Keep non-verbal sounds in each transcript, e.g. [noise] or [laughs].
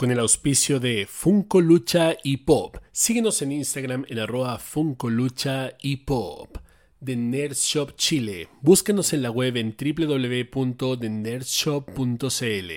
con el auspicio de Funko Lucha y Pop. Síguenos en Instagram en arroba Funko Lucha y Pop. The Nerd Shop Chile. Búscanos en la web en www.thenerdshop.cl.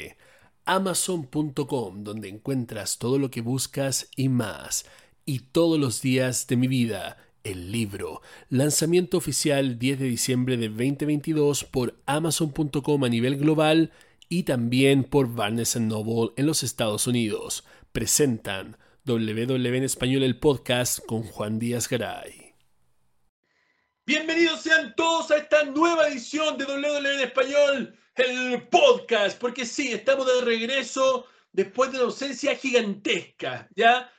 Amazon.com, donde encuentras todo lo que buscas y más. Y todos los días de mi vida, el libro. Lanzamiento oficial 10 de diciembre de 2022 por Amazon.com a nivel global y también por Barnes Noble en los Estados Unidos. Presentan WW en Español el podcast con Juan Díaz Garay. Bienvenidos sean todos a esta nueva edición de WW en Español, el podcast, porque sí, estamos de regreso después de una ausencia gigantesca, ¿ya?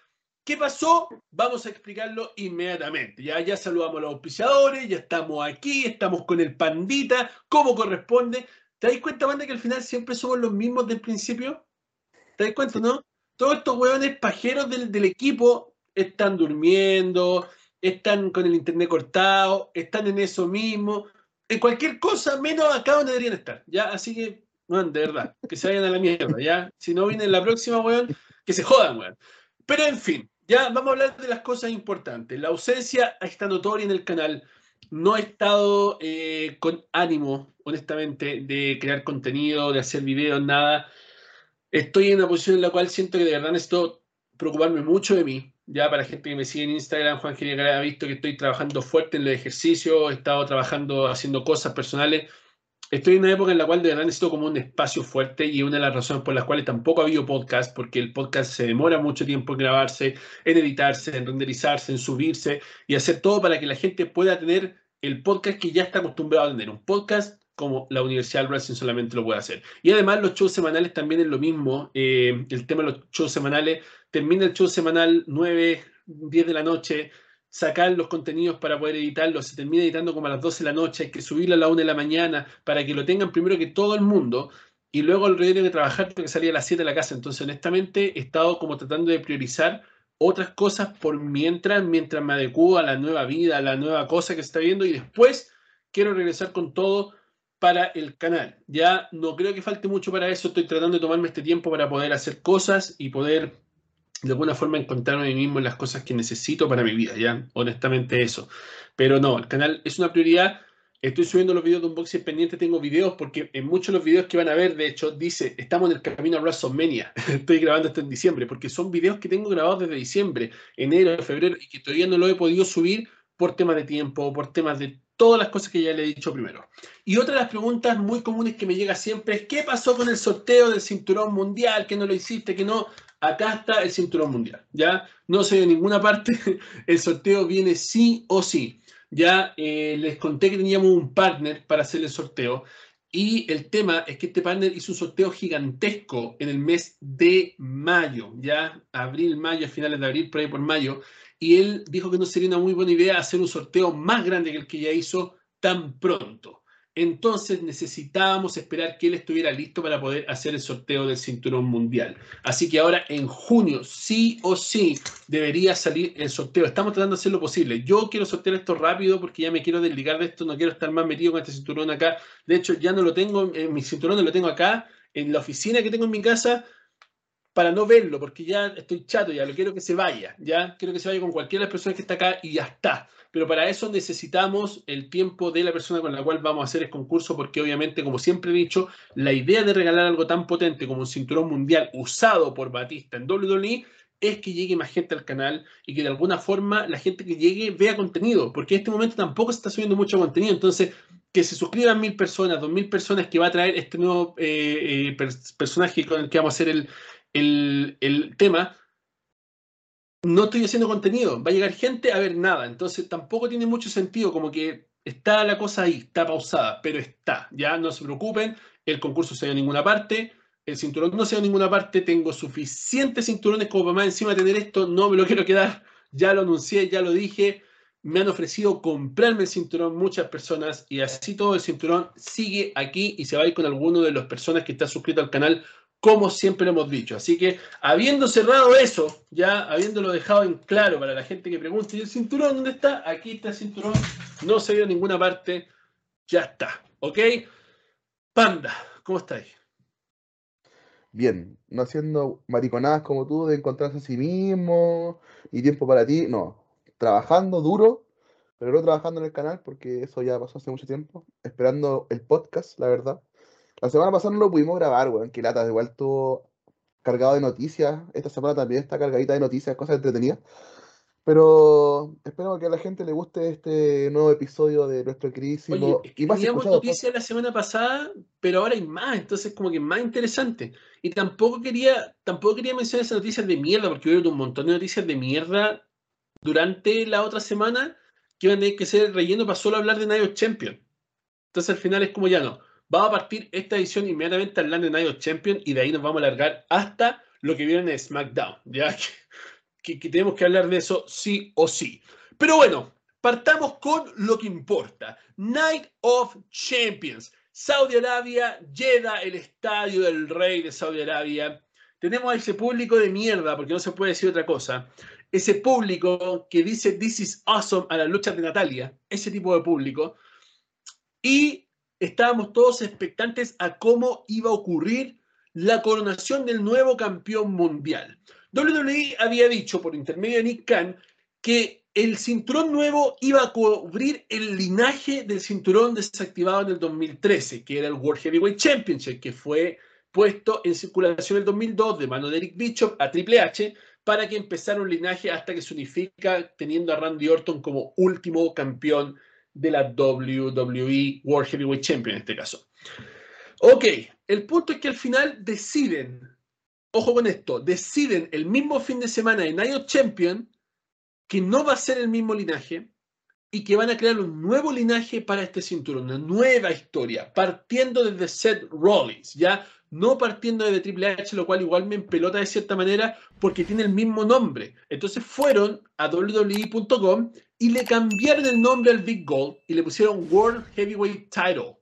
¿Qué pasó? Vamos a explicarlo inmediatamente. Ya, ya saludamos a los auspiciadores, ya estamos aquí, estamos con el pandita, como corresponde. ¿Te das cuenta, banda, que al final siempre somos los mismos del principio? ¿Te das cuenta, no? Todos estos hueones pajeros del, equipo están durmiendo, están con el internet cortado, están en eso mismo, en cualquier cosa menos acá donde deberían estar, ¿ya? Así que, bueno, de verdad, que se vayan a la mierda, ¿ya? Si no vienen la próxima, weón, que se jodan, weón. Pero en fin, ya vamos a hablar de las cosas importantes. La ausencia está notoria en el canal no he estado eh, con ánimo, honestamente, de crear contenido, de hacer videos, nada. Estoy en una posición en la cual siento que de verdad necesito preocuparme mucho de mí. Ya para gente que me sigue en Instagram, Juan Genial ha visto que estoy trabajando fuerte en el ejercicio, he estado trabajando haciendo cosas personales. Estoy en una época en la cual de verdad necesito como un espacio fuerte y una de las razones por las cuales tampoco ha habido podcast, porque el podcast se demora mucho tiempo en grabarse, en editarse, en renderizarse, en subirse y hacer todo para que la gente pueda tener el podcast que ya está acostumbrado a tener. Un podcast como la Universidad del Wrestling solamente lo puede hacer. Y además los shows semanales también es lo mismo. Eh, el tema de los shows semanales, termina el show semanal 9, 10 de la noche, sacar los contenidos para poder editarlos, se termina editando como a las 12 de la noche, hay que subirlo a la 1 de la mañana para que lo tengan primero que todo el mundo. Y luego el rey de trabajar porque salía a las 7 de la casa. Entonces, honestamente, he estado como tratando de priorizar otras cosas por mientras, mientras me adecuo a la nueva vida, a la nueva cosa que se está viendo y después quiero regresar con todo para el canal. Ya no creo que falte mucho para eso, estoy tratando de tomarme este tiempo para poder hacer cosas y poder de alguna forma encontrarme a mí mismo las cosas que necesito para mi vida, ya, honestamente eso. Pero no, el canal es una prioridad Estoy subiendo los videos de unboxing pendiente, tengo videos porque en muchos de los videos que van a ver, de hecho, dice, estamos en el camino a WrestleMania. [laughs] Estoy grabando esto en diciembre, porque son videos que tengo grabados desde diciembre, enero, febrero, y que todavía no lo he podido subir por temas de tiempo, por temas de todas las cosas que ya le he dicho primero. Y otra de las preguntas muy comunes que me llega siempre es, ¿qué pasó con el sorteo del cinturón mundial? ¿Que no lo hiciste? ¿Que no? Acá está el cinturón mundial, ¿ya? No sé de ninguna parte, [laughs] el sorteo viene sí o sí. Ya eh, les conté que teníamos un partner para hacer el sorteo y el tema es que este partner hizo un sorteo gigantesco en el mes de mayo, ya abril, mayo, finales de abril, por ahí por mayo, y él dijo que no sería una muy buena idea hacer un sorteo más grande que el que ya hizo tan pronto entonces necesitábamos esperar que él estuviera listo para poder hacer el sorteo del cinturón mundial. Así que ahora en junio, sí o sí, debería salir el sorteo. Estamos tratando de hacer lo posible. Yo quiero sortear esto rápido porque ya me quiero desligar de esto, no quiero estar más metido con este cinturón acá. De hecho, ya no lo tengo, en mi cinturón lo tengo acá, en la oficina que tengo en mi casa, para no verlo, porque ya estoy chato, ya lo quiero que se vaya, ya quiero que se vaya con cualquiera de las personas que está acá y ya está. Pero para eso necesitamos el tiempo de la persona con la cual vamos a hacer el concurso, porque obviamente, como siempre he dicho, la idea de regalar algo tan potente como un cinturón mundial usado por Batista en WWE es que llegue más gente al canal y que de alguna forma la gente que llegue vea contenido, porque en este momento tampoco se está subiendo mucho contenido, entonces que se suscriban mil personas, dos mil personas que va a traer este nuevo eh, eh, personaje con el que vamos a hacer el, el, el tema, no estoy haciendo contenido, va a llegar gente a ver nada, entonces tampoco tiene mucho sentido, como que está la cosa ahí, está pausada, pero está, ya no se preocupen, el concurso se va a ninguna parte, el cinturón no se va a ninguna parte, tengo suficientes cinturones como para más encima tener esto, no me lo [laughs] quiero quedar, ya lo anuncié, ya lo dije, me han ofrecido comprarme el cinturón muchas personas y así todo el cinturón sigue aquí y se va a ir con alguno de las personas que está suscrito al canal como siempre lo hemos dicho. Así que, habiendo cerrado eso, ya habiéndolo dejado en claro para la gente que pregunte, ¿y el cinturón dónde está? Aquí está el cinturón, no se ido a ninguna parte, ya está, ¿ok? Panda, ¿cómo estáis? Bien, no haciendo mariconadas como tú de encontrarse a sí mismo y tiempo para ti, no, trabajando duro, pero no trabajando en el canal porque eso ya pasó hace mucho tiempo, esperando el podcast, la verdad. La semana pasada no lo pudimos grabar, weón, que lata, igual estuvo cargado de noticias, esta semana también está cargadita de noticias, cosas entretenidas. Pero espero que a la gente le guste este nuevo episodio de nuestro queridísimo Oye, y más teníamos noticias la semana pasada, pero ahora hay más, entonces como que más interesante. Y tampoco quería, tampoco quería mencionar esas noticias de mierda, porque hubo un montón de noticias de mierda durante la otra semana que iban a tener que ser relleno para solo hablar de Night of Champion. Entonces al final es como ya no. Vamos a partir esta edición inmediatamente hablando de Night Champion y de ahí nos vamos a alargar hasta lo que viene en SmackDown. Ya que, tenemos que hablar de eso sí o sí. Pero bueno, partamos con lo que importa. Night of Champions. Saudi Arabia, Jeddah, el estadio del rey de Saudi Arabia. Tenemos a ese público de mierda, porque no se puede decir otra cosa. Ese público que dice This is awesome a la lucha de Natalia. Ese tipo de público. Y estábamos todos expectantes a cómo iba a ocurrir la coronación del nuevo campeón mundial. WWE había dicho por intermedio de Nick Khan que el cinturón nuevo iba a cubrir el linaje del cinturón desactivado en el 2013, que era el World Heavyweight Championship, que fue puesto en circulación en el 2002 de mano de Eric Bishop a Triple H para que empezara un linaje hasta que se unifica teniendo a Randy Orton como último campeón de la WWE World Heavyweight Champion en este caso. Ok, el punto es que al final deciden ojo con esto, deciden el mismo fin de semana Night of Champion que no va a ser el mismo linaje y que van a crear un nuevo linaje para este cinturón, una nueva historia, partiendo desde Seth Rollins, ya no partiendo desde Triple H, lo cual igual me empelota de cierta manera porque tiene el mismo nombre. Entonces fueron a WWE.com y le cambiaron el nombre al Big Gold y le pusieron World Heavyweight Title.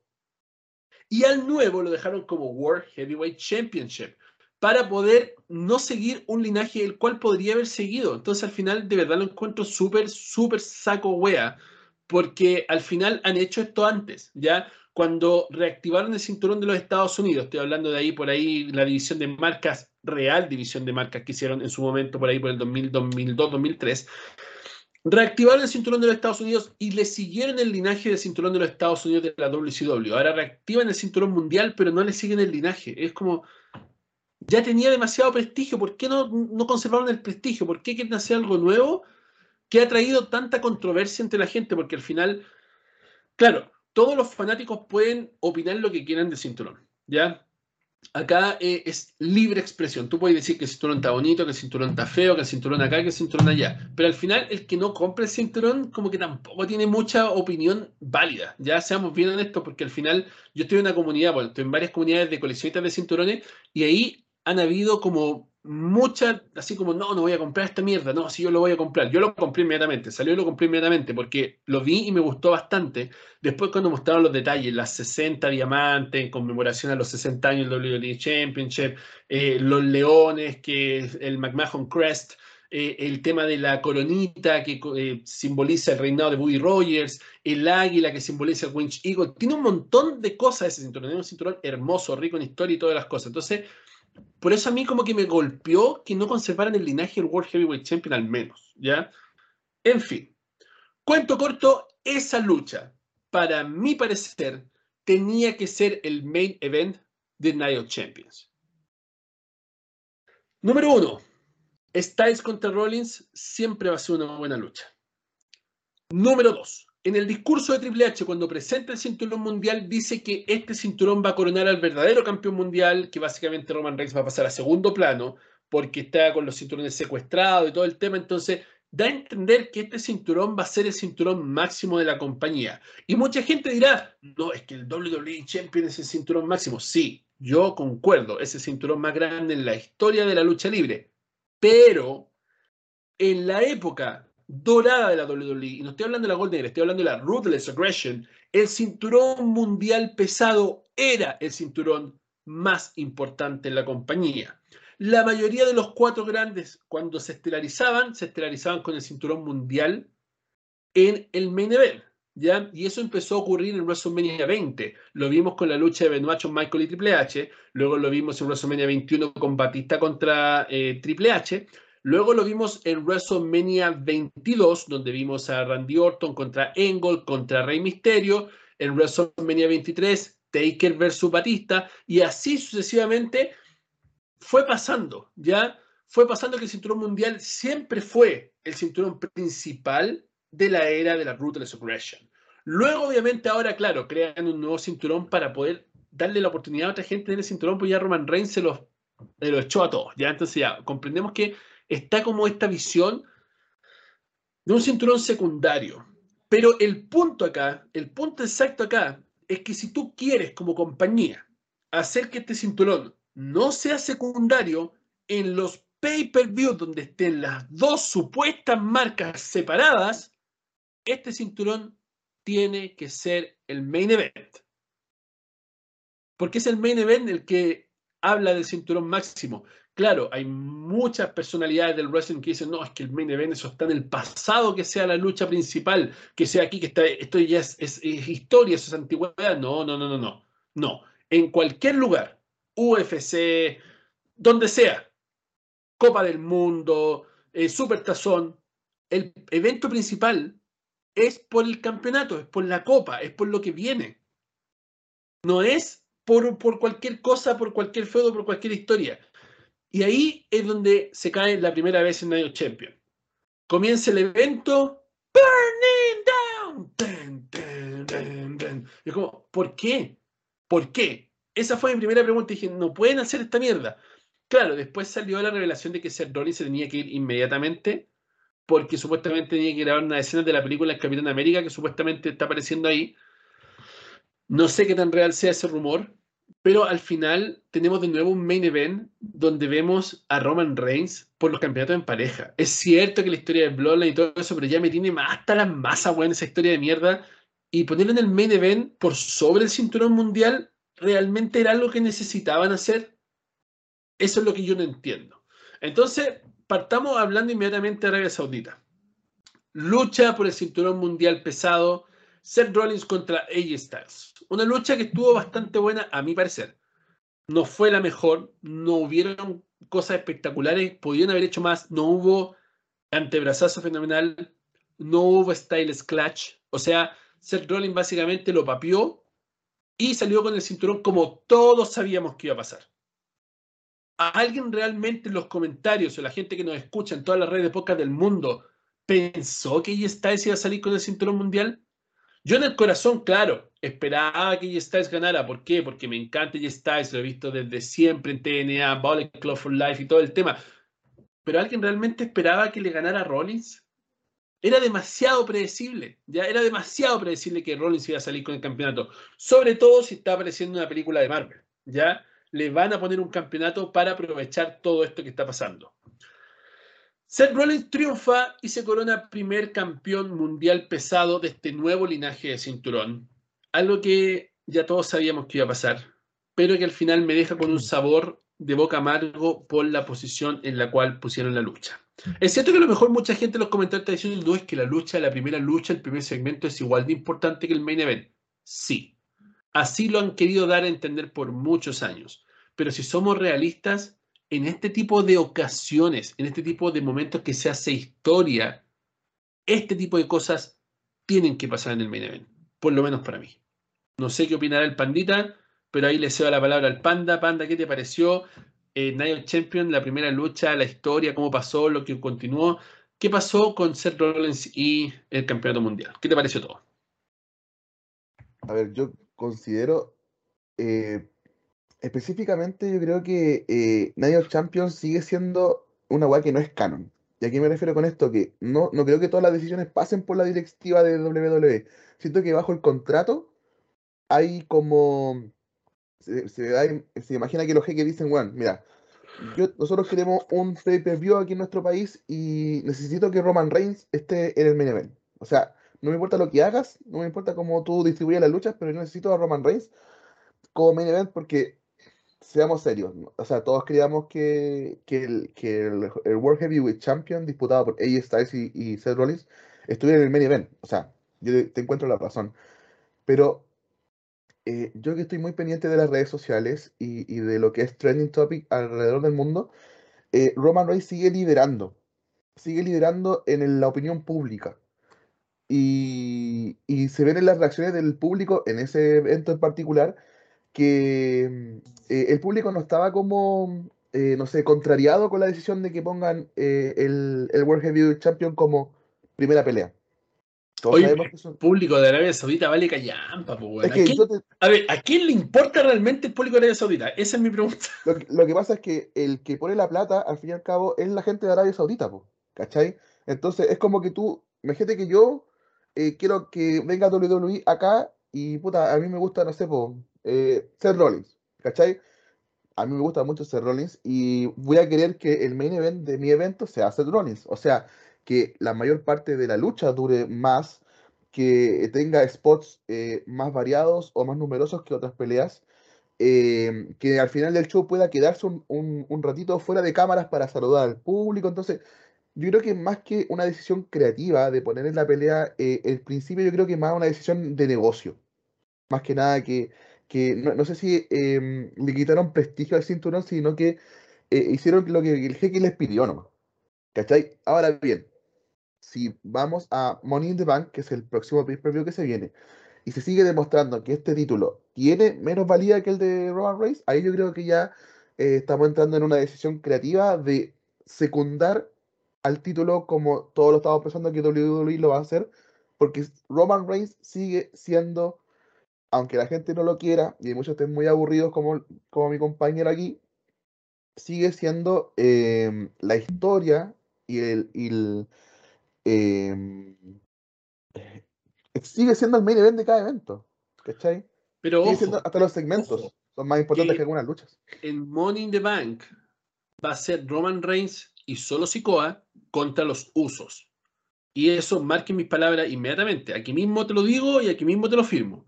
Y al nuevo lo dejaron como World Heavyweight Championship para poder no seguir un linaje el cual podría haber seguido. Entonces al final de verdad lo encuentro súper, súper saco wea, porque al final han hecho esto antes, ¿ya? Cuando reactivaron el cinturón de los Estados Unidos, estoy hablando de ahí por ahí la división de marcas, real división de marcas que hicieron en su momento por ahí por el 2000, 2002, 2003, reactivaron el cinturón de los Estados Unidos y le siguieron el linaje del cinturón de los Estados Unidos de la WCW. Ahora reactivan el cinturón mundial, pero no le siguen el linaje. Es como, ya tenía demasiado prestigio, ¿por qué no, no conservaron el prestigio? ¿Por qué quieren hacer algo nuevo que ha traído tanta controversia entre la gente? Porque al final, claro, todos los fanáticos pueden opinar lo que quieran de cinturón, ¿ya? Acá eh, es libre expresión. Tú puedes decir que el cinturón está bonito, que el cinturón está feo, que el cinturón acá, que el cinturón allá. Pero al final, el que no compre el cinturón, como que tampoco tiene mucha opinión válida. Ya seamos bien honestos, porque al final yo estoy en una comunidad, bueno, estoy en varias comunidades de coleccionistas de cinturones, y ahí han habido como muchas, así como, no, no voy a comprar esta mierda, no, sí, yo lo voy a comprar. Yo lo compré inmediatamente, salió y lo compré inmediatamente porque lo vi y me gustó bastante. Después cuando mostraron los detalles, las 60 diamantes en conmemoración a los 60 años del WWE Championship, eh, los leones, que el McMahon Crest, eh, el tema de la coronita que eh, simboliza el reinado de Buddy Rogers, el águila que simboliza el Winch Eagle, tiene un montón de cosas ese cinturón, es un cinturón hermoso, rico en historia y todas las cosas. Entonces, por eso a mí como que me golpeó que no conservaran el linaje del World Heavyweight Champion al menos, ¿ya? En fin, cuento corto, esa lucha, para mi parecer, tenía que ser el main event de Night of Champions. Número uno, Styles contra Rollins siempre va a ser una buena lucha. Número dos, en el discurso de Triple H, cuando presenta el cinturón mundial, dice que este cinturón va a coronar al verdadero campeón mundial, que básicamente Roman Reigns va a pasar a segundo plano, porque está con los cinturones secuestrados y todo el tema. Entonces, da a entender que este cinturón va a ser el cinturón máximo de la compañía. Y mucha gente dirá, no, es que el WWE Champion es el cinturón máximo. Sí, yo concuerdo, es el cinturón más grande en la historia de la lucha libre. Pero en la época dorada de la WWE, y no estoy hablando de la Golden Era, estoy hablando de la Ruthless Aggression, el cinturón mundial pesado era el cinturón más importante en la compañía. La mayoría de los cuatro grandes, cuando se estelarizaban, se estelarizaban con el cinturón mundial en el main event. ¿ya? Y eso empezó a ocurrir en WrestleMania 20. Lo vimos con la lucha de Benoit Michael y Triple H, luego lo vimos en WrestleMania 21 con Batista contra eh, Triple H, luego lo vimos en WrestleMania 22, donde vimos a Randy Orton contra Angle, contra Rey Mysterio, en WrestleMania 23, Taker versus Batista, y así sucesivamente fue pasando, ¿ya? Fue pasando que el cinturón mundial siempre fue el cinturón principal de la era de la Ruthless Aggression. Luego, obviamente, ahora, claro, crean un nuevo cinturón para poder darle la oportunidad a otra gente en el cinturón, pues ya Roman Reigns se los, lo echó a todos, ¿ya? Entonces ya comprendemos que está como esta visión de un cinturón secundario. Pero el punto acá, el punto exacto acá, es que si tú quieres como compañía hacer que este cinturón no sea secundario en los pay-per-view donde estén las dos supuestas marcas separadas, este cinturón tiene que ser el main event. Porque es el main event el que habla del cinturón máximo. Claro, hay muchas personalidades del wrestling que dicen, no, es que el main event eso está en el pasado, que sea la lucha principal, que sea aquí, que está, esto ya es, historia, eso es antigüedad. No, no, no, no, no. No, en cualquier lugar, UFC, donde sea, Copa del Mundo, eh, Super Tazón, el evento principal es por el campeonato, es por la copa, es por lo que viene. No es por, por cualquier cosa, por cualquier feudo, por cualquier historia. Y ahí es donde se cae la primera vez en Night Champion. Comienza el evento, Burning Down. Y es como, ¿por qué? ¿Por qué? Esa fue mi primera pregunta. Dije, no pueden hacer esta mierda. Claro, después salió la revelación de que Seth se tenía que ir inmediatamente porque supuestamente tenía que grabar una escena de la película El Capitán América que supuestamente está apareciendo ahí. No sé qué tan real sea ese rumor, pero al final tenemos de nuevo un main event donde vemos a Roman Reigns por los campeonatos en pareja. Es cierto que la historia de Bloodline y todo eso, pero ya me tiene hasta la masa, weón, esa historia de mierda. Y ponerlo en el main event por sobre el cinturón mundial realmente era algo que necesitaban hacer. Eso es lo que yo no entiendo. Entonces, partamos hablando inmediatamente de Arabia Saudita. Lucha por el cinturón mundial pesado. Seth Rollins contra AJ Styles. Una lucha que estuvo bastante buena, a mi parecer. No fue la mejor, no hubieron cosas espectaculares, podían haber hecho más, no hubo antebrazazo fenomenal, no hubo Styles Clutch. O sea, Seth Rollins básicamente lo papió y salió con el cinturón como todos sabíamos que iba a pasar. ¿A alguien realmente en los comentarios o la gente que nos escucha en todas las redes de podcast del mundo pensó que Styles iba a salir con el cinturón mundial? Yo en el corazón, claro, esperaba que Styles ganara. ¿Por qué? Porque me encanta Styles, lo he visto desde siempre en TNA, Bullet Club for Life y todo el tema. ¿Pero alguien realmente esperaba que le ganara Rollins? Era demasiado predecible, ya era demasiado predecible que Rollins iba a salir con el campeonato, sobre todo si está apareciendo una película de Marvel, ya le van a poner un campeonato para aprovechar todo esto que está pasando. Seth Rollins triunfa y se corona primer campeón mundial pesado de este nuevo linaje de cinturón, algo que ya todos sabíamos que iba a pasar, pero que al final me deja con un sabor de boca amargo por la posición en la cual pusieron la lucha. Es cierto que a lo mejor mucha gente en los comentarios está diciendo no es que la lucha, la primera lucha, el primer segmento es igual de importante que el main event. Sí, así lo han querido dar a entender por muchos años. Pero si somos realistas, en este tipo de ocasiones, en este tipo de momentos que se hace historia, este tipo de cosas tienen que pasar en el main event, por lo menos para mí. No sé qué opinará el pandita, pero ahí le cedo la palabra al panda. Panda, ¿qué te pareció? eh, Night Champion, la primera lucha, la historia, cómo pasó, lo que continuó. ¿Qué pasó con Seth Rollins y el campeonato mundial? ¿Qué te pareció todo? A ver, yo considero eh, específicamente, yo creo que eh, Night Champion sigue siendo una weá que no es canon. ¿Y a qué me refiero con esto? Que no, no creo que todas las decisiones pasen por la directiva de WWE. Siento que bajo el contrato hay como se, imagina que los jeques dicen, bueno, mira, nosotros queremos un pay-per-view aquí en nuestro país y necesito que Roman Reigns esté en el main event. O sea, no me importa lo que hagas, no me importa cómo tú distribuyas las luchas, pero necesito a Roman Reigns como main event porque, seamos serios, o sea, todos queríamos que, el, que el, World Heavyweight Champion disputado por AJ Styles y, Seth Rollins estuviera en el main event. O sea, yo te encuentro la razón. Pero eh, yo que estoy muy pendiente de las redes sociales y, de lo que es trending topic alrededor del mundo, eh, Roman Reigns sigue liderando, sigue liderando en la opinión pública. Y, y, se ven en las reacciones del público en ese evento en particular que eh, el público no estaba como, no sé, contrariado con la decisión de que pongan el, el World Heavyweight Champion como primera pelea. El público de Arabia Saudita vale callampa, pues, ¿A, ver, ¿a quién le importa realmente el público de Arabia Saudita? Esa es mi pregunta. [laughs] Lo que, pasa es que el que pone la plata, al fin y al cabo, es la gente de Arabia Saudita, pues, ¿cachai? Entonces, es como que tú, imagínate que yo eh, quiero que venga WWE acá y, puta, a mí me gusta, no sé, pues, eh, Seth Rollins, ¿cachai? A mí me gusta mucho Seth Rollins y voy a querer que el main event de mi evento sea Seth Rollins. O sea, que la mayor parte de la lucha dure más, que tenga spots eh, más variados o más numerosos que otras peleas, em, que al final del show pueda quedarse un, ratito fuera de cámaras para saludar al público. Entonces, yo creo que más que una decisión creativa de poner en la pelea, eh, el principio yo creo que más una decisión de negocio. Más que nada que, que no, sé si em, le quitaron prestigio al cinturón, sino que eh, hicieron lo que el jeque les pidió nomás. ¿Cachai? Ahora bien, si vamos a Money in the Bank, que es el próximo pay-per-view que se viene, y se sigue demostrando que este título tiene menos valía que el de Roman Reigns, ahí yo creo que ya eh, estamos entrando en una decisión creativa de secundar al título como todos lo estamos pensando que WWE lo va a hacer, porque Roman Reigns sigue siendo, aunque la gente no lo quiera, y muchos estén muy aburridos como, como mi compañero aquí, sigue siendo eh, la historia y el, eh, sigue siendo el main event de cada evento. ¿Cachai? Pero hasta los segmentos son más importantes que, algunas luchas. En Money in the Bank va a ser Roman Reigns y solo Sikoa contra los usos. Y eso marque mis palabras inmediatamente. Aquí mismo te lo digo y aquí mismo te lo firmo.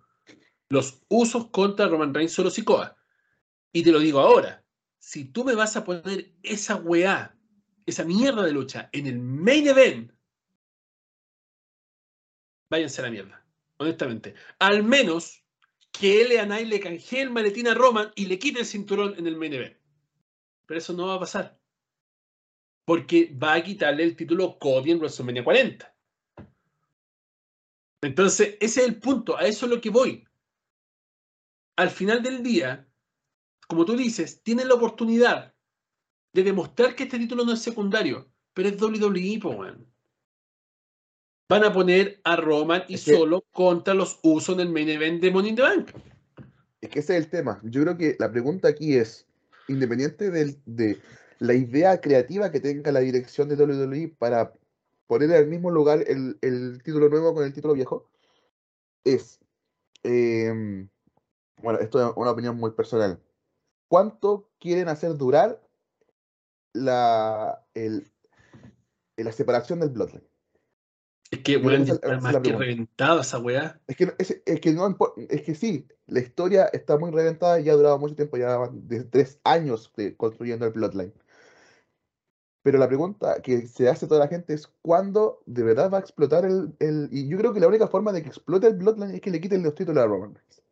Los usos contra Roman Reigns solo Sikoa. Y te lo digo ahora. Si tú me vas a poner esa weá, esa mierda de lucha en el main event váyanse a la mierda. Honestamente. Al menos que L.A. le canjee el maletín a Roman y le quite el cinturón en el main event. Pero eso no va a pasar. Porque va a quitarle el título Cody en WrestleMania 40. Entonces, ese es el punto. A eso es lo que voy. Al final del día, como tú dices, tienen la oportunidad de demostrar que este título no es secundario. Pero es WWE, po, van a poner a Roman y solo contra los usos del main event de Money in the Bank. Es que ese es el tema. Yo creo que la pregunta aquí es, independiente de la idea creativa que tenga la dirección de WWE para poner en el mismo lugar el, título nuevo con el título viejo, es, em, bueno, esto es una opinión muy personal. ¿Cuánto quieren hacer durar la, la separación del Bloodline? Es que, weón, está más que reventada esa weá. Es que, es, es, que no es que sí, la historia está muy reventada y ya ha durado mucho tiempo, ya van de tres años construyendo el plotline. Pero la pregunta que se hace toda la gente es ¿cuándo de verdad va a explotar el, el... Y yo creo que la única forma de que explote el Bloodline es que le quiten los títulos a Roman Reigns.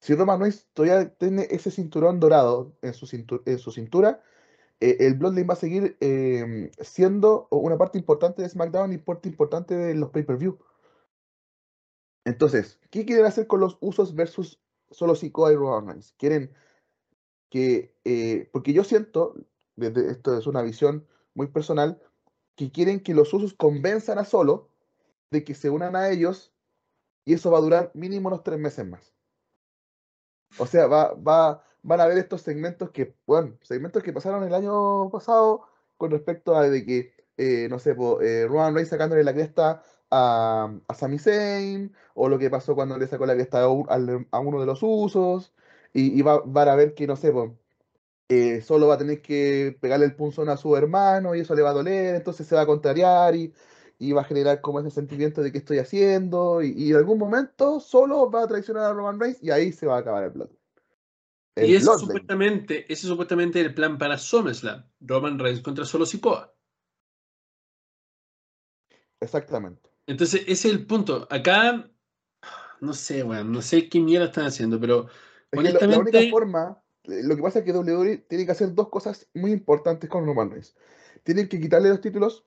Si Roman Reigns todavía tiene ese cinturón dorado en su, en su cintura, eh, el Bloodline va a seguir em, siendo una parte importante de SmackDown y parte importante de los pay-per-view. Entonces, ¿qué quieren hacer con los usos versus solo Sikoa y Roman Quieren que, eh, porque yo siento, desde, esto es una visión muy personal, que quieren que los usos convenzan a Solo de que se unan a ellos y eso va a durar mínimo unos tres meses más. O sea, va, va, van a ver estos segmentos que, bueno, segmentos que pasaron el año pasado con respecto a de que, eh, no sé, eh, Roman Reigns sacándole la cresta a, a Sami Zayn, o lo que pasó cuando le sacó la cresta a, uno de los usos, y, va, van a ver que, no sé, eh, solo va a tener que pegarle el punzón a su hermano y eso le va a doler, entonces se va a contrariar y, va a generar como ese sentimiento de que estoy haciendo, y, en algún momento solo va a traicionar a Roman Reigns y ahí se va a acabar el plato y ese supuestamente, ese es supuestamente el plan para SummerSlam. Roman Reigns contra Solo Sikoa. Exactamente. Entonces, ese es el punto. Acá, no sé, weón, no sé qué mierda están haciendo, pero honestamente... la única forma, eh, lo que pasa es que WWE tiene que hacer dos cosas muy importantes con Roman Reigns. Tienen que quitarle los títulos,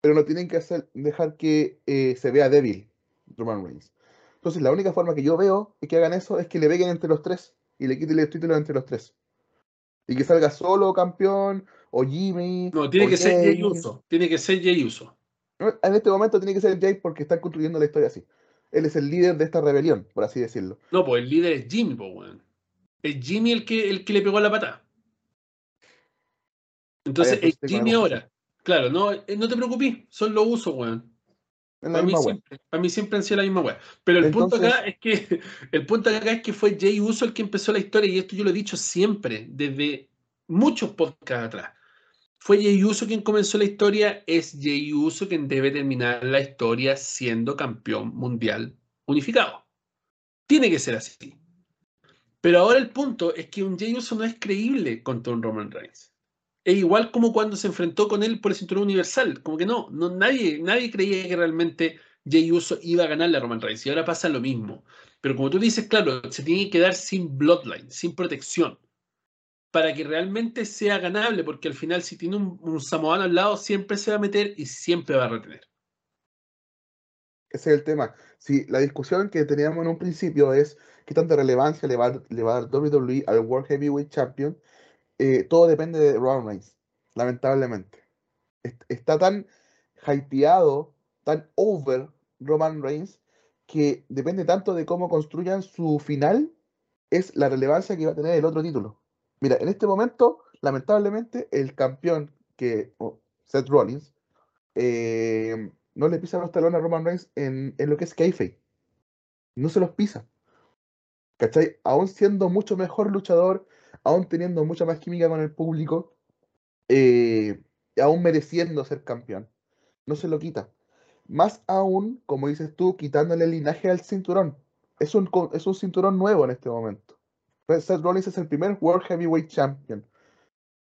pero no tienen que hacer, dejar que eh, se vea débil Roman Reigns. Entonces, la única forma que yo veo de que hagan eso es que le peguen entre los tres y le quiten los títulos entre los tres. Y que salga solo campeón, o Jimmy. No, tiene que ser Jay Uso. Tiene que ser Jay Uso. En este momento tiene que ser Jay porque están construyendo la historia así. Él es el líder de esta rebelión, por así decirlo. No, pues el líder es Jimmy, pues, Es Jimmy el que, el que le pegó la pata. Entonces, es Jimmy ahora. Claro, no, eh, no te preocupes, son los usos, weón. Para mí, siempre, para mí, siempre, han sido la misma weá. Pero el punto acá es que [laughs] el punto acá es que fue Jay Uso el que empezó la historia, y esto yo lo he dicho siempre, desde muchos podcasts atrás. Fue Jay Uso quien comenzó la historia, es Jay Uso quien debe terminar la historia siendo campeón mundial unificado. Tiene que ser así. Pero ahora el punto es que un Jay Uso no es creíble contra un Roman Reigns es igual como cuando se enfrentó con él por el cinturón universal. Como que no, no nadie, nadie creía que realmente Jay Uso iba a ganarle a Roman Reigns. Y ahora pasa lo mismo. Pero como tú dices, claro, se tiene que quedar sin bloodline, sin protección. Para que realmente sea ganable, porque al final, si tiene un, un samoano al lado, siempre se va a meter y siempre va a retener. Ese es el tema. Si la discusión que teníamos en un principio es qué tanta relevancia le va, le va a dar WWE al World Heavyweight Champion, eh, todo depende de Roman Reigns, lamentablemente. Está tan hypeado, tan over Roman Reigns, que depende tanto de cómo construyan su final, es la relevancia que va a tener el otro título. Mira, en este momento, lamentablemente, el campeón que Seth Rollins eh, no le pisa los talones a Roman Reigns en, lo que es kayfabe. No se los pisa. ¿Cachai? Aún siendo mucho mejor luchador, aún teniendo mucha más química con el público, eh, aún mereciendo ser campeón. No se lo quita. Más aún, como dices tú, quitándole el linaje al cinturón. Es un, es un cinturón nuevo en este momento. Pues, Seth Rollins es el primer World Heavyweight Champion.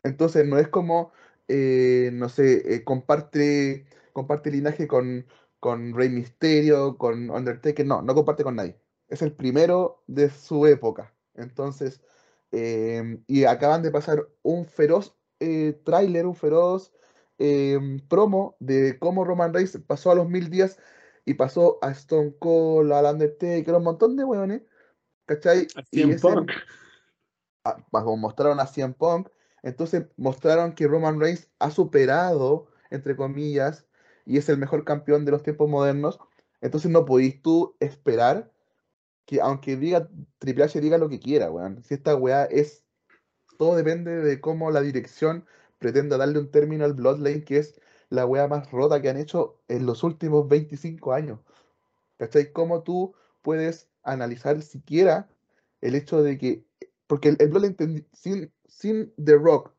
Entonces no es como, eh, no sé, eh, comparte, comparte linaje con, con Rey Mysterio, con Undertaker. No, no comparte con nadie. Es el primero de su época. Entonces, Em, y acaban de pasar un feroz eh, tráiler, un feroz em, promo de cómo Roman Reigns pasó a los mil días y pasó a Stone Cold, a Undertaker, un montón de weones, ¿cachai? y mostraron a CM Punk, entonces mostraron que Roman Reigns ha superado, entre comillas, y es el mejor campeón de los tiempos modernos. Entonces no podís tú esperar que aunque diga Triple H diga lo que quiera, weón. Si esta weá es. Todo depende de cómo la dirección pretenda darle un término al Bloodline, que es la weá más rota que han hecho en los últimos 25 años. ¿Cachai? ¿Cómo tú puedes analizar siquiera el hecho de que. Porque el, Bloodline sin, sin The Rock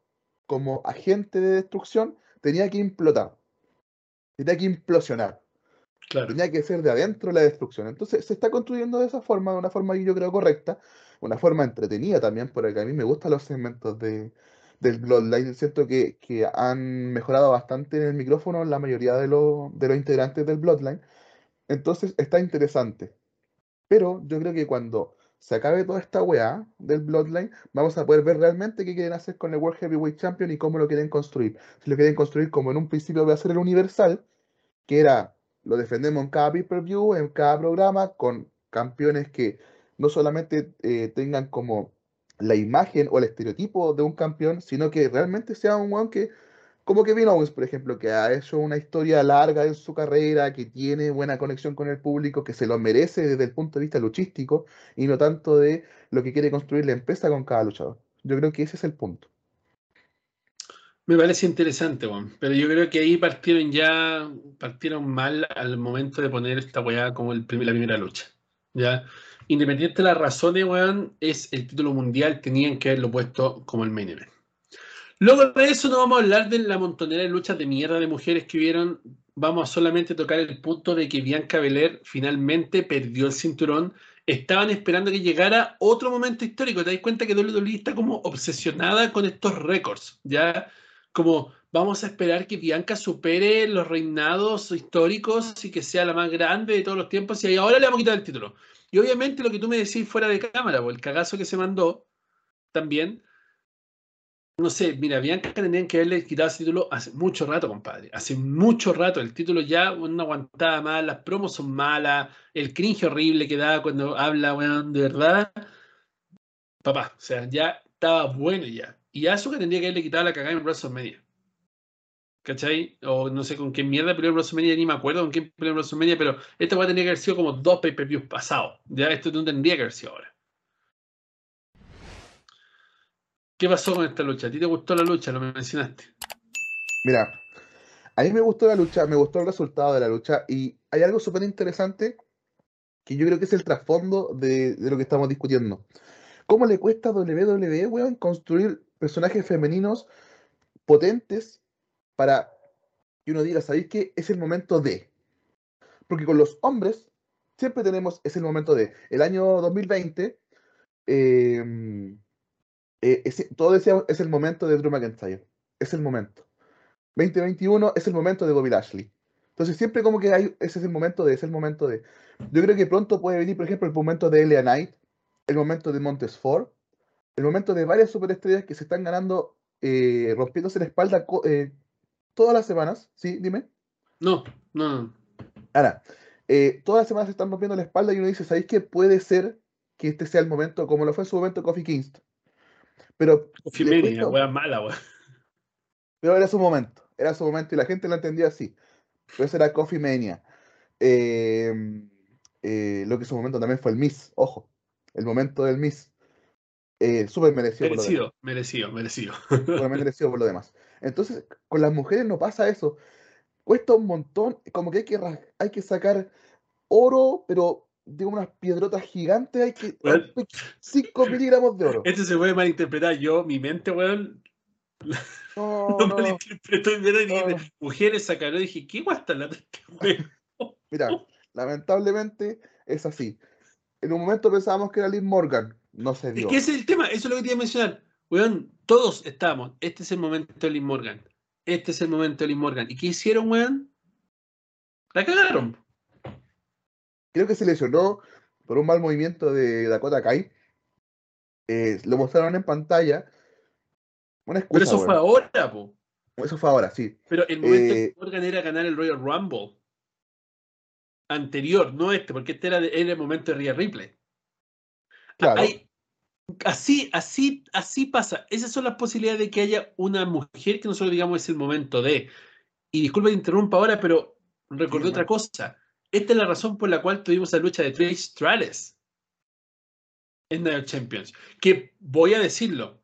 como agente de destrucción tenía que implotar. Tenía que implosionar. Tenía que ser de adentro la destrucción. Entonces se está construyendo de esa forma, de una forma yo creo correcta, una forma entretenida también, porque a mí me gustan los segmentos de, del Bloodline. Siento que, que han mejorado bastante en el micrófono la mayoría de, de los integrantes del Bloodline. Entonces está interesante. Pero yo creo que cuando se acabe toda esta weá del Bloodline, vamos a poder ver realmente qué quieren hacer con el World Heavyweight Champion y cómo lo quieren construir. Si lo quieren construir como en un principio va a ser el Universal, que era lo defendemos en cada pay-per-view, en cada programa, con campeones que no solamente eh, tengan como la imagen o el estereotipo de un campeón, sino que realmente sea un one que, como Kevin Owens, por ejemplo, que ha hecho una historia larga en su carrera, que tiene buena conexión con el público, que se lo merece desde el punto de vista luchístico y no tanto de lo que quiere construir la empresa con cada luchador. Yo creo que ese es el punto. Me parece interesante, Juan. Pero yo creo que ahí partieron ya, partieron mal al momento de poner esta weá como el, la primera lucha. ¿ya? Independiente de las razones, weón, es el título mundial, tenían que haberlo puesto como el main event. Luego de eso no vamos a hablar de la montonera de luchas de mierda de mujeres que hubieron. Vamos a solamente tocar el punto de que Bianca Belair finalmente perdió el cinturón. Estaban esperando que llegara otro momento histórico. Te das cuenta que WWE está como obsesionada con estos récords, ¿ya? Como vamos a esperar que Bianca supere los reinados históricos y que sea la más grande de todos los tiempos y ahora le vamos a quitar el título. Y obviamente lo que tú me decís fuera de cámara, o el cagazo que se mandó también, no sé, mira, Bianca tendrían que haberle quitado ese título hace mucho rato, compadre. Hace mucho rato. El título ya no aguantaba más, las promos son malas, el cringe horrible que da cuando habla, de verdad. Papá, o sea, ya estaba bueno ya. Y Asuka tendría que haberle quitado la cagada en WrestleMania. ¿Cachai? O no sé con qué mierda peleó en WrestleMania, ni me acuerdo con quién peleó en WrestleMania, pero esto va a tener que haber sido como dos pay-per-views pasados. Ya esto no tendría que haber sido ahora. ¿Qué pasó con esta lucha? ¿A ti te gustó la lucha? Lo mencionaste. Mira, a mí me gustó la lucha, me gustó el resultado de la lucha y hay algo súper interesante que yo creo que es el trasfondo de, lo que estamos discutiendo. ¿Cómo le cuesta a WWE, weón, construir personajes femeninos potentes para que uno diga, ¿sabéis qué? Es el momento de. Porque con los hombres siempre tenemos, es el momento de. El año 2020, eh, eh, todo decía, es el momento de Drew McIntyre. Es el momento. 2021 es el momento de Bobby Lashley. Entonces siempre como que hay, ese es el momento de, es el momento de. Yo creo que pronto puede venir, por ejemplo, el momento de Elia Knight, el momento de Montes Ford, el momento de varias superestrellas que se están ganando, eh, rompiéndose la espalda eh, todas las semanas. ¿Sí? Dime. No, no, no. Ahora, todas las semanas se están rompiendo la espalda y uno dice, ¿sabéis qué puede ser que este sea el momento, como lo fue en su momento Kofi Kingston? Pero. mala, Pero era su momento. Era su momento y la gente lo entendía así. Pero eso era Coffee Mania. Eh, lo que en su momento también fue el Miss, ojo. El momento del Miss. Eh, súper merecido. Merecido, merecido, merecido. [laughs] merecido por lo demás. Entonces, con las mujeres no pasa eso. Cuesta un montón, como que hay que, hay que sacar oro, pero de unas piedrotas gigantes hay que 5 [laughs] miligramos de oro. Esto se puede malinterpretar. Yo, mi mente, weón. [laughs] No, no, malinterpretó y mujeres sacaron dije, ¿qué guasta la este Mira, lamentablemente es así. En un momento pensábamos que era Liz Morgan, no se dio. Es que ese es el tema, eso es lo que te iba a mencionar. Weón, todos estamos. Este es el momento de Liz Morgan. Este es el momento de Liz Morgan. ¿Y qué hicieron, weón? La cagaron creo que se lesionó por un mal movimiento de Dakota Kai. Eh, lo mostraron en pantalla. Una excusa, Pero eso fue ahora, po. Eso fue ahora, sí. Pero el momento eh, que Morgan era ganar el Royal Rumble anterior, no este, porque este era, el momento de Rhea Ripley. Claro. Así, así, así pasa. Esas son las posibilidades de que haya una mujer que nosotros digamos es el momento de. Y disculpe que interrumpa ahora, pero recordé otra cosa. Esta es la razón por la cual tuvimos la lucha de Trish Stratus en Night Champions. Que voy a decirlo,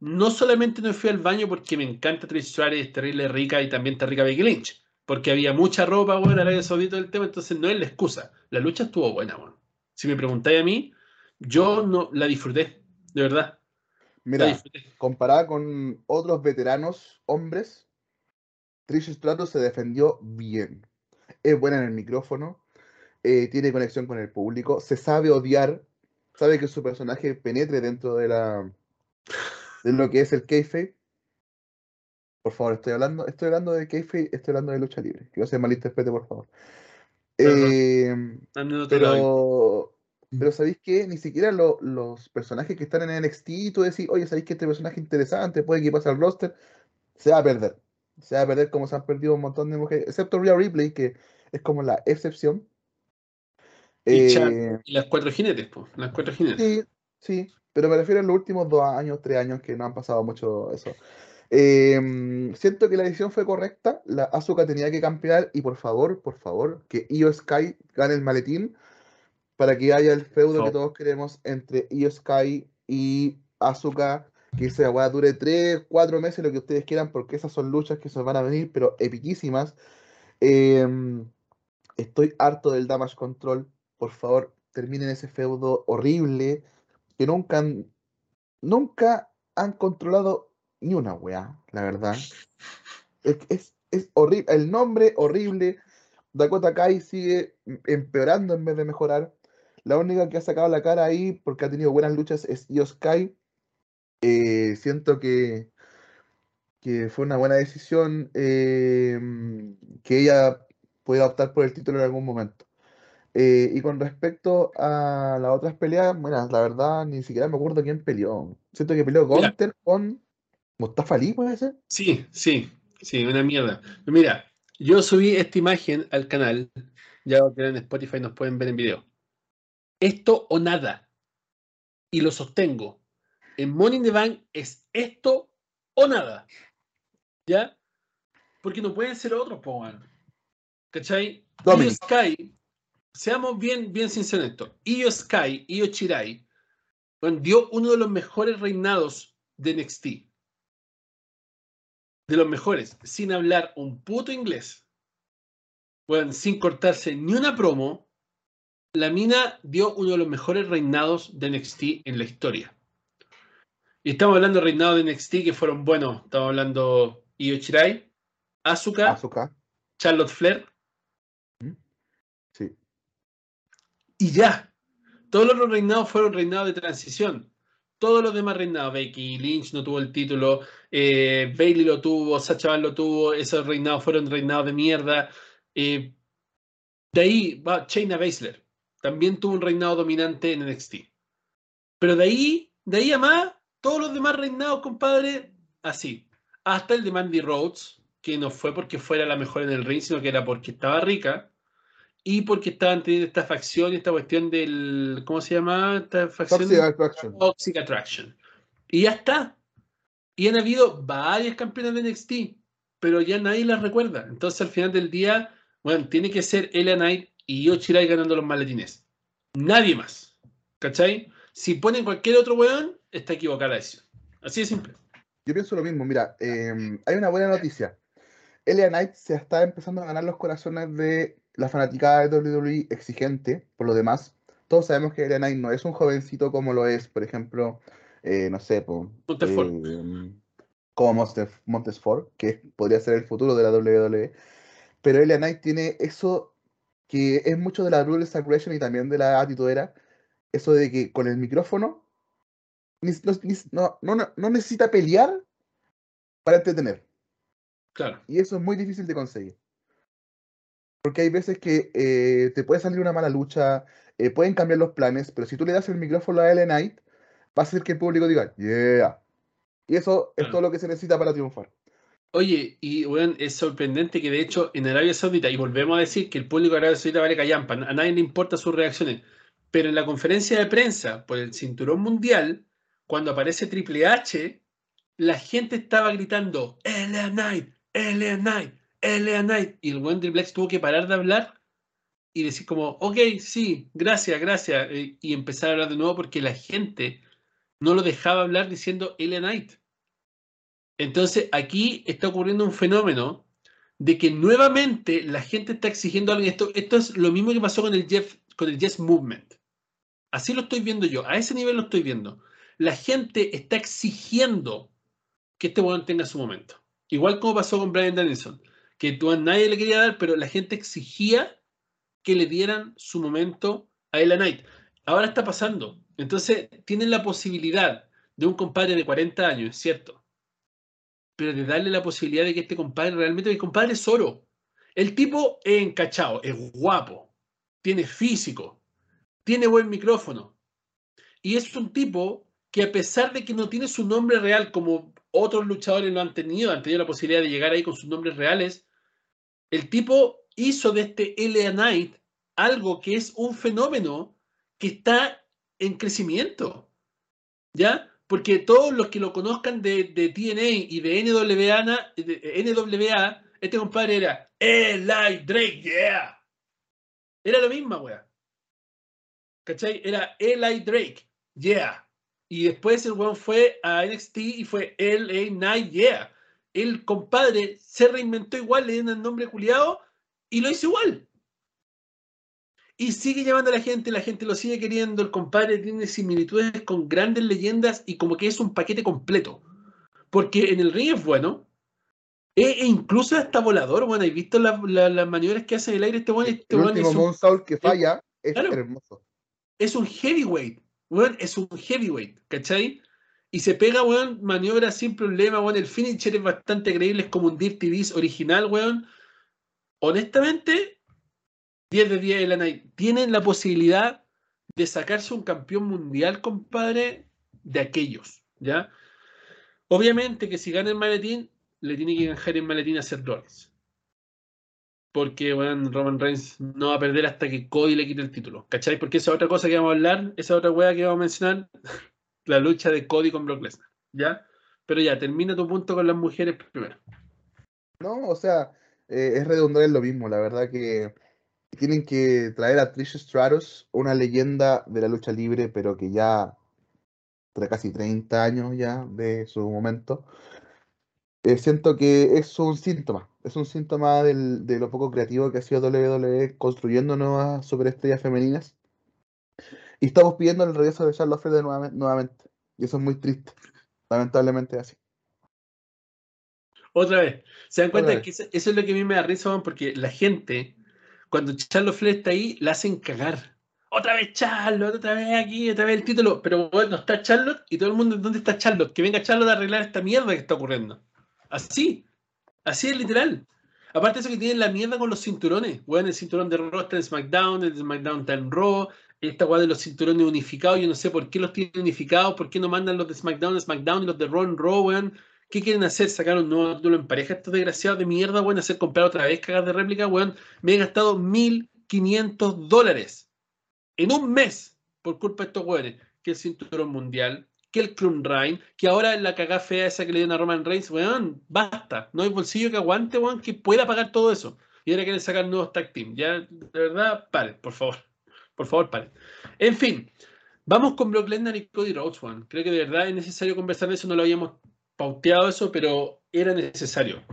no solamente no fui al baño porque me encanta Trish Stratus, es terrible rica y también está rica Becky Lynch, porque había mucha ropa, bueno, Arabia Saudita del tema, entonces no es la excusa. La lucha estuvo buena, bueno. Si me preguntáis a mí, yo no la disfruté, de verdad. Mira, comparada con otros veteranos hombres, Trish Stratus se defendió bien es buena en el micrófono, eh, tiene conexión con el público, se sabe odiar, sabe que su personaje penetre dentro de la de lo que es el kayfabe. Por favor, estoy hablando, estoy hablando de kayfabe, estoy hablando de lucha libre. Que no se malinterprete, por favor. Eh, pero, pero ¿sabéis que Ni siquiera los personajes que están en NXT, tú decís, oye, ¿sabéis que este personaje interesante puede que pase al roster? Se va a perder se va a perder como se han perdido un montón de mujeres, excepto Rhea Ripley, que es como la excepción. Y, eh, las cuatro jinetes, pues, las cuatro jinetes. Sí, sí, pero me refiero a los últimos dos años, tres años que no han pasado mucho eso. Em, siento que la decisión fue correcta, la Asuka tenía que campear y por favor, por favor, que Io Sky gane el maletín para que haya el feudo que todos queremos entre Io Sky y Asuka que esa weá dure 3, 4 meses, lo que ustedes quieran, porque esas son luchas que se van a venir, pero epiquísimas. Em, estoy harto del Damage Control. Por favor, terminen ese feudo horrible que nunca han, nunca han controlado ni una weá, la verdad. Es, es, horrible. El nombre horrible. Dakota Kai sigue empeorando en vez de mejorar. La única que ha sacado la cara ahí porque ha tenido buenas luchas es Kai eh, siento que, que fue una buena decisión eh, que ella pueda optar por el título en algún momento. Eh, y con respecto a las otras peleas, bueno, la verdad ni siquiera me acuerdo quién peleó. Siento que peleó. Gunter con Mustafa Ali, puede ser. Sí, sí, sí, una mierda. Mira, yo subí esta imagen al canal, ya que en Spotify nos pueden ver en video. Esto o nada. Y lo sostengo. En Money in the Bank es esto o nada. ¿Ya? Porque no pueden ser otros, po. ¿Cachai? Io. Sky, seamos bien, bien sinceros en esto. Io Sky, Io Chirai, dio uno de los mejores reinados de NXT de los mejores, sin hablar un puto inglés, bueno, sin cortarse ni una promo, la mina dio uno de los mejores reinados de NXT en la historia. Y estamos hablando de reinados de NXT que fueron buenos. Estamos hablando Io Shirai, Asuka, Asuka. Charlotte Flair Sí. y ya. Todos los reinados fueron reinados de transición. Todos los demás reinados, Becky Lynch no tuvo el título, eh, Bailey lo tuvo, Sacha Banks lo tuvo, esos reinados fueron reinados de mierda. Eh, de ahí va Shayna Baszler, también tuvo un reinado dominante en NXT. Pero de ahí, de ahí a más, todos los demás reinados, compadre, así. Hasta el de Mandy Rhodes, que no fue porque fuera la mejor en el ring, sino que era porque estaba rica y porque estaban teniendo esta facción, esta cuestión del. ¿Cómo se llama? Esta facción. Toxic Attraction. Toxic Attraction. Y ya está. Y han habido varias campeonas de NXT, pero ya nadie las recuerda. Entonces, al final del día, bueno, tiene que ser Elia Knight y Io Shirai ganando los maletines. Nadie más. ¿Cachai? Si ponen cualquier otro weón, está equivocada la decisión. Así de simple. Yo pienso lo mismo, mira, em, hay una buena noticia. Elia Knight se está empezando a ganar los corazones de la fanaticada de WWE exigente, por lo demás. Todos sabemos que Elia Knight no es un jovencito como lo es, por ejemplo, eh, no sé, po, eh, como Montesfort, que podría ser el futuro de la WWE. Pero Elia Knight tiene eso que es mucho de la Ruthless Aggression y también de la atitudera, eso de que con el micrófono no, no- no- no necesita pelear para entretener. Claro. Y eso es muy difícil de conseguir. Porque hay veces que eh, te puede salir una mala lucha, eh, pueden cambiar los planes, pero si tú le das el micrófono a Ellen Knight, va a hacer que el público diga, yeah. Y eso es Claro. todo lo que se necesita para triunfar. Oye, y weón, es sorprendente que de hecho en Arabia Saudita, y volvemos a decir que el público de Arabia Saudita vale callampa, a nadie le importa sus reacciones, pero en la conferencia de prensa por el cinturón mundial, cuando aparece Triple H, la gente estaba gritando, LA Knight, LA Knight, LA Knight, y el buen Triple H tuvo que parar de hablar y decir como, ok, sí, gracias, gracias, eh, y empezar a hablar de nuevo porque la gente no lo dejaba hablar diciendo LA Knight. Entonces aquí está ocurriendo un fenómeno de que nuevamente la gente está exigiendo algo. Esto, esto es lo mismo que pasó con el Jeff, con el Yes Movement. Así lo estoy viendo yo, a ese nivel lo estoy viendo. La gente está exigiendo que este weón tenga su momento. Igual como pasó con Brian Danielson, que a nadie le quería dar, pero la gente exigía que le dieran su momento a Ella Knight. Ahora está pasando. Entonces tienen la posibilidad de un compadre de 40 años, cierto, pero de darle la posibilidad de que este compadre realmente, el compadre es oro. El tipo es encachado, es guapo, tiene físico, tiene buen micrófono. Y es un tipo que a pesar de que no tiene su nombre real como otros luchadores lo han tenido, han tenido la posibilidad de llegar ahí con sus nombres reales, el tipo hizo de este LA Knight algo que es un fenómeno que está en crecimiento. ¿Ya? Porque todos los que lo conozcan de, de TNA y de NWA, de NWA, este compadre era Eli Drake, yeah. Era la misma, wea. ¿Cachai? Era Eli Drake, yeah. Y después el weón fue a NXT y fue LA Knight, yeah. El compadre se reinventó igual, le dieron el nombre culiado y lo hizo igual. Y sigue llamando a la gente, la gente lo sigue queriendo, el compadre tiene similitudes con grandes leyendas y como que es un paquete completo. Porque en el ring es bueno, e, incluso hasta volador, bueno, ¿has visto las la, las maniobras que hace en el aire este weón? Este El último es un, Moonsault que falla es Claro. hermoso. es un heavyweight, weón, es un heavyweight, ¿cachai? Y se pega, weón, maniobra sin problema, weón. El finisher es bastante creíble, es como un Dirty Beast original, weón. Honestamente, 10 de 10 de la Night. Tienen la posibilidad de sacarse un campeón mundial, compadre, de aquellos, ¿ya? Obviamente que si gana el maletín, le tiene que ganar el maletín a Seth Rollins. Porque, bueno, Roman Reigns no va a perder hasta que Cody le quite el título. ¿Cachai? Porque esa otra cosa que vamos a hablar, esa otra wea que vamos a mencionar, [laughs] la lucha de Cody con Brock Lesnar. ¿Ya? Pero ya, termina tu punto con las mujeres primero. No, o sea, eh, es redundar en lo mismo. La verdad que tienen que traer a Trish Stratus, una leyenda de la lucha libre, pero que ya de casi 30 años ya de su momento. Eh, siento que es un síntoma, es un síntoma del, de lo poco creativo que ha sido WWE construyendo nuevas superestrellas femeninas. Y estamos pidiendo el regreso de Charlotte Flair nuevamente, Y eso es muy triste. Lamentablemente así. Otra vez. ¿Se dan cuenta que eso, es lo que a mí me da risa, porque la gente, cuando Charlotte Flair está ahí, la hacen cagar otra vez Charlotte, otra vez aquí, otra vez el título, pero bueno, está Charlotte y todo el mundo, ¿dónde está Charlotte? Que venga Charlotte a arreglar esta mierda que está ocurriendo. Así, así es literal. Aparte de eso que tienen la mierda con los cinturones, bueno, el cinturón de Raw está en SmackDown, el de SmackDown está en Raw, esta weá de los cinturones unificados, yo no sé por qué los tienen unificados, por qué no mandan los de SmackDown a SmackDown y los de Raw en Raw, weón. ¿Qué quieren hacer? ¿Sacar un nuevo título en pareja? Estos desgraciados de mierda, weón, hacer comprar otra vez cagas de réplica, weón. Me he gastado 1.500 dólares en un mes por culpa de estos hueones, que el cinturón mundial, que el Crown Rhyme, que ahora la cagada fea esa que le dieron a Roman Reigns, weón, basta. No hay bolsillo que aguante, weón, que pueda pagar todo eso. Y ahora quieren sacar nuevos tag team. Ya, de verdad, paren, por favor. Por favor, paren. En fin, vamos con Brock Lesnar y Cody Rhodes, weón. Creo que de verdad es necesario conversar de eso. No lo habíamos pauteado eso, pero era necesario.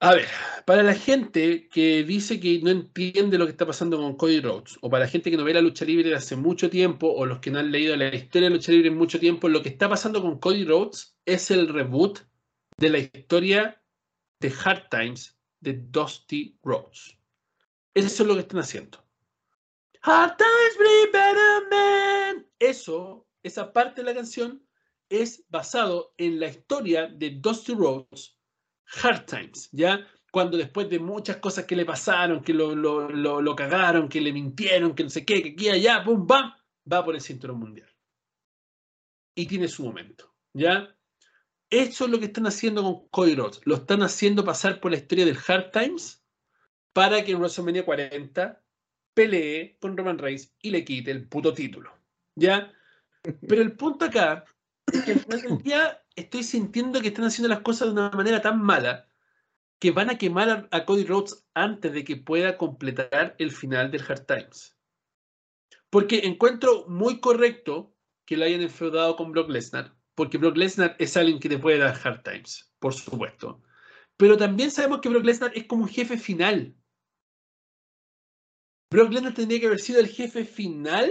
A ver, para la gente que dice que no entiende lo que está pasando con Cody Rhodes, o para la gente que no ve la lucha libre hace mucho tiempo, o los que no han leído la historia de la lucha libre en mucho tiempo, lo que está pasando con Cody Rhodes es el reboot de la historia de Hard Times de Dusty Rhodes. Eso es lo que están haciendo. Hard Times Bring Better Man. Eso, esa parte de la canción, es basado en la historia de Dusty Rhodes hard times, ¿ya? Cuando después de muchas cosas que le pasaron, que lo, lo, cagaron, que le mintieron, que no sé qué, que aquí, allá, pum, bam, va por el cinturón mundial. Y tiene su momento, ¿ya? Eso es lo que están haciendo con Cody Rhodes. Lo están haciendo pasar por la historia del Hard Times para que en WrestleMania 40 pelee con Roman Reigns y le quite el puto título. ¿Ya? [laughs] Pero el punto acá al final del día estoy sintiendo que están haciendo las cosas de una manera tan mala que van a quemar a, Cody Rhodes antes de que pueda completar el final del Hard Times. Porque encuentro muy correcto que lo hayan enfeudado con Brock Lesnar, porque Brock Lesnar es alguien que te puede dar Hard Times, por supuesto. Pero también sabemos que Brock Lesnar es como un jefe final. Brock Lesnar tendría que haber sido el jefe final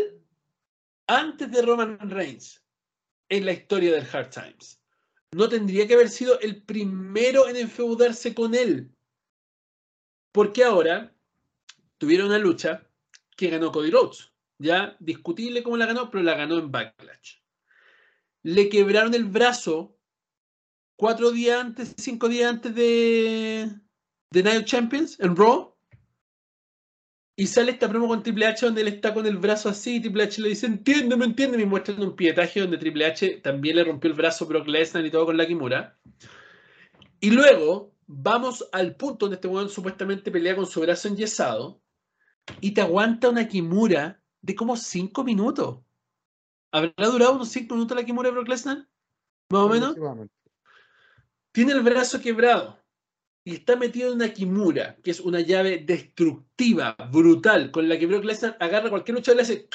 antes de Roman Reigns en la historia del Hard Times no tendría que haber sido el primero en enfeudarse con él. Porque ahora tuvieron una lucha que ganó Cody Rhodes. Ya discutible cómo la ganó, pero la ganó en Backlash. Le quebraron el brazo cuatro días antes, cinco días antes de, de Night Champions en Raw. Y sale esta promo con Triple H donde él está con el brazo así y Triple H le dice, entiéndeme, entiéndeme, y muestran un pietaje donde Triple H también le rompió el brazo a Brock Lesnar y todo con la Kimura. Y luego vamos al punto donde este weón supuestamente pelea con su brazo enyesado y te aguanta una Kimura de como 5 minutos. ¿Habrá durado unos 5 minutos la Kimura de Brock Lesnar? Más o menos. Tiene el brazo quebrado y está metido en una Kimura, que es una llave destructiva, brutal, con la que Brock Lesnar agarra cualquier luchador y le hace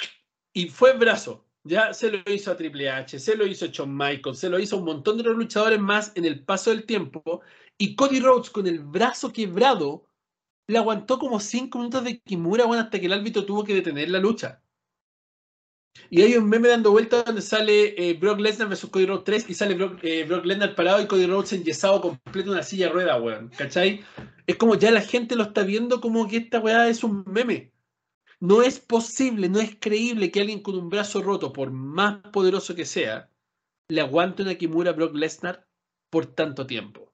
y fue brazo. Ya se lo hizo a Triple H, se lo hizo a Shawn Michaels, se lo hizo a un montón de luchadores más en el paso del tiempo. Y Cody Rhodes con el brazo quebrado le aguantó como 5 minutos de Kimura hasta que el árbitro tuvo que detener la lucha. Y hay un meme dando vueltas donde sale eh, Brock Lesnar versus Cody Rhodes 3 y sale Brock, eh, Brock Lesnar parado y Cody Rhodes enyesado completo en una silla rueda, weón. ¿Cachai? Es como ya la gente lo está viendo como que esta weá es un meme. No es posible, no es creíble que alguien con un brazo roto, por más poderoso que sea, le aguante una Kimura a Brock Lesnar por tanto tiempo.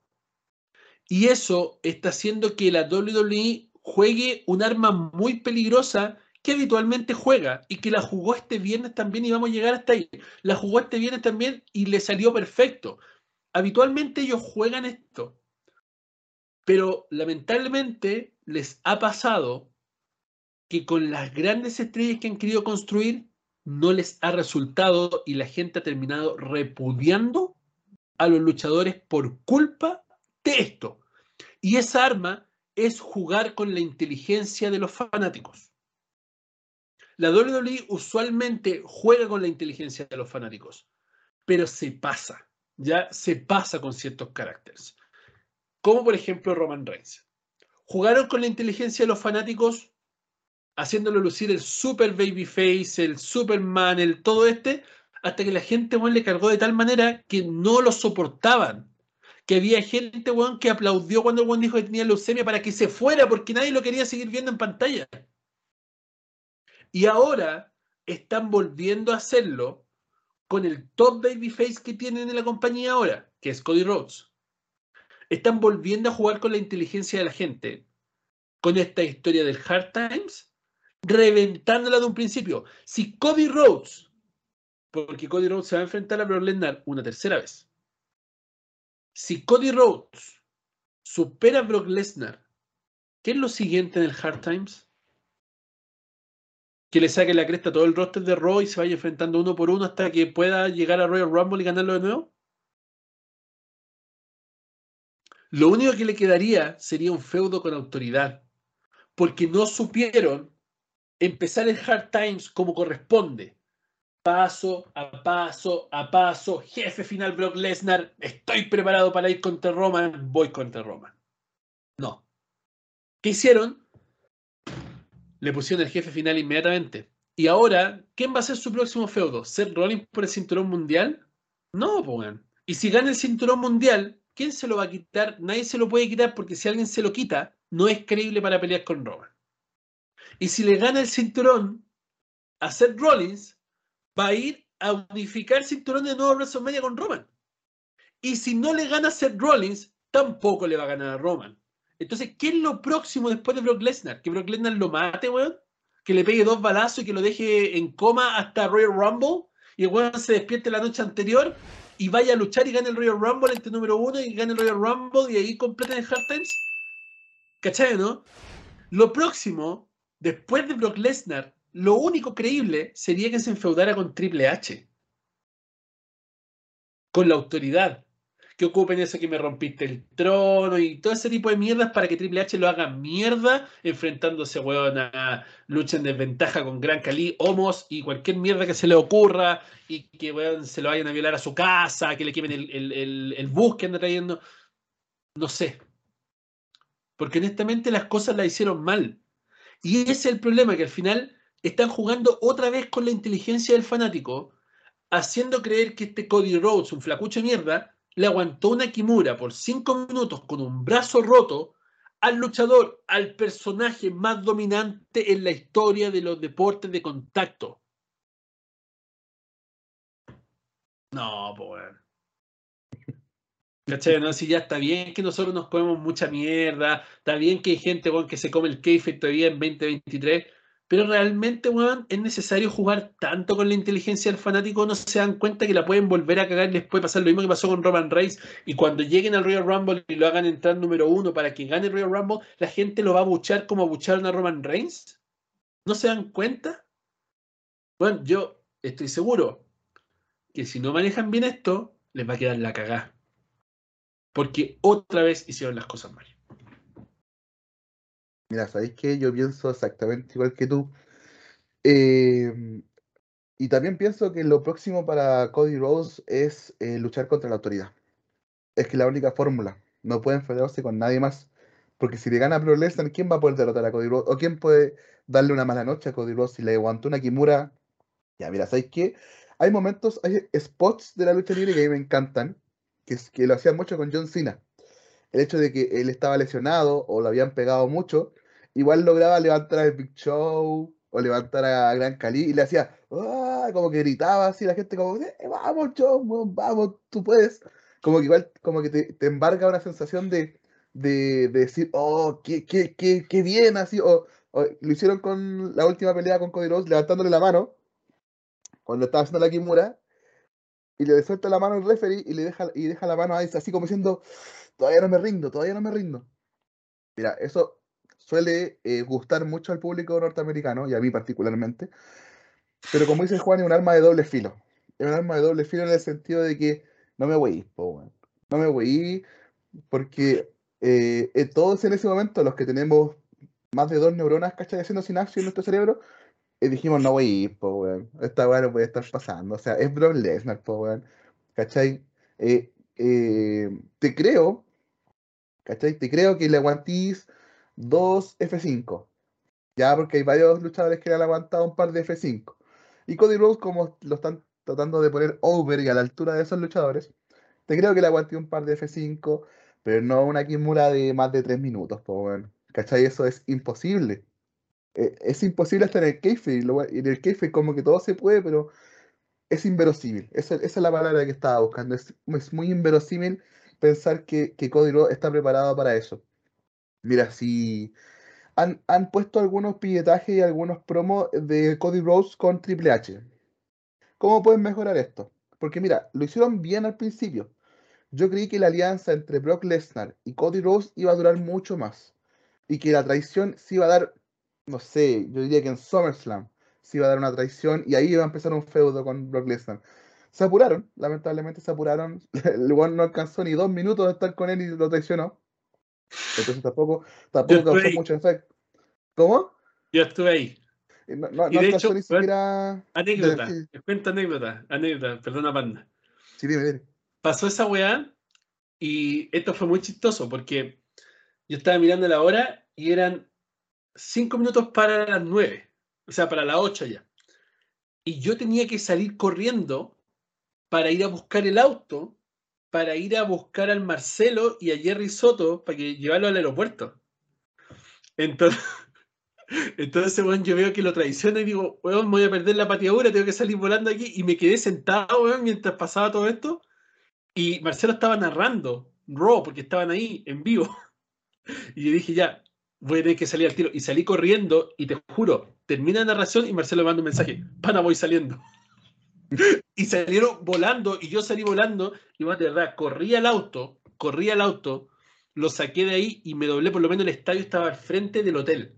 Y eso está haciendo que la WWE juegue un arma muy peligrosa que habitualmente juega y que la jugó este viernes también y vamos a llegar hasta ahí. La jugó este viernes también y le salió perfecto. Habitualmente ellos juegan esto, pero lamentablemente les ha pasado que con las grandes estrellas que han querido construir no les ha resultado y la gente ha terminado repudiando a los luchadores por culpa de esto. Y esa arma es jugar con la inteligencia de los fanáticos. La WWE usualmente juega con la inteligencia de los fanáticos, pero se pasa, ya se pasa con ciertos caracteres. Como por ejemplo Roman Reigns. Jugaron con la inteligencia de los fanáticos, haciéndolo lucir el super babyface, el Superman, el todo este, hasta que la gente le cargó de tal manera que no lo soportaban que había gente, weón, que aplaudió cuando el weón dijo que tenía leucemia para que se fuera porque nadie lo quería seguir viendo en pantalla. Y ahora están volviendo a hacerlo con el top babyface que tienen en la compañía ahora, que es Cody Rhodes. Están volviendo a jugar con la inteligencia de la gente, con esta historia del Hard Times, reventándola de un principio. Si Cody Rhodes, porque Cody Rhodes se va a enfrentar a Brock Lesnar una tercera vez, si Cody Rhodes supera a Brock Lesnar, ¿qué es lo siguiente en el Hard Times? Que le saque la cresta todo el roster de Raw y se vaya enfrentando uno por uno hasta que pueda llegar a Royal Rumble y ganarlo de nuevo. Lo único que le quedaría sería un feudo con autoridad, porque no supieron empezar el Hard Times como corresponde paso a paso a paso, jefe final Brock Lesnar, estoy preparado para ir contra Roman, voy contra Roman. No. ¿Qué hicieron? Le pusieron el jefe final inmediatamente. Y ahora, ¿quién va a ser su próximo feudo? ¿Seth Rollins por el cinturón mundial? No, pues. Y si gana el cinturón mundial, ¿quién se lo va a quitar? Nadie se lo puede quitar porque si alguien se lo quita, no es creíble para pelear con Roman. Y si le gana el cinturón a Seth Rollins, va a ir a unificar cinturón de nuevo WrestleMania con Roman. Y si no le gana a Seth Rollins, tampoco le va a ganar a Roman. Entonces, ¿qué es lo próximo después de Brock Lesnar? ¿Que Brock Lesnar lo mate, weón? ¿Que le pegue dos balazos y que lo deje en coma hasta Royal Rumble? Y el weón se despierte la noche anterior y vaya a luchar y gane el Royal Rumble este número uno y gane el Royal Rumble y ahí completen el Hard Times. ¿Cachai, no? Lo próximo, después de Brock Lesnar, lo único creíble sería que se enfeudara con Triple H. Con la autoridad. Que ocupen eso que me rompiste el trono y todo ese tipo de mierdas para que Triple H lo haga mierda, enfrentándose, weón, a lucha en desventaja con Gran Cali, Homos y cualquier mierda que se le ocurra y que, se lo vayan a violar a su casa, que le quemen el, el bus que anda trayendo. No sé. Porque honestamente las cosas las hicieron mal. Y ese es el problema, que al final están jugando otra vez con la inteligencia del fanático, haciendo creer que este Cody Rhodes, un flacucho de mierda, le aguantó una Kimura por cinco minutos con un brazo roto al luchador, al personaje más dominante en la historia de los deportes de contacto. No, pues. ¿Cachai? No, si ya está bien que nosotros nos comemos mucha mierda, está bien que hay gente que se come el keife todavía en 2023, pero realmente, weón, es necesario jugar tanto con la inteligencia del fanático, no se dan cuenta que la pueden volver a cagar y les puede pasar lo mismo que pasó con Roman Reigns. Y cuando lleguen al Royal Rumble y lo hagan entrar número uno para que gane el Royal Rumble, la gente lo va a buchar como bucharon a Roman Reigns. ¿No se dan cuenta? Bueno, yo estoy seguro que si no manejan bien esto, les va a quedar la cagada. Porque otra vez hicieron las cosas mal. Mira, ¿sabéis qué? Yo pienso exactamente igual que tú. Em, y también pienso que lo próximo para Cody Rhodes es eh, luchar contra la autoridad. Es que la única fórmula. No puede enfrentarse con nadie más. Porque si le gana a Brock Lesnar, ¿quién va a poder derrotar a Cody Rhodes? ¿O quién puede darle una mala noche a Cody Rhodes si le aguantó una Kimura? Ya, mira, ¿sabéis qué? Hay momentos, hay spots de la lucha libre que a mí me encantan, que, que lo hacían mucho con John Cena. El hecho de que él estaba lesionado o lo habían pegado mucho igual lograba levantar a Big Show o levantar a Gran Cali y le hacía, ¡ah! como que gritaba así, la gente como, eh, vamos, John, vamos, tú puedes. Como que igual, como que te, te embarga una sensación de, de, de decir, oh, qué, qué, qué, qué bien, así, o, lo hicieron con la última pelea con Cody Rhodes, levantándole la mano, cuando estaba haciendo la Kimura, y le suelta la mano al referee y le deja, y deja la mano ahí, así como diciendo, todavía no me rindo, todavía no me rindo. Mira, eso suele eh, gustar mucho al público norteamericano, y a mí particularmente, pero como dice Juan, es un arma de doble filo. Es un arma de doble filo en el sentido de que no me voy, no me voy, porque eh, eh, todos en ese momento, los que tenemos más de dos neuronas, ¿cachai? Haciendo sinapsis en nuestro cerebro, eh, dijimos, no voy po, weón. Esta weá no puede estar pasando. O sea, es Brock Lesnar, po, weón. ¿Cachai? Eh, te creo, ¿cachai? Te creo que le aguantís dos F5. Ya, porque hay varios luchadores que le han aguantado un par de F5. Y Cody Rhodes, como lo están tratando de poner over y a la altura de esos luchadores, te creo que le aguanté un par de F5, pero no una Kimura de más de 3 minutos, po, weón. ¿Cachai? Eso es imposible. Eh, es imposible estar en el lo- En el kayfabe como que todo se puede, pero es inverosímil. Esa, esa es la palabra que estaba buscando. Es, es muy inverosímil pensar que, que Cody Rhodes está preparado para eso. Mira, si han, han puesto algunos pilletajes y algunos promos de Cody Rhodes con Triple H. ¿Cómo pueden mejorar esto? Porque mira, lo hicieron bien al principio. Yo creí que la alianza entre Brock Lesnar y Cody Rhodes iba a durar mucho más. Y que la traición se iba a dar, no sé, yo diría que en SummerSlam se iba a dar una traición y ahí iba a empezar un feudo con Brock Lesnar. Se apuraron, lamentablemente se apuraron. [laughs] El no alcanzó ni dos minutos de estar con él y lo traicionó. Entonces tampoco, tampoco causó mucho efecto. ¿Cómo? Yo estuve ahí. No, no, Y no de alcanzó hecho, ni siquiera. Anécdota. Les cuento anécdota. Anécdota. Perdona, panda. sí, dime, dime. Pasó esa weá y esto fue muy chistoso porque yo estaba mirando la hora y eran cinco minutos para las nueve. O sea, para las ocho ya. Y yo tenía que salir corriendo para ir a buscar el auto, para ir a buscar al Marcelo y a Jerry Soto para que llevarlo al aeropuerto. Entonces, [laughs] entonces weón, yo veo que lo traiciona y digo, voy a perder la pateadura, tengo que salir volando aquí. Y me quedé sentado, weón, mientras pasaba todo esto. Y Marcelo estaba narrando Raw, porque estaban ahí en vivo. [laughs] Y yo dije, ya, voy a tener que salir al tiro. Y salí corriendo, y te juro, termina la narración y Marcelo me manda un mensaje, pana, voy saliendo. [laughs] y salieron volando, y yo salí volando, y bueno, de verdad, corrí al auto, corrí al auto, lo saqué de ahí y me doblé, por lo menos el estadio estaba al frente del hotel.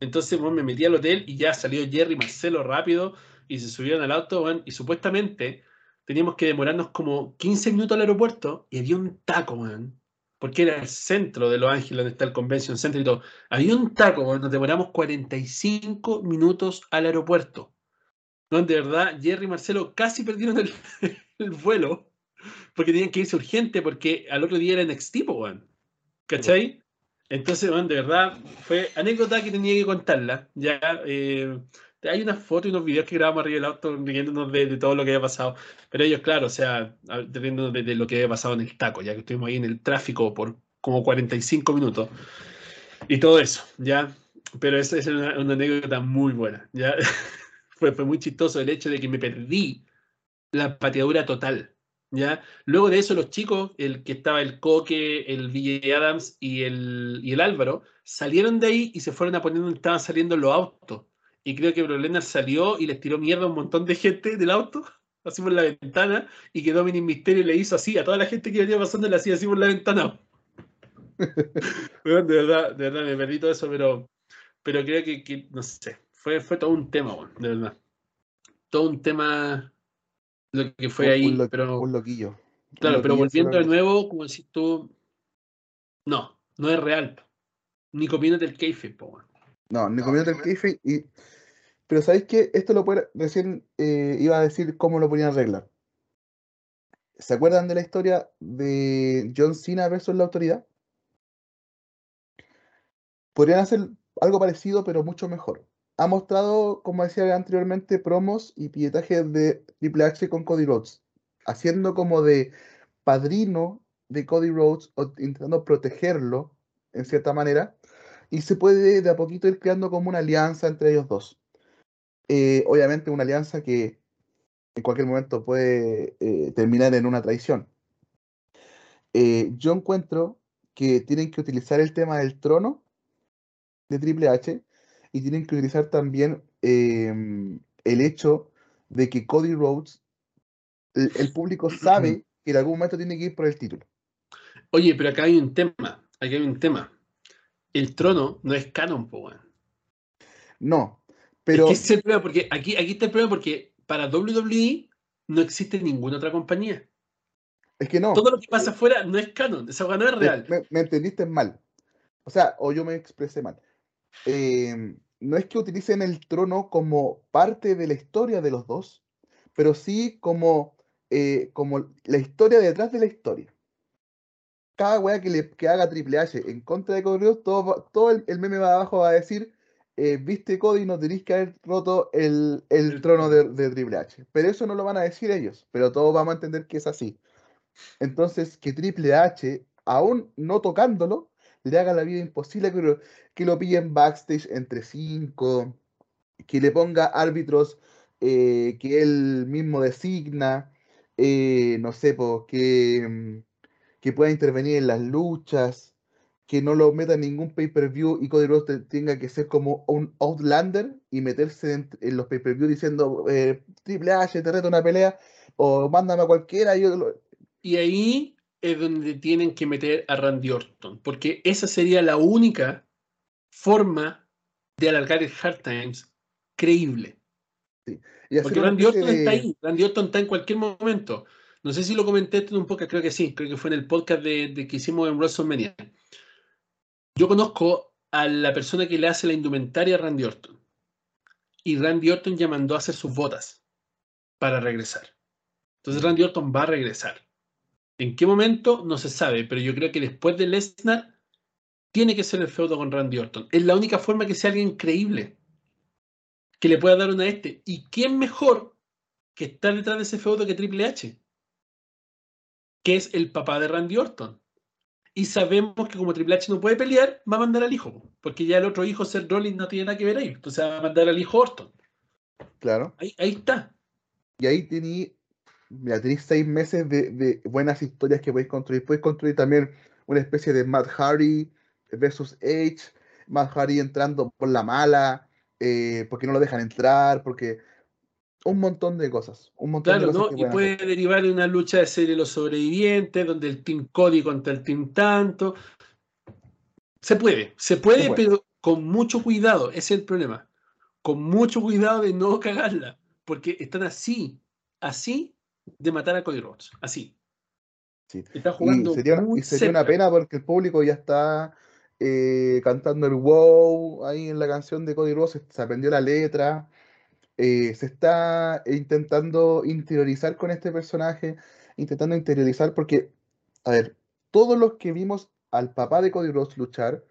Entonces, me metí al hotel y ya salió Jerry Marcelo rápido y se subieron al auto, y supuestamente teníamos que demorarnos como 15 minutos al aeropuerto y había un taco, man, porque era el centro de Los Ángeles, donde está el Convention Center y todo. Había un taco, nos demoramos 45 minutos al aeropuerto. Donde de verdad Jerry y Marcelo casi perdieron el, [laughs] el vuelo porque tenían que irse urgente porque al otro día era NXT, weón. ¿Cachai? Entonces, weón, de verdad, fue anécdota que tenía que contarla. Ya, eh, hay unas fotos y unos videos que grabamos arriba del auto riéndonos de, de todo lo que había pasado. Pero ellos, claro, o sea, riéndonos de, de lo que había pasado en el taco, ya que estuvimos ahí en el tráfico por como 45 minutos. Y todo eso, ¿ya? Pero esa es una, una anécdota muy buena, ¿ya? [laughs] fue, fue muy chistoso el hecho de que me perdí la pateadura total, ¿ya? Luego de eso, los chicos, el que estaba el Coque, el VJ Adams y el, y el Álvaro, salieron de ahí y se fueron a poner donde estaban saliendo los autos. Y creo que Brock Lesnar salió y les tiró mierda a un montón de gente del auto, [laughs] así por la ventana, y que Dominic Mysterio le hizo así a toda la gente que venía pasando, le hacía así por la ventana. [laughs] De verdad, de verdad, me perdí todo eso, pero, pero creo que, que, no sé, fue, fue todo un tema, weón, de verdad. Todo un tema lo que fue Un- ahí, un, lo- pero... un loquillo. Un Claro, pero volviendo de nuevo, como decís tú, no, no es real. Ni comiéndote el kayfabe, po. No, ni No, comiendo el kayfabe y... Pero ¿sabéis qué? Esto lo puede... Recién eh, iba a decir cómo lo podían arreglar. ¿Se acuerdan de la historia de John Cena versus la autoridad? Podrían hacer algo parecido, pero mucho mejor. Ha mostrado, como decía anteriormente, promos y pietajes de Triple H con Cody Rhodes, haciendo como de padrino de Cody Rhodes o intentando protegerlo en cierta manera, y se puede de a poquito ir creando como una alianza entre ellos dos. Eh, obviamente una alianza que en cualquier momento puede eh, terminar en una traición. Eh, yo encuentro que tienen que utilizar el tema del trono de Triple H y tienen que utilizar también em, el hecho de que Cody Rhodes, el, el público sabe que en algún momento tiene que ir por el título. Oye, pero acá hay un tema, aquí hay un tema. El trono no es canon, po, weón. No, pero Es que ese es el problema, porque aquí, aquí está el problema, porque para WWE no existe ninguna otra compañía. es que no. Todo lo que pasa afuera no es canon, esa no es real. me- me entendiste mal. O sea, o yo me expresé mal. Em, no es que utilicen el trono como parte de la historia de los dos, pero sí como, eh, como la historia detrás de la historia. Cada weá que, le, que haga Triple H en contra de Cody todo, todo el, el meme va abajo va a decir, eh, viste Cody, no tenéis que haber roto el, el trono de, de Triple H. Pero eso no lo van a decir ellos, pero todos vamos a entender que es así. Entonces, que Triple H, aún no tocándolo, le haga la vida imposible, que lo, que lo pillen backstage entre cinco, que le ponga árbitros eh, que él mismo designa, eh, no sé, que, mm, que pueda intervenir en las luchas, que no lo meta en ningún pay-per-view y Cody Rhodes te- tenga que ser como un Outlander y meterse en, los pay-per-view diciendo eh, Triple H, te reto una pelea, o mándame a cualquiera, Y ahí es donde tienen que meter a Randy Orton, porque esa sería la única forma de alargar el Hard Times creíble. y Porque Randy Orton está ahí, Randy Orton está en cualquier momento. No sé si lo comenté en un podcast, creo que sí, creo que fue en el podcast de, de que hicimos en WrestleMania. Yo conozco a la persona que le hace la indumentaria a Randy Orton. Y Randy Orton ya mandó a hacer sus botas para regresar. Entonces Randy Orton va a regresar. ¿En qué momento? No se sabe, pero yo creo que después de Lesnar tiene que ser el feudo con Randy Orton. Es la única forma que sea alguien creíble que le pueda dar una a este. ¿Y quién mejor que estar detrás de ese feudo que Triple H? Que es el papá de Randy Orton. Y sabemos que como Triple H no puede pelear, va a mandar al hijo, porque ya el otro hijo, Seth Rollins, no tiene nada que ver ahí. Entonces va a mandar al hijo Orton. Claro. Ahí, ahí está. Y ahí tení, mira, tenéis seis meses de, de buenas historias que podéis construir. Podéis construir también una especie de Matt Hardy versus Edge. Matt Hardy entrando por la mala, eh, porque no lo dejan entrar, porque un montón de cosas. Un montón de Claro, cosas ¿no? Y puede hacer. derivar en una lucha de serie de los sobrevivientes, donde el Team Cody contra el Team Tanto. Se puede, se puede, Se puede. pero con mucho cuidado, ese es el problema. Con mucho cuidado de no cagarla, porque están así, así de matar a Cody Rhodes, así. Sí. Están Y jugando sería, una, muy y sería una pena porque el público ya está eh, cantando el wow ahí en la canción de Cody Rhodes, se aprendió la letra, eh, se está intentando interiorizar con este personaje, intentando interiorizar porque, a ver, todos los que vimos al papá de Cody Rhodes luchar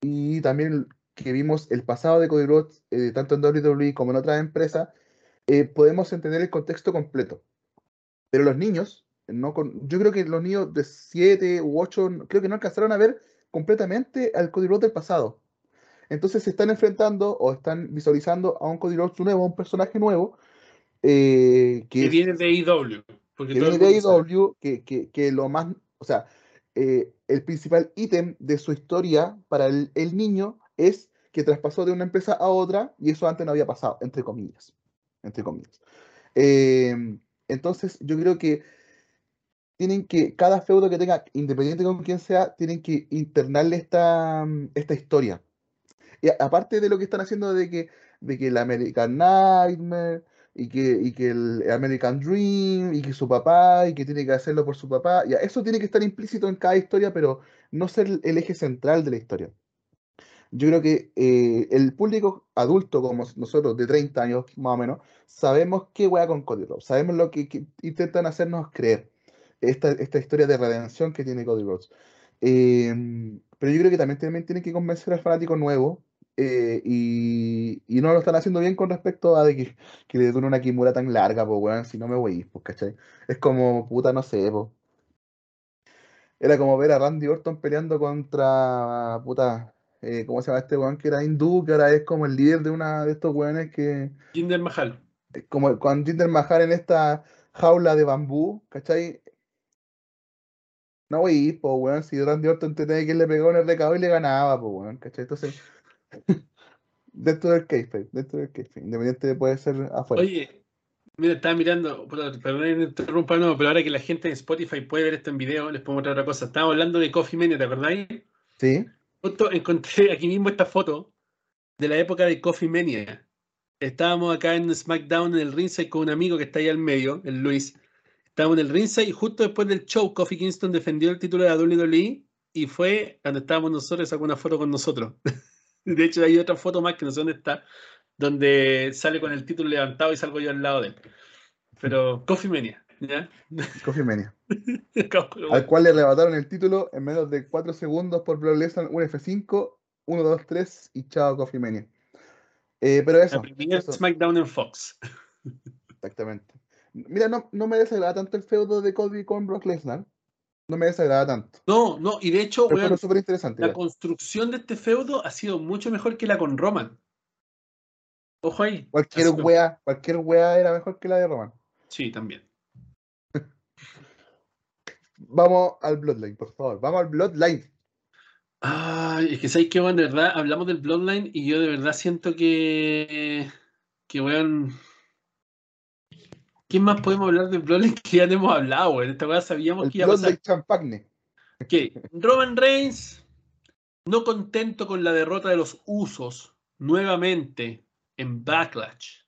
y también que vimos el pasado de Cody Rhodes, eh, tanto en WWE como en otras empresas, eh, podemos entender el contexto completo. Pero los niños, no con, yo creo que los niños de 7 u 8, creo que no alcanzaron a ver completamente al Cody Rhodes del pasado. Entonces se están enfrentando o están visualizando a un Cody Rhodes nuevo, a un personaje nuevo, eh, que, viene de AEW. Porque que viene de. AEW, que, que, que lo más, o sea, eh, el principal ítem de su historia para el, el niño es que traspasó de una empresa a otra y eso antes no había pasado, entre comillas. Entre comillas. Eh, entonces, yo creo que tienen que, cada feudo que tenga, independiente con quién sea, tienen que internarle esta, esta historia. Y aparte de lo que están haciendo de que, de que el American Nightmare y que, y que el American Dream y que su papá y que tiene que hacerlo por su papá, ya, eso tiene que estar implícito en cada historia, pero no ser el eje central de la historia. Yo creo que eh, el público adulto como nosotros, de 30 años más o menos, sabemos qué hueá con Cody Rhodes, sabemos lo que, intentan hacernos creer, esta, esta historia de redención que tiene Cody Rhodes. Eh, pero yo creo que también, también tienen que convencer al fanático nuevo eh, y, y no lo están haciendo bien con respecto a de que, que le dure una Kimura tan larga, pues weón, si no me voy, pues, ¿cachai? Es como, puta, no sé, pues. Era como ver a Randy Orton peleando contra, puta, eh, ¿cómo se llama este weón que era hindú, que ahora es como el líder de una de estos weones que... Jinder Mahal. como con Jinder Mahal en esta jaula de bambú, ¿cachai? No, wey, po, weón, si Randy Orton tenía que le pegó en el recado y le ganaba, po, weón, ¿cachai? Entonces, [laughs] dentro del kayfabe, dentro del kayfabe, independiente puede ser afuera. Oye, mira, estaba mirando, perdón interrumpa, no, pero ahora que la gente en Spotify puede ver esto en video, les puedo mostrar otra cosa. Estábamos hablando de Coffee Mania, ¿te acordáis? Sí, Justo encontré aquí mismo esta foto de la época de Coffee Mania. Estábamos acá en SmackDown en el ringside con un amigo que está ahí al medio, el Luis. Estábamos en el ringside y justo después del show, Kofi Kingston defendió el título de la WWE y fue cuando estábamos nosotros, sacó una foto con nosotros. [laughs] De hecho, hay otra foto más que no sé dónde está, donde sale con el título levantado y salgo yo al lado de él. Pero Coffee Mania, ¿ya? Coffee Mania. al cual le arrebataron el título en menos de 4 segundos por Brock Lesnar, un F5, 1, 2, 3 y chao Coffee Mania. Eh, pero eso, La primera eso, SmackDown en Fox. exactamente. Mira, no, no me desagrada tanto el feudo de Cody con Brock Lesnar. No me desagrada tanto. No, no, y de hecho, weón, fue interesante. la construcción de este feudo ha sido mucho mejor que la con Roman. Ojo ahí. Cualquier Así wea, cualquier wea era mejor que la de Roman. Sí, también. Vamos al Bloodline, por favor. Vamos al Bloodline. Ay, es que sabéis que, weón, de verdad, hablamos del Bloodline y yo de verdad siento que. Que, weón. ¿Quién más podemos hablar del Bloodline que ya no hemos hablado, weón? Esta weá sabíamos El que iba a pasar. Bloodline Champagne. Que Roman Reigns, no contento con la derrota de los Usos nuevamente en Backlash,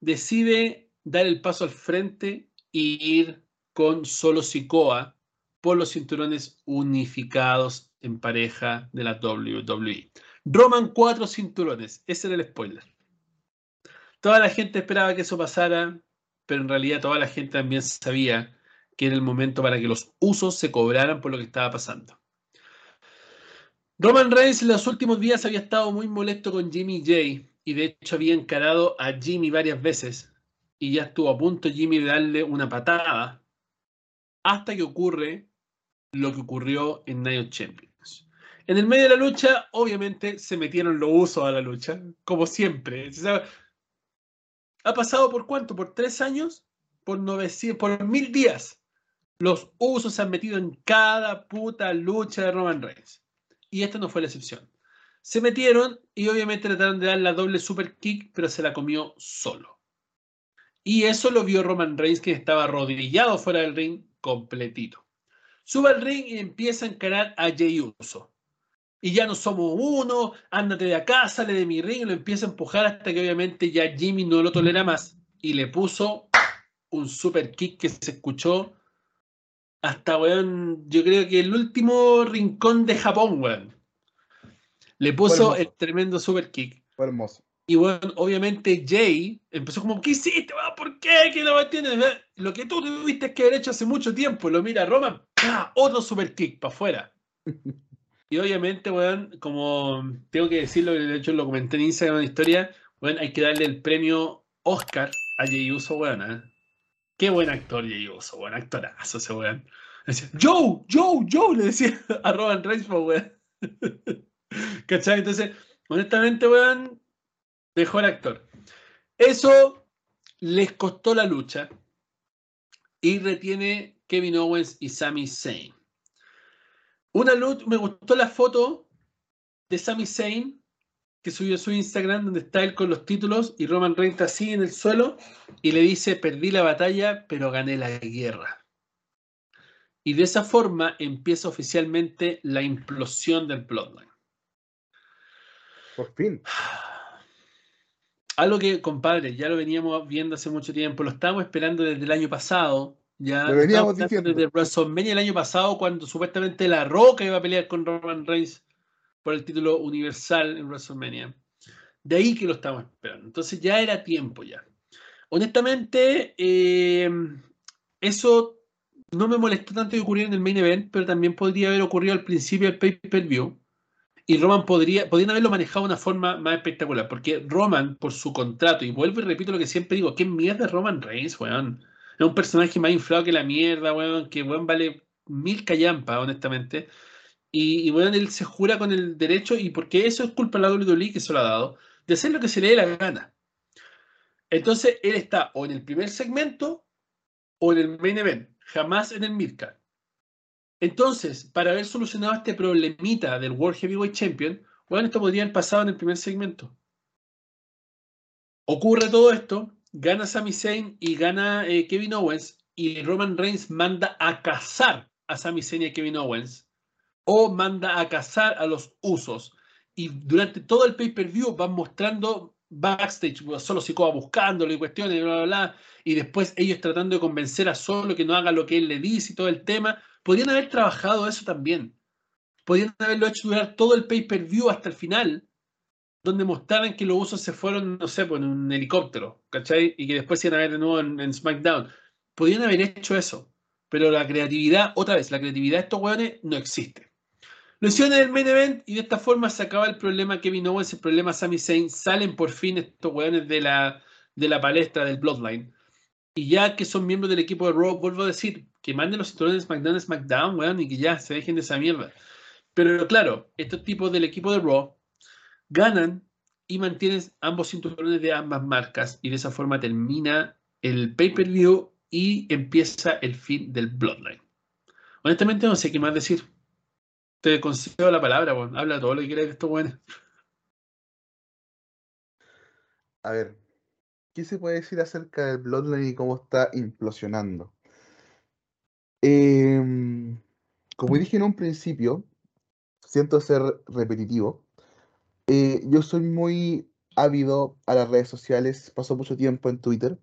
decide dar el paso al frente y ir con solo Sikoa por los cinturones unificados en pareja de la WWE. Roman cuatro cinturones, ese era el spoiler. Toda la gente esperaba que eso pasara, pero en realidad toda la gente también sabía que era el momento para que los usos se cobraran por lo que estaba pasando. Roman Reigns en los últimos días había estado muy molesto con Jimmy J y de hecho había encarado a Jimmy varias veces y ya estuvo a punto Jimmy de darle una patada hasta que ocurre lo que ocurrió en Night of Champions. En el medio de la lucha, obviamente, se metieron los usos a la lucha, como siempre. Ha pasado por cuánto? ¿Por tres años? ¿Por 900? ¿Por mil días? Los usos se han metido en cada puta lucha de Roman Reigns. Y esta no fue la excepción. Se metieron y obviamente trataron de dar la doble super kick, pero se la comió solo. Y eso lo vio Roman Reigns, que estaba arrodillado fuera del ring completito. Sube al ring y empieza a encarar a Jey Uso. Y ya no somos uno, ándate de acá, sale de mi ring, y lo empieza a empujar hasta que obviamente ya Jimmy no lo tolera más. Y le puso un super kick que se escuchó hasta, weón, yo creo que el último rincón de Japón, weón. Le puso el tremendo super kick. Fue hermoso. Y bueno, obviamente Jay empezó como, ¿qué hiciste? ¿Por qué? ¿Qué no me entiendes? Lo que tú tuviste que haber hecho hace mucho tiempo. Lo mira Roman, ¡pah! otro super kick para afuera. [laughs] Y obviamente, weón, como tengo que decirlo, de hecho lo comenté en Instagram en la historia, weón, hay que darle el premio Oscar a Jay Uso, weón. ¿eh? Qué buen actor Jay Uso, weón, actorazo ese weón. Joe, Joe, Joe, le decía [laughs] a Roman Reigns, pues, weón. [laughs] ¿Cachai? Entonces, honestamente, weón, mejor actor. Eso les costó la lucha y retiene Kevin Owens y Sami Zayn. Una lucha, me gustó la foto de Sami Zayn que subió a su Instagram donde está él con los títulos y Roman Reigns está así en el suelo y le dice perdí la batalla pero gané la guerra. Y de esa forma empieza oficialmente la implosión del Bloodline. Por fin. [sighs] Algo que, compadre, ya lo veníamos viendo hace mucho tiempo, lo estábamos esperando desde el año pasado. Ya Lo veníamos diciendo. Desde WrestleMania el año pasado, cuando supuestamente La Roca iba a pelear con Roman Reigns por el título universal en WrestleMania. De ahí que lo estábamos esperando. Entonces ya era tiempo ya. Honestamente, eh, eso no me molestó tanto que ocurriera en el main event, pero también podría haber ocurrido al principio del pay-per-view. Y Roman podría, podrían haberlo manejado de una forma más espectacular, porque Roman, por su contrato, y vuelvo y repito lo que siempre digo, ¿qué mierda es Roman Reigns, weón? Es un personaje más inflado que la mierda, weón, que weón vale mil callampas, honestamente. Y, y weón, él se jura con el derecho, y porque eso es culpa de la WWE que se lo ha dado, de hacer lo que se le dé la gana. Entonces él está o en el primer segmento o en el main event, jamás en el midcard. Entonces, para haber solucionado este problemita del World Heavyweight Champion, bueno, esto podría haber pasado en el primer segmento. Ocurre todo esto, gana Sami Zayn y gana eh, Kevin Owens y Roman Reigns manda a cazar a Sami Zayn y a Kevin Owens o manda a cazar a los usos y durante todo el pay-per-view van mostrando backstage, solo Sikoa buscándolo y cuestiones, bla, bla, bla, y después ellos tratando de convencer a Solo que no haga lo que él le dice y todo el tema. Podrían haber trabajado eso también. Podrían haberlo hecho durar todo el pay-per-view hasta el final, donde mostraran que los usos se fueron, no sé, pues, en un helicóptero, ¿cachai? Y que después iban a ver de nuevo en, SmackDown. Podrían haber hecho eso. Pero la creatividad, otra vez, la creatividad de estos hueones no existe. Lo hicieron en el main event y de esta forma se acaba el problema Kevin Owens, el problema Sami Zayn. Salen por fin estos weones de la, de la palestra del Bloodline. Y ya que son miembros del equipo de Raw, vuelvo a decir que manden los cinturones SmackDown a SmackDown, weón, y que ya se dejen de esa mierda. Pero claro, estos tipos del equipo de Raw ganan y mantienen ambos cinturones de ambas marcas. Y de esa forma termina el pay-per-view y empieza el fin del Bloodline. Honestamente no sé qué más decir. Te concedo la palabra, bueno. habla todo lo que quieras de esto, bueno. A ver, ¿qué se puede decir acerca del Bloodline y cómo está implosionando? Em, como dije en un principio, siento ser repetitivo. Eh, yo soy muy ávido a las redes sociales, paso mucho tiempo en Twitter.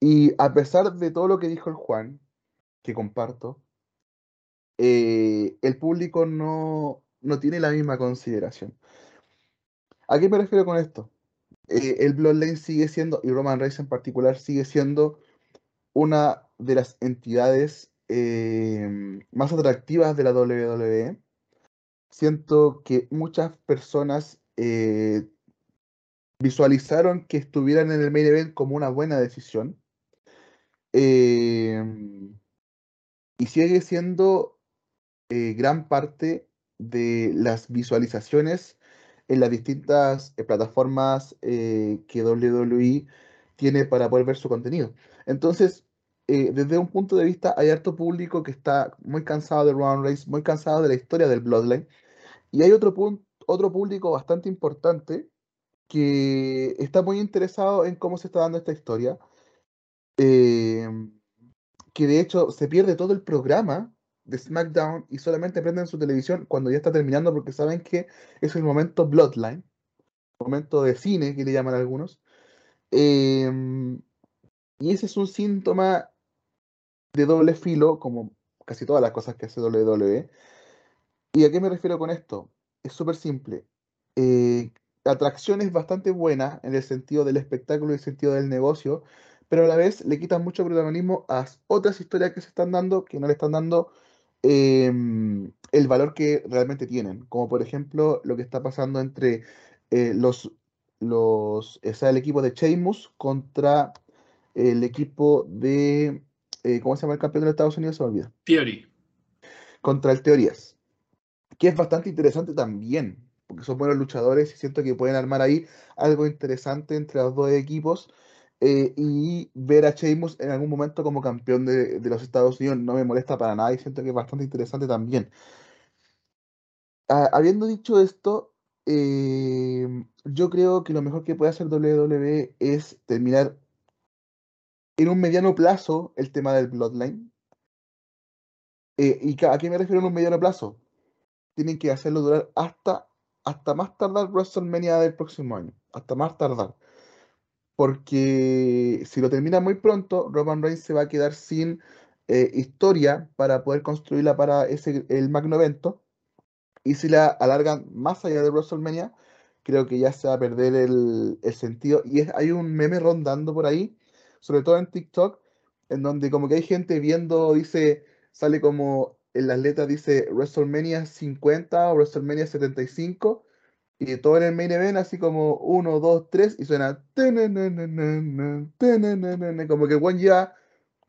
Y a pesar de todo lo que dijo el Juan, que comparto, eh, el público no, tiene la misma consideración. ¿A qué me refiero con esto? Eh, el Bloodline sigue siendo, y Roman Reigns en particular, sigue siendo una de las entidades eh, más atractivas de la WWE. Siento que muchas personas visualizaron que estuvieran en el main event como una buena decisión. y sigue siendo eh, gran parte de las visualizaciones en las distintas eh, plataformas eh, que WWE tiene para poder ver su contenido. Entonces, desde un punto de vista, hay harto público que está muy cansado de Round Race, muy cansado de la historia del Bloodline. Y hay otro, otro público bastante importante que está muy interesado en cómo se está dando esta historia. que de hecho se pierde todo el programa de SmackDown y solamente prenden su televisión cuando ya está terminando porque saben que es el momento Bloodline, momento de cine que le llaman algunos. Em, y ese es un síntoma de doble filo, como casi todas las cosas que hace WWE. ¿Y a qué me refiero con esto? Es súper simple. Eh, la atracción es bastante buena en el sentido del espectáculo y el sentido del negocio, pero a la vez le quitan mucho protagonismo a otras historias que se están dando, que no le están dando Em, el valor que realmente tienen, como por ejemplo lo que está pasando entre eh, los, los, el equipo de Sheamus contra el equipo de, eh, ¿cómo se llama el campeón de Estados Unidos? Se me olvida. Theory. Contra el Teorías, que es bastante interesante también, porque son buenos luchadores y siento que pueden armar ahí algo interesante entre los dos equipos eh, y ver a Sheamus en algún momento como campeón de, los Estados Unidos no me molesta para nada y siento que es bastante interesante también. Ah, habiendo dicho esto, eh, yo creo que lo mejor que puede hacer WWE es terminar en un mediano plazo el tema del Bloodline. Eh, ¿Y a qué me refiero en un mediano plazo? Tienen que hacerlo durar hasta, hasta más tardar WrestleMania del próximo año. Hasta más tardar porque si lo termina muy pronto, Roman Reigns se va a quedar sin eh, historia para poder construirla para ese, el magno evento. Y si la alargan más allá de WrestleMania, creo que ya se va a perder el, sentido. Y hay un meme rondando por ahí, sobre todo en TikTok, en donde como que hay gente viendo, dice, sale como en las letras dice WrestleMania 50 o WrestleMania 75 y todo en el main event, así como 1, 2, 3, y suena. Como que el ya,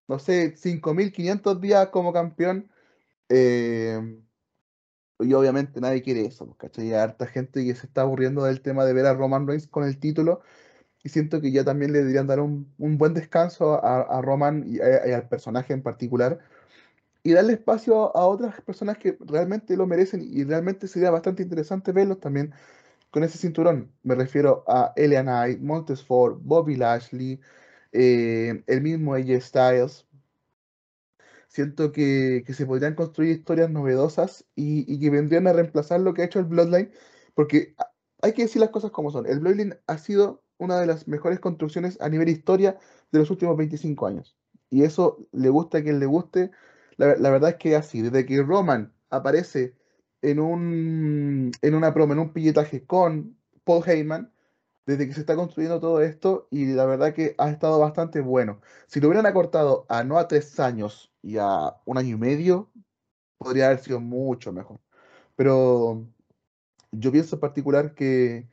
no sé, 5500 días como campeón. Eh, y obviamente nadie quiere eso, ¿cachai? Hay harta gente que se está aburriendo del tema de ver a Roman Reigns con el título. Y siento que ya también le deberían dar un, un buen descanso a, Roman y, a- y al personaje en particular y darle espacio a otras personas que realmente lo merecen y realmente sería bastante interesante verlos también con ese cinturón. Me refiero a Elia Knight, Montesford, Bobby Lashley, eh, el mismo AJ Styles. Siento que, que se podrían construir historias novedosas y, y que vendrían a reemplazar lo que ha hecho el Bloodline, porque hay que decir las cosas como son. El Bloodline ha sido una de las mejores construcciones a nivel historia de los últimos 25 años. Y eso le gusta a quien le guste. La, verdad es que así. Desde que Roman aparece en un, en una promo, en un pilletaje con Paul Heyman, desde que se está construyendo todo esto, y la verdad que ha estado bastante bueno. Si lo hubieran acortado a no a tres años y a un año y medio, podría haber sido mucho mejor. Pero yo pienso en particular que,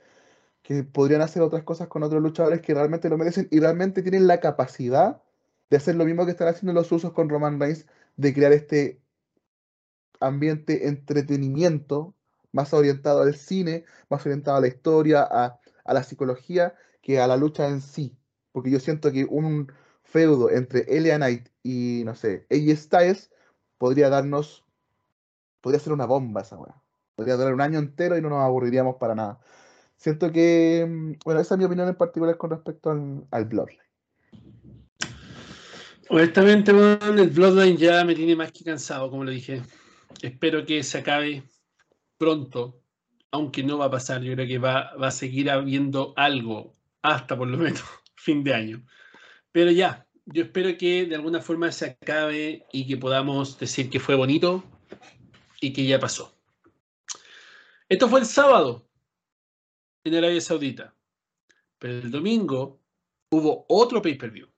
que podrían hacer otras cosas con otros luchadores que realmente lo merecen y realmente tienen la capacidad de hacer lo mismo que están haciendo los usos con Roman Reigns, de crear este ambiente entretenimiento más orientado al cine, más orientado a la historia, a, a la psicología, que a la lucha en sí. Porque yo siento que un feudo entre Elia Knight y, no sé, AJ Styles podría darnos, podría ser una bomba esa weá. Podría durar un año entero y no nos aburriríamos para nada. Siento que, bueno, esa es mi opinión en particular con respecto al, Bloodline. Honestamente, el Bloodline ya me tiene más que cansado, como lo dije. Espero que se acabe pronto, aunque no va a pasar. Yo creo que va, va a seguir habiendo algo hasta por lo menos [laughs] fin de año. Pero ya, yo espero que de alguna forma se acabe y que podamos decir que fue bonito y que ya pasó. Esto fue el sábado en Arabia Saudita. Pero el domingo hubo otro pay-per-view.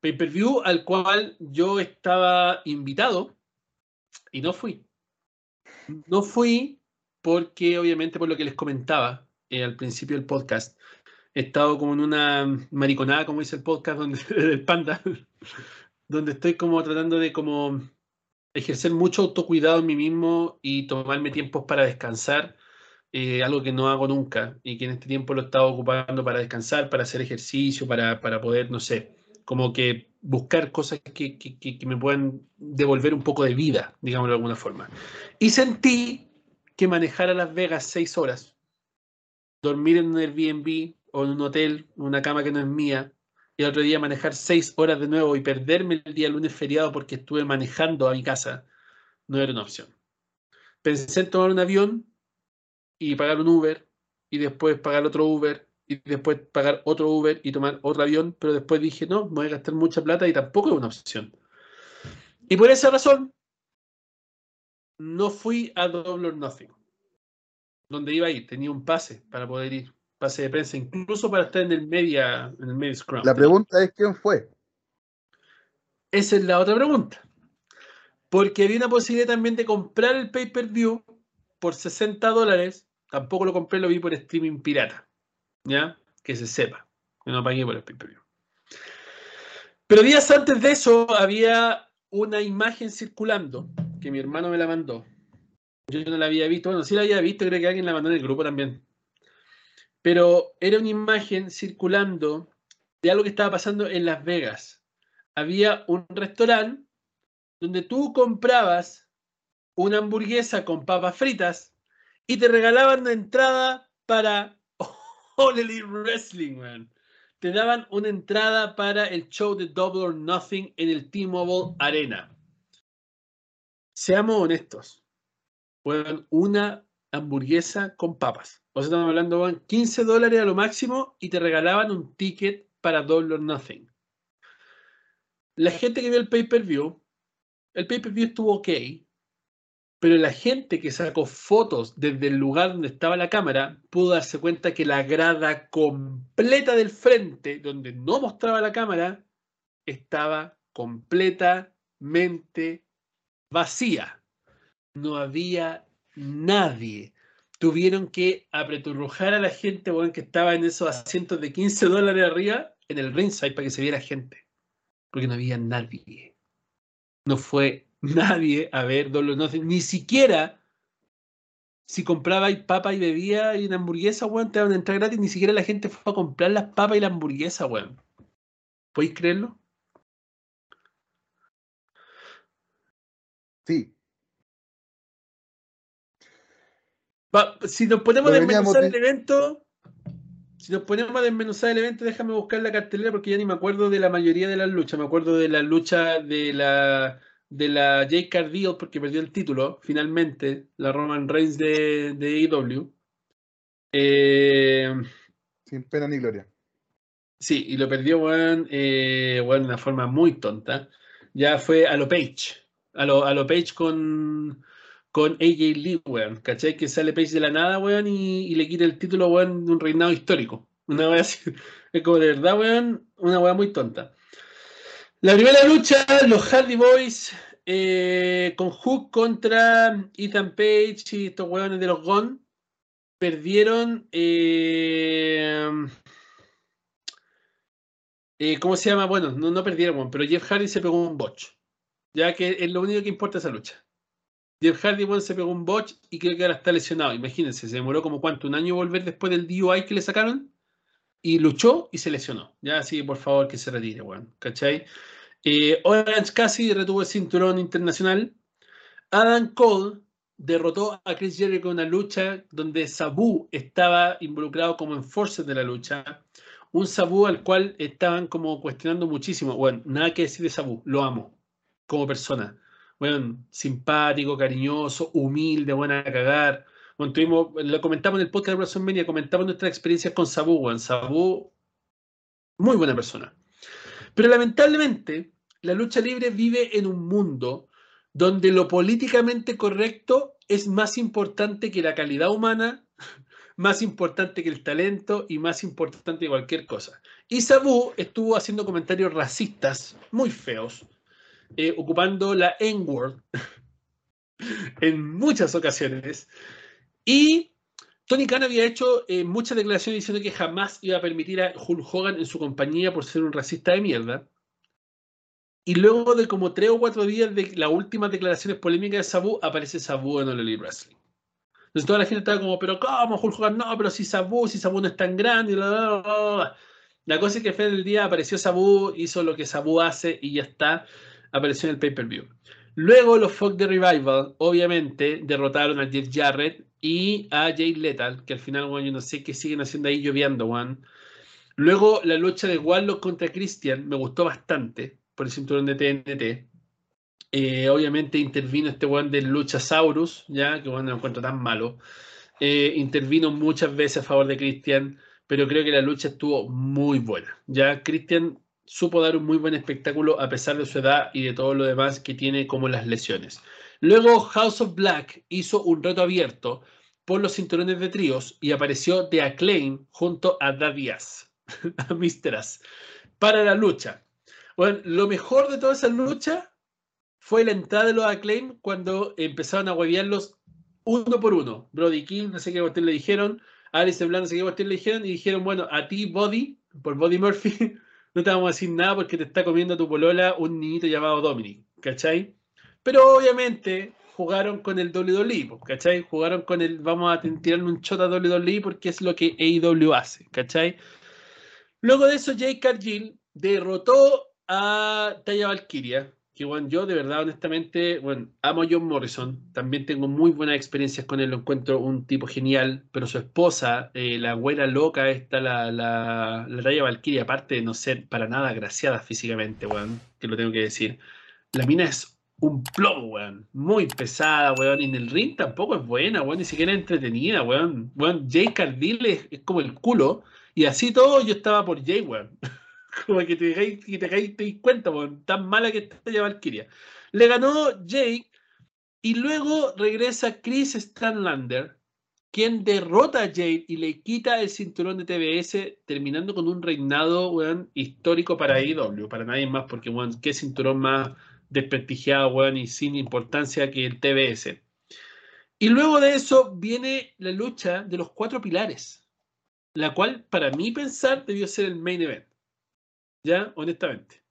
Pay-per-view al cual yo estaba invitado y no fui. No fui porque, obviamente, por lo que les comentaba eh, al principio del podcast, he estado como en una mariconada, como dice el podcast donde, [laughs] del Panda, donde estoy como tratando de como ejercer mucho autocuidado en mí mismo y tomarme tiempos para descansar, eh, algo que no hago nunca y que en este tiempo lo he estado ocupando para descansar, para hacer ejercicio, para, para poder, no sé, como que buscar cosas que, que, que, me puedan devolver un poco de vida, digámoslo de alguna forma. Y sentí que manejar a Las Vegas seis horas, dormir en un Airbnb o en un hotel, una cama que no es mía, y el otro día manejar seis horas de nuevo y perderme el día lunes feriado porque estuve manejando a mi casa, no era una opción. Pensé en tomar un avión y pagar un Uber y después pagar otro Uber y después pagar otro Uber y tomar otro avión, pero después dije, no, me voy a gastar mucha plata y tampoco es una opción. Y por esa razón, no fui a Double or Nothing, donde iba a ir, tenía un pase para poder ir, pase de prensa, incluso para estar en el media, en el media scrum. La pregunta es quién fue. Esa es la otra pregunta. Porque había una posibilidad también de comprar el pay-per-view por 60 dólares. Tampoco lo compré, lo vi por streaming pirata. ¿Ya? Que se sepa. Que no pagué por el pay-per-view. Pero días antes de eso había una imagen circulando que mi hermano me la mandó. Yo no la había visto. Bueno, sí la había visto, creo que alguien la mandó en el grupo también. Pero era una imagen circulando de algo que estaba pasando en Las Vegas. Había un restaurante donde tú comprabas una hamburguesa con papas fritas y te regalaban una entrada para [laughs] All Elite Wrestling, man. Te daban una entrada para el show de Double or Nothing en el T-Mobile Arena. Seamos honestos. Fueron una hamburguesa con papas. O sea, estamos hablando, de 15 dólares a lo máximo y te regalaban un ticket para Double or Nothing. La gente que vio el pay-per-view, el pay-per-view estuvo ok, pero la gente que sacó fotos desde el lugar donde estaba la cámara pudo darse cuenta que la grada completa del frente, donde no mostraba la cámara, estaba completamente vacía. No había nadie. Tuvieron que apreturrujar a la gente bueno, que estaba en esos asientos de 15 dólares arriba en el ringside para que se viera gente. Porque no había nadie. No fue nadie a ver or Nothing, ni siquiera si comprabais papa y bebía y una hamburguesa, weón, te daban a entrar gratis. Ni siquiera la gente fue a comprar las papas y la hamburguesa, weón. ¿Podéis creerlo? Sí. Si nos ponemos a desmenuzar el evento, si nos ponemos a desmenuzar el evento, déjame buscar la cartelera porque ya ni me acuerdo de la mayoría de las luchas. Me acuerdo de la lucha de la de la Jake Cardiel porque perdió el título, finalmente, la Roman Reigns de, de AEW. Eh, Sin pena ni gloria. sí, y lo perdió, weón, eh, weón, de una forma muy tonta. Ya fue a lo Page. A lo, a lo Page con, con AJ Lee, weón. ¿Cachai? Que sale Page de la nada, weón, y, y le quita el título, weón, de un reinado histórico. Una wea así. [laughs] Es como de verdad, weón, una wea muy tonta. La primera lucha, los Hardy Boys eh, con Hook contra Ethan Page y estos weones de los Gone perdieron. eh, eh, ¿Cómo se llama? Bueno, no, no perdieron, pero Jeff Hardy se pegó un botch. Ya que es lo único que importa esa lucha. Jeff Hardy se pegó un botch y creo que ahora está lesionado. Imagínense, se demoró como cuánto, un año volver después del DUI que le sacaron. Y luchó y se lesionó. Ya, así por favor que se retire, weón. ¿Cachai? Eh, Orange Cassidy retuvo el cinturón internacional. Adam Cole derrotó a Chris Jericho en una lucha donde Sabu estaba involucrado como enforcer de la lucha. Un Sabu al cual estaban como cuestionando muchísimo. Bueno, nada que decir de Sabu, lo amo como persona. Bueno, simpático, cariñoso, humilde, buena a cagar. Lo comentamos en el podcast de WrestleMania, comentamos nuestras experiencias con Sabu. Bueno, Sabu, muy buena persona. Pero lamentablemente, la lucha libre vive en un mundo donde lo políticamente correcto es más importante que la calidad humana, [laughs] más importante que el talento y más importante que cualquier cosa. Y Sabu estuvo haciendo comentarios racistas muy feos, eh, ocupando la N-word [laughs] en muchas ocasiones. Y Tony Khan había hecho eh, muchas declaraciones diciendo que jamás iba a permitir a Hulk Hogan en su compañía por ser un racista de mierda. Y luego de como tres o cuatro días de las últimas declaraciones polémicas de Sabu, aparece Sabu en All Wrestling. Entonces toda la gente estaba como, pero ¿cómo Hulk Hogan? No, pero si Sabu, si Sabu no es tan grande. bla, bla, bla, bla, bla". La cosa es que al del día apareció Sabu, hizo lo que Sabu hace y ya está. Apareció en el pay-per-view. Luego los Folk de Revival, obviamente, derrotaron a Jeff Jarrett y a Jay Lethal, que al final, bueno, yo no sé qué siguen haciendo ahí lloviendo, Juan. Luego la lucha de Warlock contra Christian me gustó bastante por el cinturón de TNT. Eh, obviamente intervino este weón del Luchasaurus, ya que bueno, no encuentro tan malo. Eh, intervino muchas veces a favor de Christian, pero creo que la lucha estuvo muy buena. Ya Christian supo dar un muy buen espectáculo a pesar de su edad y de todo lo demás que tiene como las lesiones. Luego House of Black hizo un reto abierto por los cinturones de tríos y apareció The Acclaim junto a Davias, [laughs] a para la lucha. Bueno, lo mejor de toda esa lucha fue la entrada de los Acclaim cuando empezaron a huevearlos uno por uno. Brody King, no sé qué cuestión le dijeron, Alice Blanc, no sé qué cuestión le dijeron, y dijeron, bueno, a ti, Body, por Body Murphy, [laughs] no te vamos a decir nada porque te está comiendo tu polola un niñito llamado Dominic, ¿cachai? Pero obviamente jugaron con el WWE, ¿cachai? Jugaron con el, vamos a tirarle un shot a WWE porque es lo que AEW hace, ¿cachai? Luego de eso, Jake Cargill derrotó a Taya Valkyria, que bueno, yo de verdad, honestamente, bueno, amo a John Morrison, también tengo muy buenas experiencias con él, lo encuentro un tipo genial, pero su esposa, eh, la güera loca esta, la, la, Taya Valkyria, aparte de no ser para nada agraciada físicamente, weón, que lo tengo que decir, la mina es un plomo, weón, muy pesada, weón, y en el ring tampoco es buena, weón, ni siquiera entretenida, weón, weón, Jay Cardill es, como el culo, y así todo yo estaba por Jay, weón. [laughs] Como que te que te te das cuenta, weón, tan mala que está ya Valkyria. Le ganó Jake y luego regresa Chris Stanlander, quien derrota a Jade y le quita el cinturón de TBS, terminando con un reinado weón, histórico para AEW, para nadie más, porque weón, qué cinturón más desprestigiado weón, y sin importancia que el TBS. Y luego de eso viene la lucha de los cuatro pilares, la cual para mí pensar debió ser el main event. ¿Ya? Honestamente.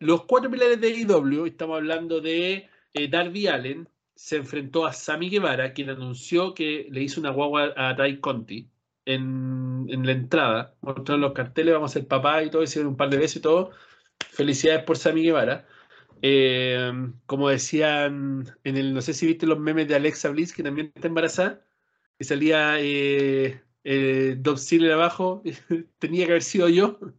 Los cuatro pilares de AEW, estamos hablando de eh, Darby Allen, se enfrentó a Sammy Guevara, quien anunció que le hizo una guagua a Tai Conti en, la entrada. Mostraron los carteles, vamos a ser papá y todo, hicieron un par de veces y todo. Felicidades por Sammy Guevara. Eh, como decían en el, no sé si viste los memes de Alexa Bliss, que también está embarazada, y salía eh, eh, abajo, [laughs] tenía que haber sido yo. [laughs]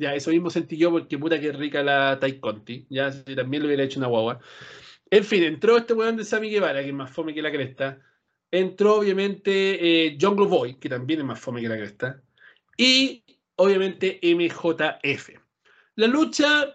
Ya, eso mismo sentí yo porque puta que rica la Tai Conti. Ya, si también le hubiera hecho una guagua. En fin, entró este weón de Sammy Guevara, que es más fome que la cresta. Entró, obviamente, eh, John Boy, que también es más fome que la cresta. Y, obviamente, MJF. La lucha,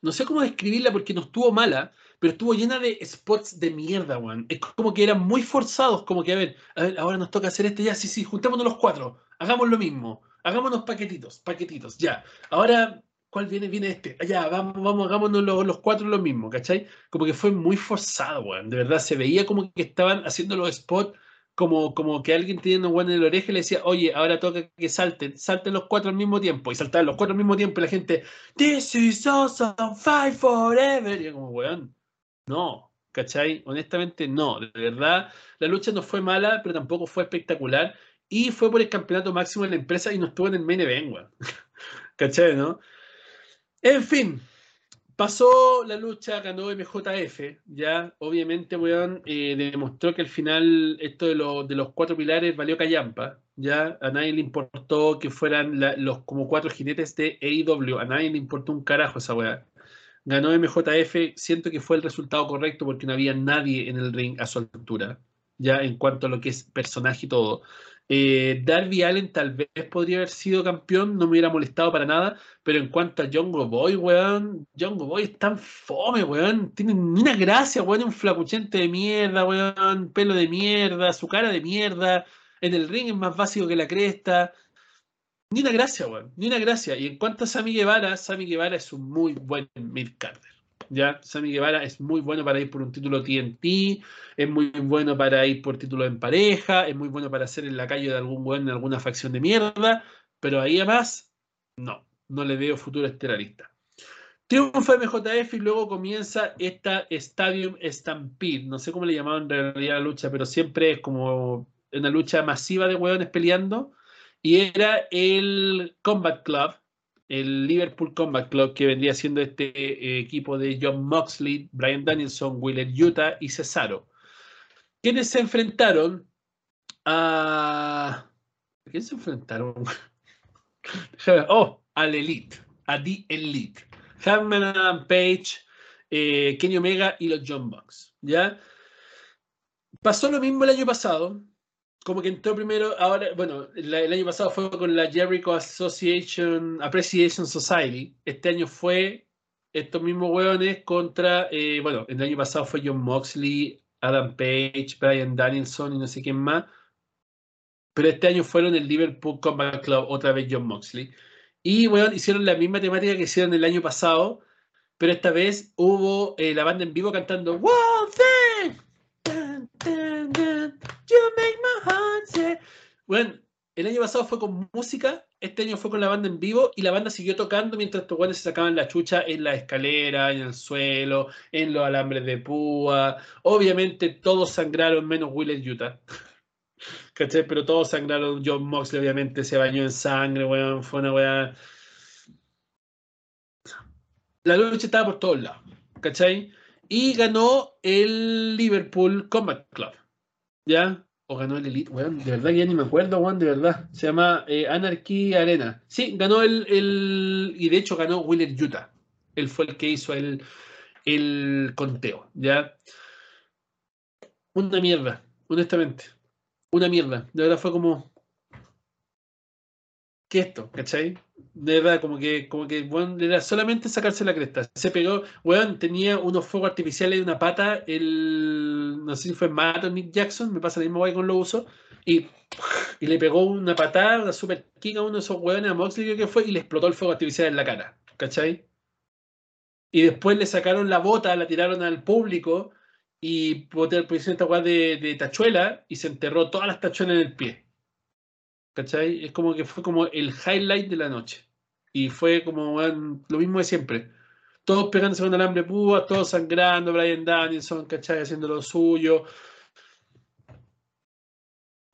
no sé cómo describirla porque no estuvo mala, pero estuvo llena de spots de mierda, weón. Es como que eran muy forzados, como que, a ver, a ver, ahora nos toca hacer este, ya, sí, sí, juntémonos los cuatro, hagamos lo mismo, hagámonos paquetitos, paquetitos, ya. Ahora, ¿cuál viene? Viene este, ya, vamos, vamos, hagámonos los, los cuatro lo mismo, ¿cachai? Como que fue muy forzado, weón. De verdad, se veía como que estaban haciendo los spots como, como que alguien teniendo un en la oreja le decía, oye, ahora toca que salten, salten los cuatro al mismo tiempo. Y saltaban los cuatro al mismo tiempo y la gente, This is awesome, fight forever. Y yo como, weón, no, ¿cachai? Honestamente, no. De verdad, la lucha no fue mala, pero tampoco fue espectacular. Y fue por el campeonato máximo de la empresa y no estuvo en el main event, weón. [laughs] ¿Cachai, no? En fin, pasó la lucha, ganó MJF, ya, obviamente, weón, eh, demostró que al final esto de, de los cuatro pilares valió callampa, ya, a nadie le importó que fueran los como cuatro jinetes de AEW, a nadie le importó un carajo esa weá. Ganó MJF, siento que fue el resultado correcto porque no había nadie en el ring a su altura, ya en cuanto a lo que es personaje y todo. Eh, Darby Allen tal vez podría haber sido campeón, no me hubiera molestado para nada, pero en cuanto a John Boy, weón, John Boy es tan fome, weón, tiene una gracia, weón, un flacuchente de mierda, weón, pelo de mierda, su cara de mierda, en el ring es más básico que la cresta, ni una gracia, weón, ni una gracia. Y en cuanto a Sammy Guevara, Sammy Guevara es un muy buen mid-carder. Ya, Sammy Guevara es muy bueno para ir por un título TNT, es muy bueno para ir por título en pareja, es muy bueno para hacer en la calle de algún weón en alguna facción de mierda, pero ahí además, no, no le veo futuro estelarista. Triunfa MJF y luego comienza esta Stadium Stampede. No sé cómo le llamaban en realidad la lucha, pero siempre es como una lucha masiva de hueones peleando. Y era el Combat Club, el Liverpool Combat Club, que vendría siendo este eh, equipo de John Moxley, Brian Danielson, Willer Utah y Cesaro. Quienes se enfrentaron a. ¿A quién se enfrentaron? [laughs] Oh, al Elite, a The Elite. Hangman Page, eh, Kenny Omega y los John Bucks. ¿Ya? Pasó lo mismo el año pasado. Como que entró primero, ahora, bueno, la- el año pasado fue con la Jericho Association Appreciation Society. Este año fue estos mismos hueones contra, eh, bueno, el año pasado fue John Moxley, Adam Page, Brian Danielson y no sé quién más. Pero este año fueron el Liverpool Combat Club, otra vez John Moxley. Y bueno, hicieron la misma temática que hicieron el año pasado, pero esta vez hubo eh, la banda en vivo cantando One thing, dun, dun, dun, you make my heart say-". Bueno, el año pasado fue con música, este año fue con la banda en vivo y la banda siguió tocando mientras estos se sacaban la chucha en la escalera, en el suelo, en los alambres de púa. Obviamente todos sangraron menos Willis Utah. [laughs] ¿Cachai? Pero todos sangraron. John Moxley obviamente se bañó en sangre, weón. Fue una weá. La lucha estaba por todos lados. ¿Cachai? Y ganó el Liverpool Combat Club. ¿Ya? O ganó el Elite, weón. De verdad que ya ni me acuerdo, weón, de verdad. Se llama eh, Anarchy Arena. Sí, ganó el, el- Y de hecho ganó Willer Utah. Él fue el que hizo el, el conteo. ¿Ya? Una mierda, honestamente. Una mierda. De verdad fue como. ¿Qué esto? ¿Cachai? De verdad, como que, como que, weón, era solamente sacarse la cresta. Se pegó, weón, tenía unos fuegos artificiales de una pata, el, no sé si fue Matt o Nick Jackson, me pasa la misma weá con lo uso, y, y le pegó una patada, una super kick a uno de esos weones a Moxley, creo que fue, y le explotó el fuego artificial en la cara, ¿cachai? Y después le sacaron la bota, la tiraron al público, y pusieron esta weá de, de tachuela, y se enterró todas las tachuelas en el pie. ¿Cachai? Es como que fue como el highlight de la noche. Y fue como lo mismo de siempre. todos pegándose con alambre púa, todos sangrando, Brian Danielson, ¿cachai? Haciendo lo suyo.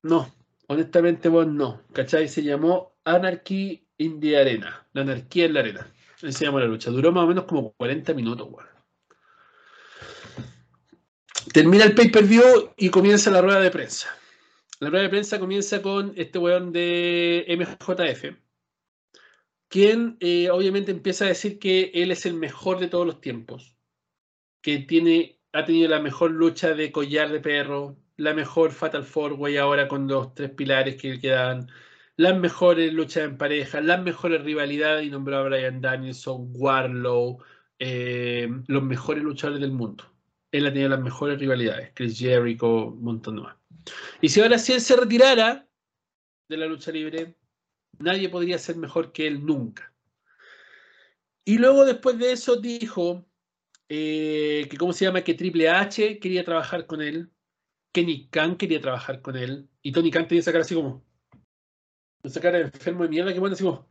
No, honestamente, vos no, ¿cachai? Se llamó Anarchy in the Arena, la anarquía en la arena. Así se llamó la lucha. Duró más o menos como 40 minutos, weón. Termina el pay-per-view y comienza la rueda de prensa. La rueda de prensa comienza con este weón de MJF, quien eh, obviamente empieza a decir que él es el mejor de todos los tiempos, que tiene, ha tenido la mejor lucha de collar de perro, la mejor Fatal Four Way ahora con los tres pilares que le quedan, las mejores luchas en pareja, las mejores rivalidades, y nombró a Brian Danielson, Warlow, eh, los mejores luchadores del mundo. Él ha tenido las mejores rivalidades, Chris Jericho, un montón de más. Y si ahora si él se retirara de la lucha libre, nadie podría ser mejor que él nunca. Y luego después de eso dijo eh, que, ¿cómo se llama? Que Triple H quería trabajar con él, que Nick Khan quería trabajar con él, y Tony Khan tenía esa cara así como, esa cara de enfermo de mierda que bueno, así como,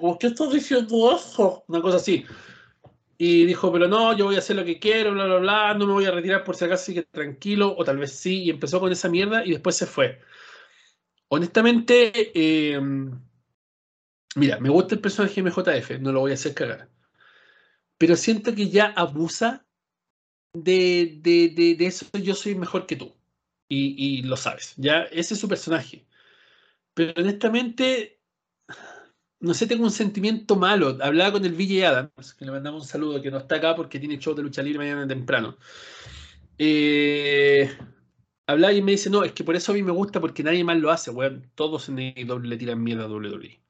¿por qué estás diciendo eso? Una cosa así. Y dijo, pero no, yo voy a hacer lo que quiero, bla, bla, bla, no me voy a retirar por si acaso, así que tranquilo, o tal vez sí, y empezó con esa mierda y después se fue. Honestamente, eh, mira, me gusta el personaje de MJF, no lo voy a hacer cagar. Pero siento que ya abusa de, de, de, de eso, yo soy mejor que tú. Y, y, lo sabes, ya, ese es su personaje. Pero honestamente, no sé, tengo un sentimiento malo. Hablaba con el VJ Adams, que le mandamos un saludo, que no está acá porque tiene show de lucha libre mañana temprano. Eh, hablaba y me dice, no, es que por eso a mí me gusta, porque nadie más lo hace, weón. Todos en AEW le tiran mierda a WWE.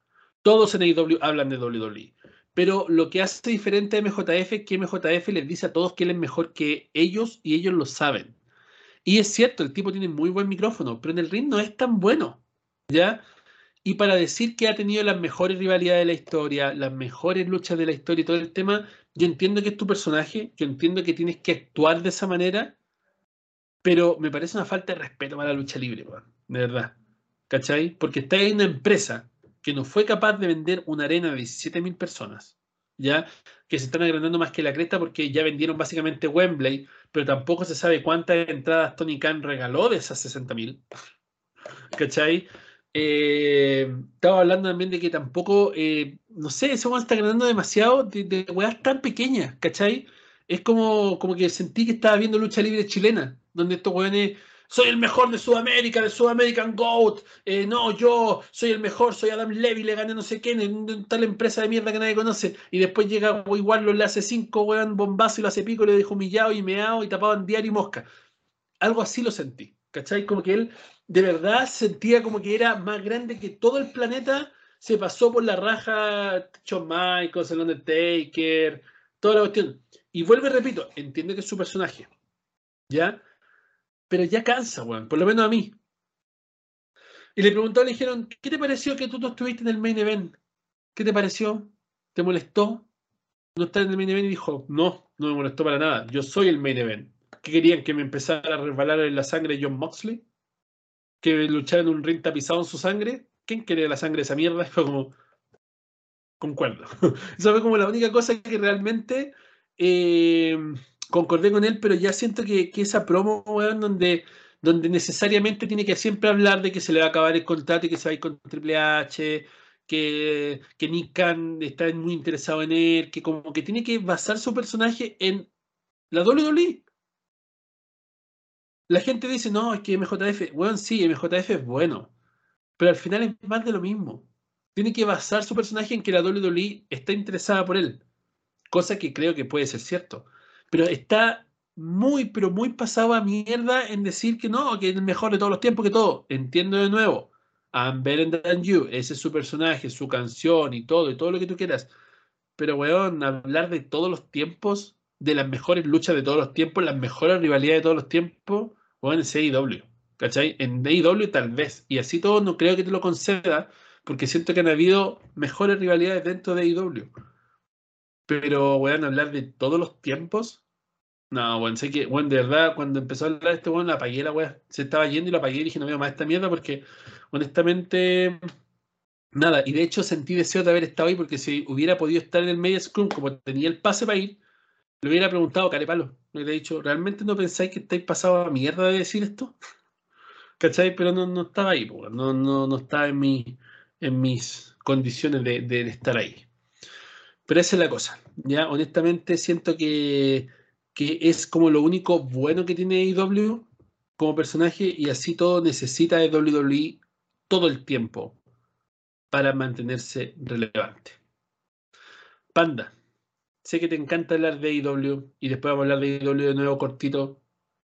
Todos en AEW hablan de WWE. Pero lo que hace diferente a MJF es que MJF les dice a todos que él es mejor que ellos y ellos lo saben. Y es cierto, el tipo tiene muy buen micrófono, pero en el ring no es tan bueno. ¿Ya? Y para decir que ha tenido las mejores rivalidades de la historia, las mejores luchas de la historia y todo el tema, yo entiendo que es tu personaje, yo entiendo que tienes que actuar de esa manera, pero me parece una falta de respeto para la lucha libre, de verdad. ¿Cachai? Porque está en una empresa que no fue capaz de vender una arena de 17.000 personas, ¿ya? Que se están agrandando más que la cresta porque ya vendieron básicamente Wembley, pero tampoco se sabe cuántas entradas Tony Khan regaló de esas 60.000. [laughs] ¿Cachai? Eh, estaba hablando también de que tampoco, eh, no sé, eso está agrandando demasiado de, de weas tan pequeñas, ¿cachai? Es como, como que sentí que estaba viendo lucha libre chilena, donde estos weones, soy el mejor de Sudamérica, de Sudamerican Goat, eh, no, yo soy el mejor, soy Adam Levy, le gané no sé qué, en tal empresa de mierda que nadie conoce, y después llega igual lo le hace cinco, weón, bombazo y lo hace pico, y le dejo humillado y meado y tapado en diario y mosca. Algo así lo sentí, ¿cachai? Como que él de verdad sentía como que era más grande que todo el planeta, se pasó por la raja Shawn Michaels, el Undertaker, toda la cuestión. Y vuelve, repito, entiende que es su personaje, ¿ya? Pero ya cansa, weón, por lo menos a mí. Y le preguntó, le dijeron, ¿qué te pareció que tú no estuviste en el main event? ¿Qué te pareció? ¿Te molestó? No estar en el main event y dijo, no, no me molestó para nada, yo soy el main event. ¿Qué querían? ¿Que me empezara a resbalar en la sangre John Moxley? Que luchar en un ring tapizado en su sangre. ¿Quién quería la sangre de esa mierda? [laughs] Fue como. Concuerdo. [laughs] Esa fue como la única cosa que realmente eh, concordé con él, pero ya siento que, que esa promo, weón, donde, donde necesariamente tiene que siempre hablar de que se le va a acabar el contrato y que se va a ir con Triple H, que, que Nick Khan está muy interesado en él, que como que tiene que basar su personaje en la WWE. La gente dice, no, es que MJF, bueno, sí, MJF es bueno, pero al final es más de lo mismo. Tiene que basar su personaje en que la WWE está interesada por él, cosa que creo que puede ser cierto, pero está muy, pero muy pasado a mierda en decir que no, que es el mejor de todos los tiempos, que todo. Entiendo de nuevo, I'm better than you, ese es su personaje, su canción y todo, y todo lo que tú quieras. Pero, weón, hablar de todos los tiempos, de las mejores luchas de todos los tiempos, las mejores rivalidades de todos los tiempos, o en CIW, ¿cachai? En AEW tal vez, y así todo no creo que te lo conceda, porque siento que han habido mejores rivalidades dentro de AEW. Pero, weón, hablar de todos los tiempos, no, weón, sé que, weón, de verdad, cuando empezó a hablar este weón, la apagué la weón, se estaba yendo y lo apagué y dije, no veo más esta mierda porque, honestamente, nada, y de hecho sentí deseo de haber estado ahí porque si hubiera podido estar en el media scrum como tenía el pase para ir, le hubiera preguntado, Carepalo, le hubiera dicho, ¿realmente no pensáis que estáis pasado a mierda de decir esto? ¿Cachai? Pero no, no estaba ahí, no, no, no estaba en, mi, en mis condiciones de, de, estar ahí. Pero esa es la cosa, ¿ya? Honestamente siento que, que es como lo único bueno que tiene IW como personaje y así todo necesita de WWE todo el tiempo para mantenerse relevante. Panda, sé que te encanta hablar de IW y después vamos a hablar de IW de nuevo cortito,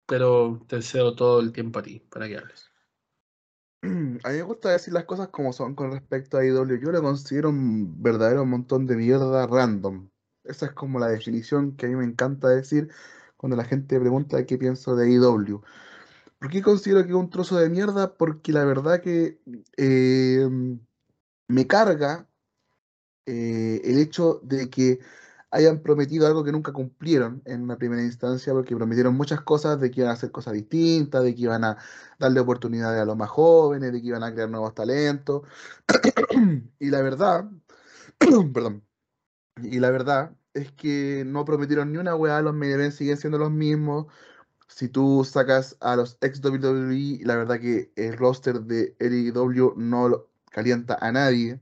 pero te cedo todo el tiempo a ti para que hables. [clears throat] A mí me gusta decir las cosas como son con respecto a IW. Yo lo considero un verdadero montón de mierda random. Esa es como la definición que a mí me encanta decir cuando la gente pregunta qué pienso de IW. ¿Por qué considero que es un trozo de mierda? Porque la verdad que eh, me carga eh, el hecho de que hayan prometido algo que nunca cumplieron en una primera instancia, porque prometieron muchas cosas de que iban a hacer cosas distintas, de que iban a darle oportunidades a los más jóvenes, de que iban a crear nuevos talentos. [clears throat] y la verdad, [clears throat] perdón, y la verdad es que no prometieron ni una weá, los main siguen siendo los mismos. Si tú sacas a los ex WWE, la verdad que el roster de AEW no calienta a nadie.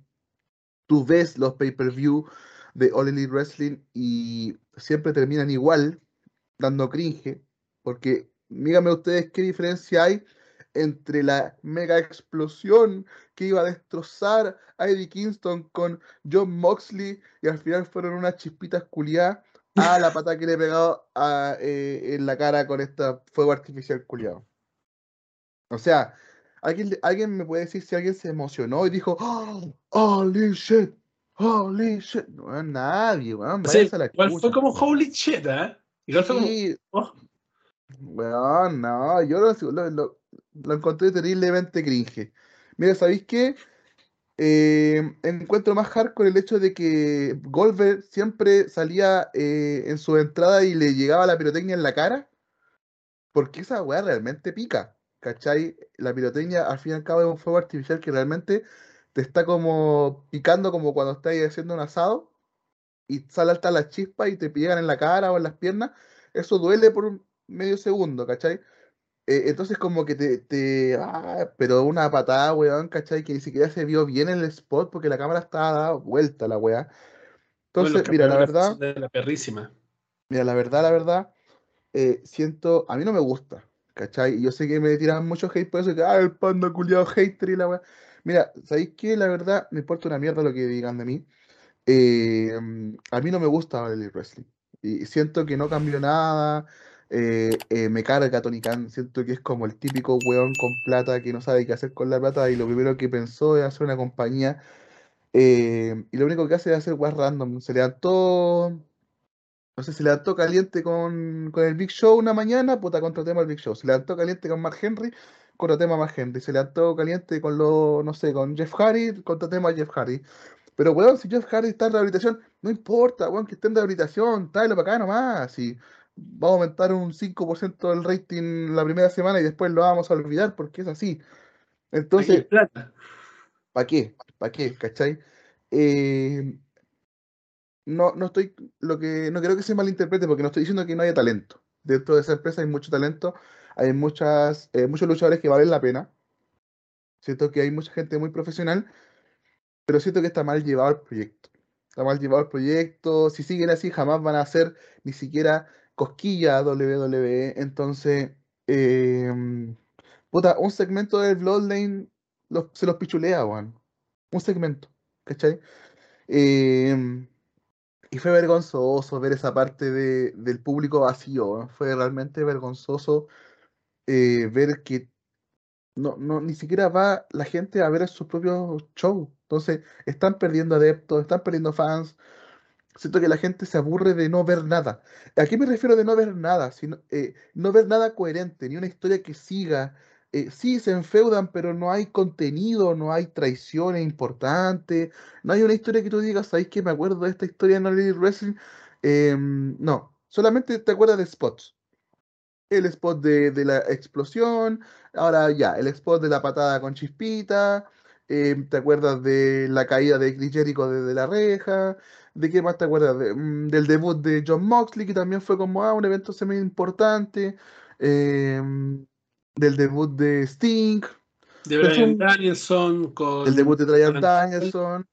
Tú ves los pay-per-view de All Wrestling y siempre terminan igual, dando cringe, porque díganme ustedes qué diferencia hay entre la mega explosión que iba a destrozar a Eddie Kingston con John Moxley y al final fueron unas chispitas culiadas a la pata que le he pegado eh, en la cara con este fuego artificial culiado. O sea, ¿alguien, alguien me puede decir si alguien se emocionó y dijo, ¡Oh! Holy shit. No, nadie, weón. Sí, igual fue como holy shit, ¿eh? Igual fue sí. como. Oh. Weón, no, yo lo, lo, lo, encontré terriblemente cringe. Mira, ¿sabéis qué? Eh, encuentro más hardcore el hecho de que Goldberg siempre salía eh, en su entrada y le llegaba la pirotecnia en la cara. Porque esa weá realmente pica. ¿Cachai? La pirotecnia al fin y al cabo es un fuego artificial que realmente te está como picando como cuando estás haciendo un asado y sale alta la chispa y te pegan en la cara o en las piernas. Eso duele por un medio segundo, ¿cachai? Eh, entonces como que te, te ah, pero una patada, weón, ¿cachai? Que ni siquiera se vio bien el spot porque la cámara estaba dada vuelta, la weá. Entonces, mira, la verdad... la perrísima. Mira, la verdad, la verdad, eh, siento, a mí no me gusta, ¿cachai? Y yo sé que me tiran mucho hate por eso, que, ah, el panda culiado hater y la weá. Mira, ¿sabéis qué? La verdad, me importa una mierda lo que digan de mí. Eh, a mí no me gusta el wrestling. Y siento que no cambió nada. Eh, eh, me carga Tony Khan, siento que es como el típico weón con plata que no sabe qué hacer con la plata y lo primero que pensó es hacer una compañía eh, y lo único que hace es hacer weas random. Se levantó, no sé, se levantó caliente con, con el Big Show una mañana, puta, contratemos al Big Show. Se levantó caliente con Mark Henry, contratemos a Mark Henry. Se levantó caliente con lo, no sé, con Jeff Hardy, contratemos a Jeff Hardy. Pero, weón, si Jeff Hardy está en rehabilitación, no importa, weón, que esté en rehabilitación, tráelo para acá nomás. Si va a aumentar un 5% el rating la primera semana y después lo vamos a olvidar porque es así. Entonces, ¿para qué? ¿Para qué? ¿Cachai? Eh, no, no estoy, lo que, no creo que se malinterprete porque no estoy diciendo que no haya talento. Dentro de esa empresa hay mucho talento, hay muchas, eh, muchos luchadores que valen la pena. Siento que hay mucha gente muy profesional, pero siento que está mal llevado el proyecto. Está mal llevado el proyecto. Si siguen así, jamás van a hacer ni siquiera cosquilla WWE. Entonces, em, puta, un segmento del Bloodline se los pichulea, weón. Un segmento, ¿cachai? Em, y fue vergonzoso ver esa parte de, del público vacío. Fue realmente vergonzoso eh, ver que no, no, ni siquiera va la gente a ver sus propios shows. Entonces, están perdiendo adeptos, están perdiendo fans. Siento que la gente se aburre de no ver nada. ¿A qué me refiero de no ver nada? Sino, eh, no ver nada coherente, ni una historia que siga. Eh, sí, se enfeudan, pero no hay contenido, no hay traiciones importantes, no hay una historia que tú digas, ¿sabes que me acuerdo de esta historia en Lady Wrestling? Em, no, solamente te acuerdas de spots. El spot de, de, la explosión, ahora ya, el spot de la patada con chispita, Eh, ¿te acuerdas de la caída de Chris Jericho desde la reja? ¿De qué más te acuerdas? De- mm, del debut de John Moxley, que también fue como ah, un evento semi importante. Eh, del debut de Sting, De Brian son- Danielson con. el debut de Brian Danielson,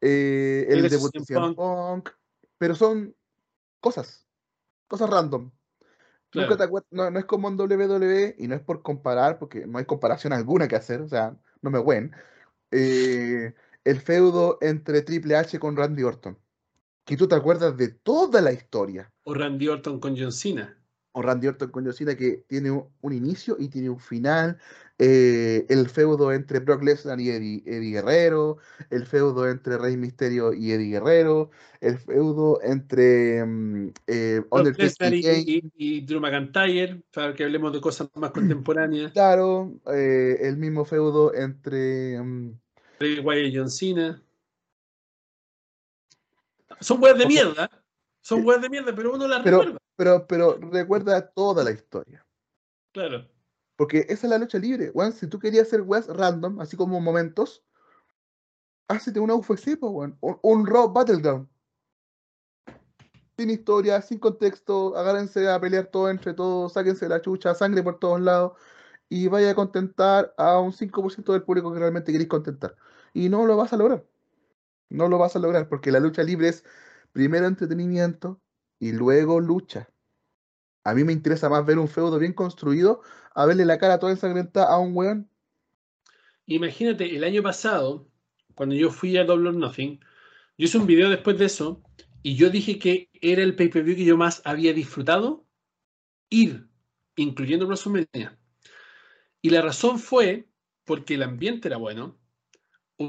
eh, el debut de CM CM Punk. Pero son cosas, cosas random. Claro. Nunca no, no es como en WWE y no es por comparar, porque no hay comparación alguna que hacer, o sea, no me wen. Eh, el feudo entre Triple H con Randy Orton. Que tú te acuerdas de toda la historia. O Randy Orton con John Cena. O Randy Orton con John Cena que tiene un, un inicio y tiene un final. Eh, el feudo entre Brock Lesnar y Eddie, Eddie Guerrero. El feudo entre Rey Mysterio y Eddie Guerrero. El feudo entre mm, eh, Brock Undertaker Lesnar y y, y- Drew McIntyre, para que hablemos de cosas más [clears throat] contemporáneas. Claro, eh, el mismo feudo entre. mm, Bray Wyatt y John Cena. Son weas de mierda. Son weas de mierda, pero uno las pero, recuerda. pero, pero recuerda toda la historia. Claro. Porque esa es la lucha libre. Weón, si tú querías hacer weas random, así como momentos, hácete una UFC, weón. Un, un Raw Battleground. Sin historia, sin contexto, agárrense a pelear todo entre todos, sáquense la chucha, sangre por todos lados, y vaya a contentar a un 5% del público que realmente queréis contentar. Y no lo vas a lograr. No lo vas a lograr, porque la lucha libre es primero entretenimiento y luego lucha. A mí me interesa más ver un feudo bien construido a verle la cara toda ensangrentada a un weón. Imagínate, el año pasado, cuando yo fui a Double or Nothing, yo hice un video después de eso y yo dije que era el pay-per-view que yo más había disfrutado ir, incluyendo WrestleMania. Y la razón fue porque el ambiente era bueno.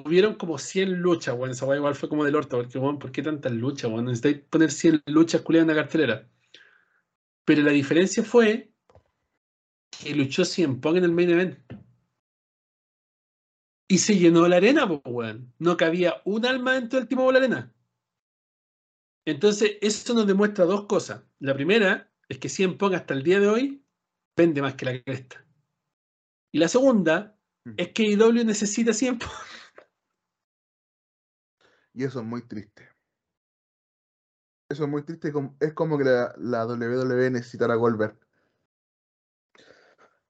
Hubieron como 100 luchas, bueno, esa igual fue como del orto, porque, bueno, ¿por qué tantas luchas, bueno? Necesitáis poner 100 luchas culiadas en la cartelera. Pero la diferencia fue que luchó 100 Pong en el main event. Y se llenó la arena, weón. No cabía un alma dentro del Timo de la arena. Entonces, eso nos demuestra dos cosas. La primera es que 100 Pong hasta el día de hoy vende más que la cresta. Y la segunda es que IW necesita 100 Pong. Y eso es muy triste. Eso es muy triste. Es como que la, la WWE necesitara a Goldberg.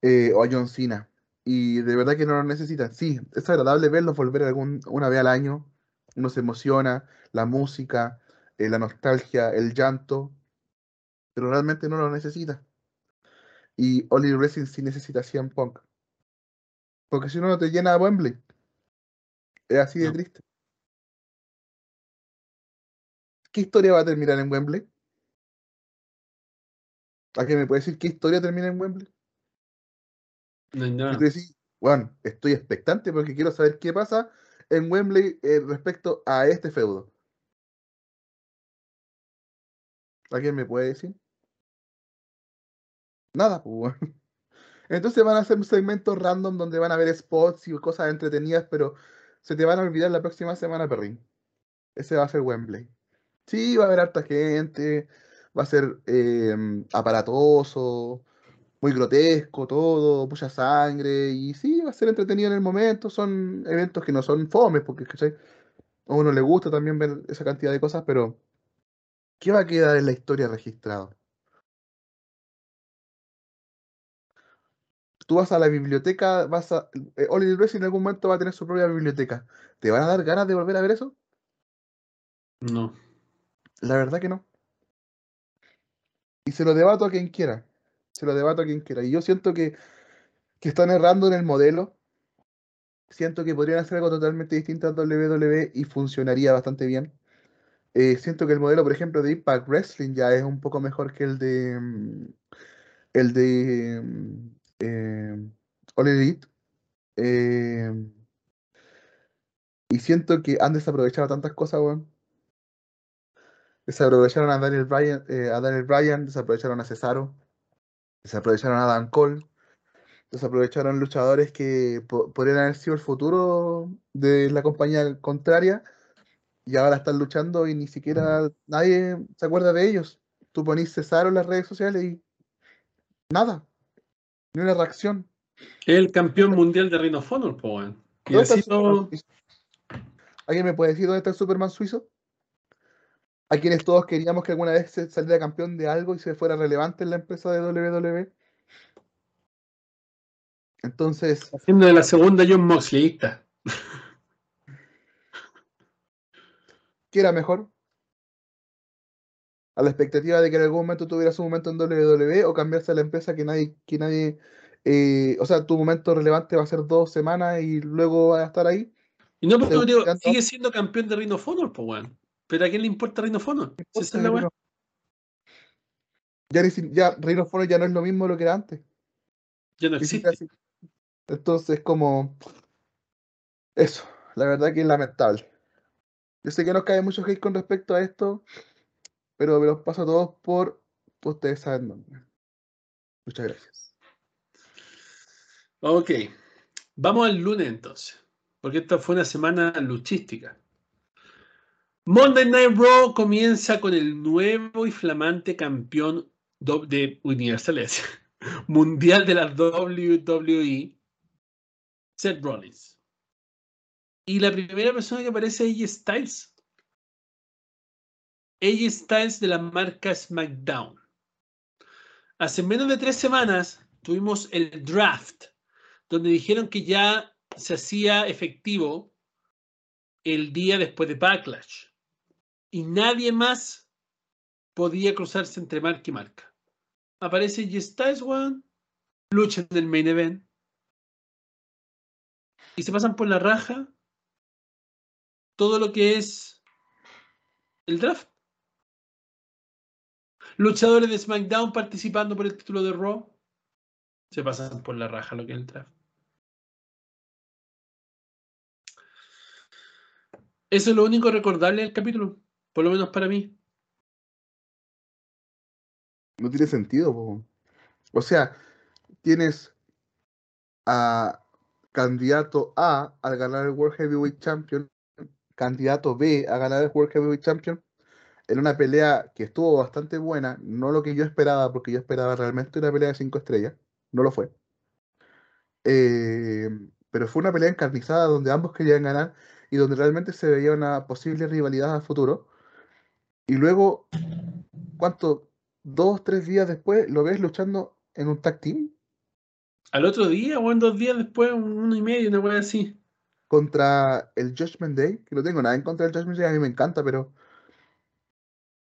Eh, o a John Cena. Y de verdad que no lo necesitan. Sí, es agradable verlos volver algún, una vez al año. Uno se emociona. La música, eh, la nostalgia, el llanto. Pero realmente no lo necesita. Y Oli Wrestling sí necesita 100 Punk. Porque si no, no te llena a Wembley. Es así de No. triste. ¿Qué historia va a terminar en Wembley? ¿A qué me puede decir qué historia termina en Wembley? No hay Y nada. tú decís, bueno, estoy expectante porque quiero saber qué pasa en Wembley eh, respecto a este feudo. ¿Alguien me puede decir? Nada, pues. weón. [laughs] Entonces van a hacer un segmento random donde van a ver spots y cosas entretenidas, pero se te van a olvidar la próxima semana, perrín. Ese va a ser Wembley. Sí, va a haber harta gente, va a ser eh, aparatoso, muy grotesco todo, mucha sangre, y sí, va a ser entretenido en el momento, son eventos que no son fomes, porque ¿cachai? a uno le gusta también ver esa cantidad de cosas, pero ¿qué va a quedar en la historia registrado? Tú vas a la biblioteca, vas a... Eh, Oliver Wrestling en algún momento va a tener su propia biblioteca. ¿Te van a dar ganas de volver a ver eso? No. La verdad que no. Y se lo debato a quien quiera. Se lo debato a quien quiera. Y yo siento que, que están errando en el modelo. Siento que podrían hacer algo totalmente distinto a WWE y funcionaría bastante bien. Eh, siento que el modelo, por ejemplo, de Impact Wrestling ya es un poco mejor que el de. mm, El de. mm, eh, All Elite. Eh, y siento que han desaprovechado tantas cosas, weón. Desaprovecharon a Daniel Bryan, eh, a Daniel Bryan, desaprovecharon a Cesaro, desaprovecharon a Dan Cole, desaprovecharon luchadores que po- podrían haber sido el futuro de la compañía contraria y ahora están luchando y ni siquiera nadie se acuerda de ellos. Tú ponís Cesaro en las redes sociales y nada, ni una reacción. Es el campeón mundial de Ring of Honor, po. Y. ¿Alguien me puede decir dónde está el Superman suizo? A quienes todos queríamos que alguna vez se saliera campeón de algo y se fuera relevante en la empresa de WWE. Entonces, haciendo de la segunda John Moxleyista. ¿qué era mejor? A la expectativa de que en algún momento tuviera su momento en WWE o cambiarse a la empresa que nadie, que nadie, eh, o sea, tu momento relevante va a ser dos semanas y luego va a estar ahí. Y no, porque digo, sigue siendo campeón de Rhino Honor, pues, weón. Pero ¿a quién le importa Rhino Honor? Si esa es la weá. Ya, si- ya no es lo mismo lo que era antes. Ya no existe. Entonces, como. Eso, la verdad que es lamentable. Yo sé que nos cae mucho hate con respecto a esto, pero me los paso a todos por. Ustedes saben dónde. Muchas gracias. Ok. Vamos al lunes entonces. Porque esta fue una semana luchística. Monday Night Raw comienza con el nuevo y flamante campeón de Universales [laughs] Mundial de la WWE, Seth Rollins. Y la primera persona que aparece es AJ Styles. AJ Styles de la marca SmackDown. Hace menos de tres semanas tuvimos el draft, donde dijeron que ya se hacía efectivo el día después de Backlash. Y nadie más podía cruzarse entre marca y marca. Aparece y Styles, weón, lucha en el main event. Y se pasan por la raja todo lo que es el draft. Luchadores de SmackDown participando por el título de Raw. Se pasan por la raja lo que es el draft. Eso es lo único recordable del capítulo, por lo menos para mí. No tiene sentido. O sea, tienes a candidato A al ganar el World Heavyweight Champion, candidato B a ganar el World Heavyweight Champion, en una pelea que estuvo bastante buena, no lo que yo esperaba, porque yo esperaba realmente una pelea de cinco estrellas, no lo fue. Eh, pero fue una pelea encarnizada donde ambos querían ganar y donde realmente se veía una posible rivalidad a futuro. Y luego, ¿cuánto? Dos, tres días después, lo ves luchando en un tag team Al otro día o en dos días después, un- uno y medio, una cosa así. contra el Judgment Day, que no tengo nada en contra del Judgment Day, a mí me encanta, pero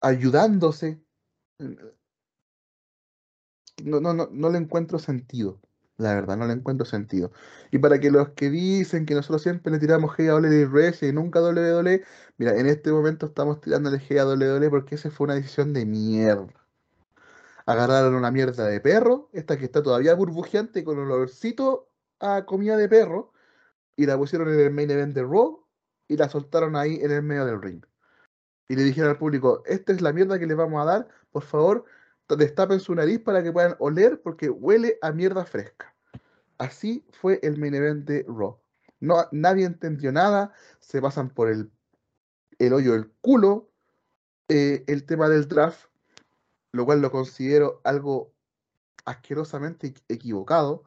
ayudándose, no, no, no, no le encuentro sentido, la verdad, no le encuentro sentido. Y para que los que dicen que nosotros siempre le tiramos G a WWE y nunca WWE, mira, en este momento estamos tirándole G a porque esa fue una decisión de mierda. Agarraron una mierda de perro, esta que está todavía burbujeante con olorcito a comida de perro, y la pusieron en el main event de Raw y la soltaron ahí en el medio del ring. Y le dijeron al público, esta es la mierda que les vamos a dar, por favor, destapen su nariz para que puedan oler porque huele a mierda fresca. Así fue el main event de Raw. No, nadie entendió nada, se pasan por el, el hoyo del culo eh, el tema del draft, lo cual lo considero algo asquerosamente equ- equivocado.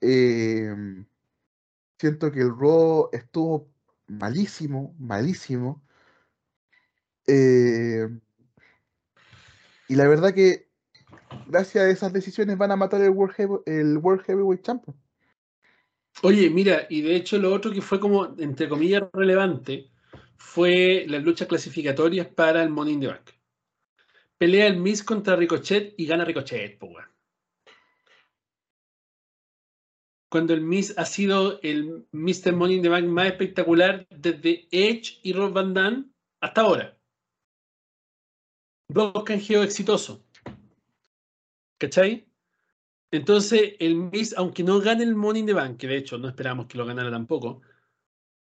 Eh, siento que el Raw estuvo malísimo, malísimo. Eh, y la verdad que gracias a esas decisiones van a matar el World, Heavy- el World Heavyweight Champion. Oye, mira, y de hecho lo otro que fue como, entre comillas, relevante fue las luchas clasificatorias para el Money in the. Pelea el Miz contra Ricochet y gana Ricochet, weón. Cuando el Miz ha sido el Mr. Money in the Bank más espectacular desde Edge y Rob Van Damme hasta ahora. Dos canjeos exitosos. ¿Cachai? Entonces, el Miz, aunque no gane el Money in the Bank, que de hecho no esperamos que lo ganara tampoco,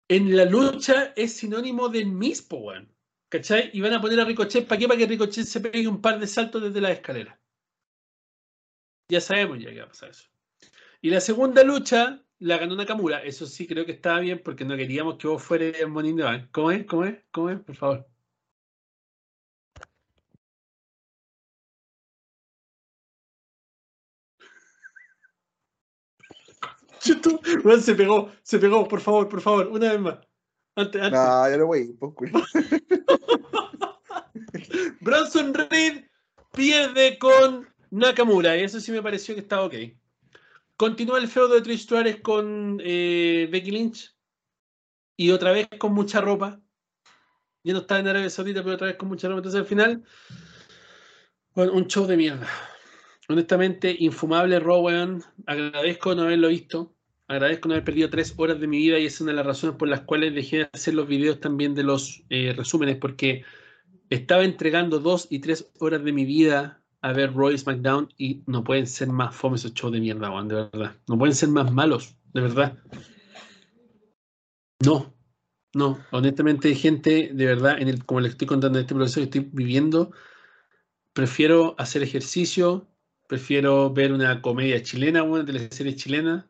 en la lucha es sinónimo del Miz, po, weón. ¿Cachai? Y van a poner a Ricochet, ¿para qué? Para que Ricochet se pegue un par de saltos desde la escalera. Ya sabemos ya que va a pasar eso. Y la segunda lucha la ganó Nakamura. Eso sí creo que estaba bien porque no queríamos que vos fueras el Money in the Bank. ¿Cómo es? ¿Cómo es? ¿Cómo es? Por favor. Weón, se pegó, se pegó, por favor, por favor, una vez más. Antes, antes. No, yo no voy. Pues. [laughs] Bronson Reed pierde con Nakamura, y eso sí me pareció que estaba ok. Continúa el feudo de Trish Stratus con eh, Becky Lynch, y otra vez con mucha ropa. Ya no está en Arabia Saudita, pero otra vez con mucha ropa. Entonces al final, bueno, un show de mierda. Honestamente, infumable weón. Agradezco no haberlo visto. Agradezco no haber perdido tres horas de mi vida y es una de las razones por las cuales dejé de hacer los videos también de los eh, resúmenes, porque estaba entregando dos y tres horas de mi vida a ver Roy SmackDown y no pueden ser más fome esos shows de mierda, weón, de verdad. No pueden ser más malos, de verdad. No, no, honestamente, gente, de verdad, en el, como le estoy contando en este proceso que estoy viviendo, prefiero hacer ejercicio, prefiero ver una comedia chilena, una teleserie chilena,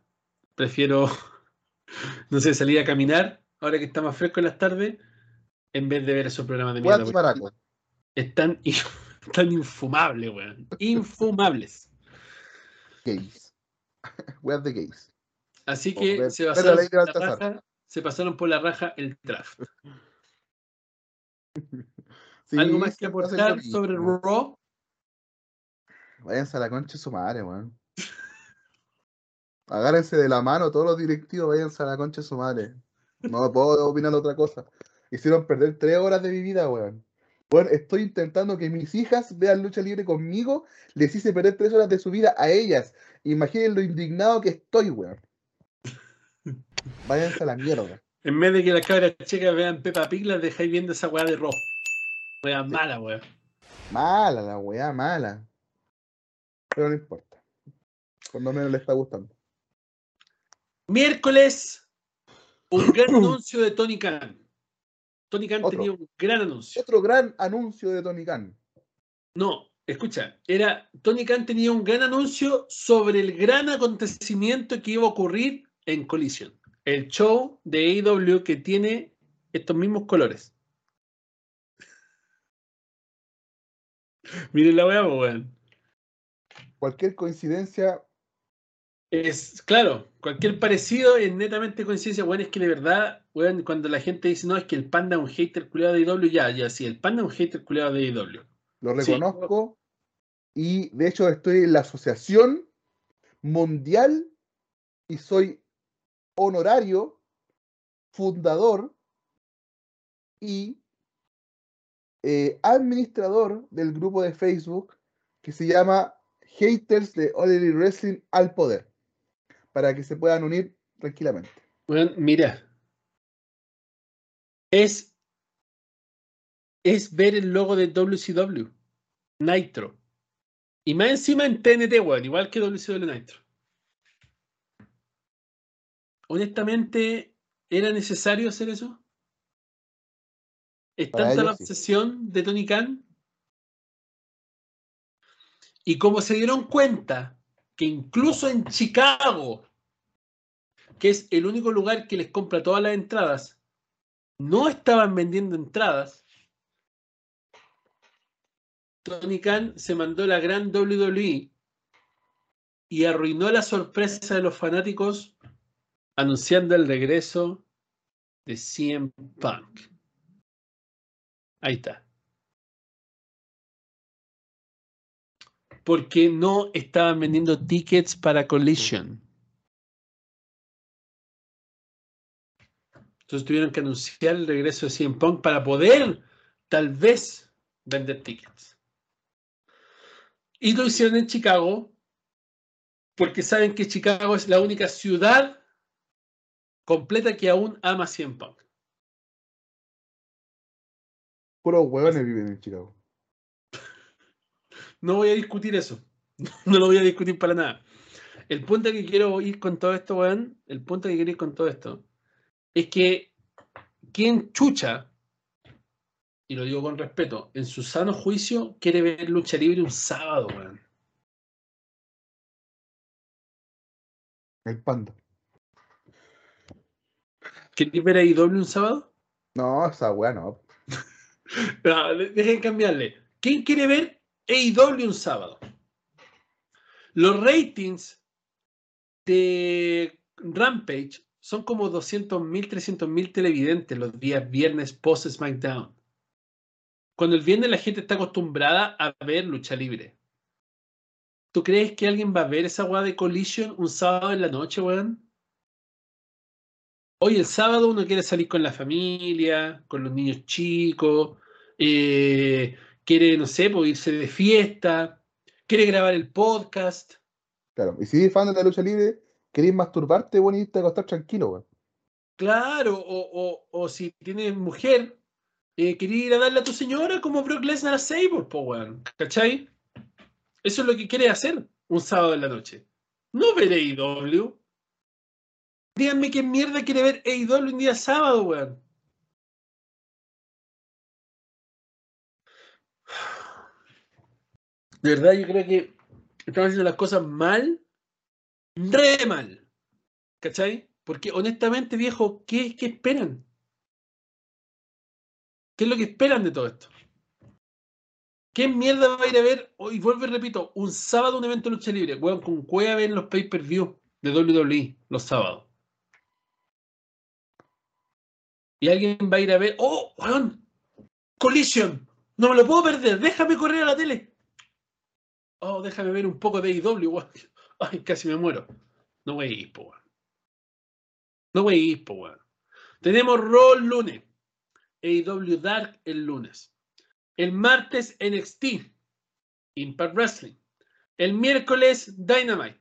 prefiero, [laughs] no sé, salir a caminar, ahora que está más fresco en las tardes, en vez de ver esos programas de mierda. Están, [laughs] están infumables, weón. Infumables. Gays. [laughs] Weas de gays. Así que ver- se, pasaron Lady por la Baltasar. raja, se pasaron por la raja el draft. Sí, ¿Algo más que aportar sobre Raw? Váyanse a la concha de su madre, weón. Agárrense de la mano todos los directivos, váyanse a la concha de su madre. No puedo opinar otra cosa. Hicieron perder tres horas de mi vida, weón. Bueno, estoy intentando que mis hijas vean lucha libre conmigo. Les hice perder tres horas de su vida a ellas. Imaginen lo indignado que estoy, weón. [laughs] Váyanse a la mierda. En vez de que las cabras chicas vean Peppa Pig, las dejáis viendo esa weá de Raw. Weá mala, weá. Mala la weá, mala. Pero no importa. Por lo menos le está gustando. Miércoles, un [clears throat] gran anuncio de Tony Khan. Tony Khan Otro. tenía un gran anuncio. Otro gran anuncio de Tony Khan. No, escucha, era Tony Khan tenía un gran anuncio sobre el gran acontecimiento que iba a ocurrir en Collision. El show de AEW que tiene estos mismos colores. [laughs] Miren la weá, po, weón. Cualquier coincidencia Es, claro, cualquier parecido es netamente coincidencia, weón, es que de verdad, weón, cuando la gente dice, no, es que el panda es un hater culiado de IW, ya, ya, sí, el panda es un hater culiado de IW. Lo Sí. reconozco. Y de hecho estoy en la Asociación Mundial y soy honorario, fundador y eh, administrador del grupo de Facebook que se llama Haters de All Wrestling al Poder, para que se puedan unir tranquilamente. Weón, mira, es, es ver el logo de WCW, Nitro, y más encima en TNT, weón, igual que WCW Nitro. Honestamente, ¿era necesario hacer eso? ¿Es tanta la sí. obsesión de Tony Khan? Y como se dieron cuenta que incluso en Chicago, que es el único lugar que les compra todas las entradas, no estaban vendiendo entradas, Tony Khan se mandó la gran WWE y arruinó la sorpresa de los fanáticos anunciando el regreso de CM Punk. Ahí está. Porque no estaban vendiendo tickets para Collision. Entonces tuvieron que anunciar el regreso de CM Punk para poder, tal vez, vender tickets. Y lo hicieron en Chicago porque saben que Chicago es la única ciudad completa que aún ama CM Punk. Puros hueones viven en Chicago. No voy a discutir eso. [laughs] No lo voy a discutir para nada. El punto que quiero ir con todo esto, weón, el punto que quiero ir con todo esto, es que quien chucha, y lo digo con respeto, en su sano juicio, quiere ver lucha libre un sábado, weón. El panda. ¿Quieres ver a IW un sábado? No, esa weá no. No, [laughs] de- dejen cambiarle. ¿Quién quiere ver AEW un sábado? Los ratings de, Rampage son como 200.000, 300.000 televidentes los días viernes post SmackDown. Cuando el viernes la gente está acostumbrada a ver lucha libre. ¿Tú crees que alguien va a ver esa weá de Collision un sábado en la noche, weón? Hoy el sábado uno quiere salir con la familia, con los niños chicos, eh, quiere, no sé, pues, irse de fiesta, quiere grabar el podcast. Claro, y si eres fan de la lucha libre, querés masturbarte, bueno, y irte a acostar tranquilo, weón. Claro, o, o, o si tienes mujer, eh, querés ir a darle a tu señora como Brock Lesnar a Sable, po, weón. ¿Cachai? Eso es lo que quiere hacer un sábado en la noche. No ver AEW. Díganme qué mierda quiere ver AEW un día sábado, weón. De verdad, yo creo que estamos haciendo las cosas mal, re mal. ¿Cachai? Porque honestamente, viejo, ¿qué, qué esperan? ¿Qué es lo que esperan de todo esto? ¿Qué mierda va a ir a ver? Y vuelvo y repito, un sábado un evento de lucha libre, weón, con cueva ven los pay-per-view de WWE los sábados. Y alguien va a ir a ver, oh, weón, Collision, no me lo puedo perder, déjame correr a la tele. Oh, déjame ver un poco de AEW, weón. [laughs] Ay, casi me muero. No ir, po, weón. No ir, po, weón. Tenemos Raw el lunes. AEW Dark el lunes. El martes NXT. Impact Wrestling. El miércoles Dynamite.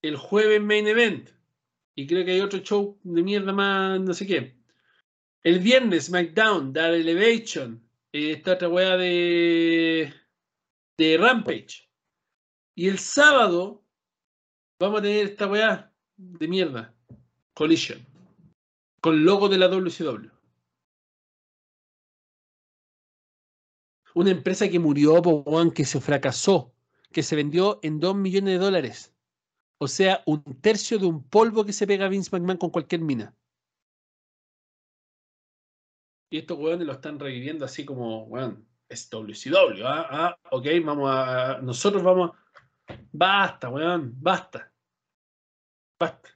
El jueves Main Event. Y creo que hay otro show de mierda más, no sé qué. El viernes SmackDown, Dark Elevation. Eh, esta otra weá de, de Rampage. Y el sábado vamos a tener esta weá de mierda. Collision. Con logo de la WCW. Una empresa que murió, que se fracasó, que se vendió en 2 millones de dólares. O sea, un tercio de un polvo que se pega Vince McMahon con cualquier mina. Y estos weones lo están reviviendo así como, weón, es WCW, ¿ah? ah ok, vamos a. Nosotros vamos. Basta, weón, basta. Basta.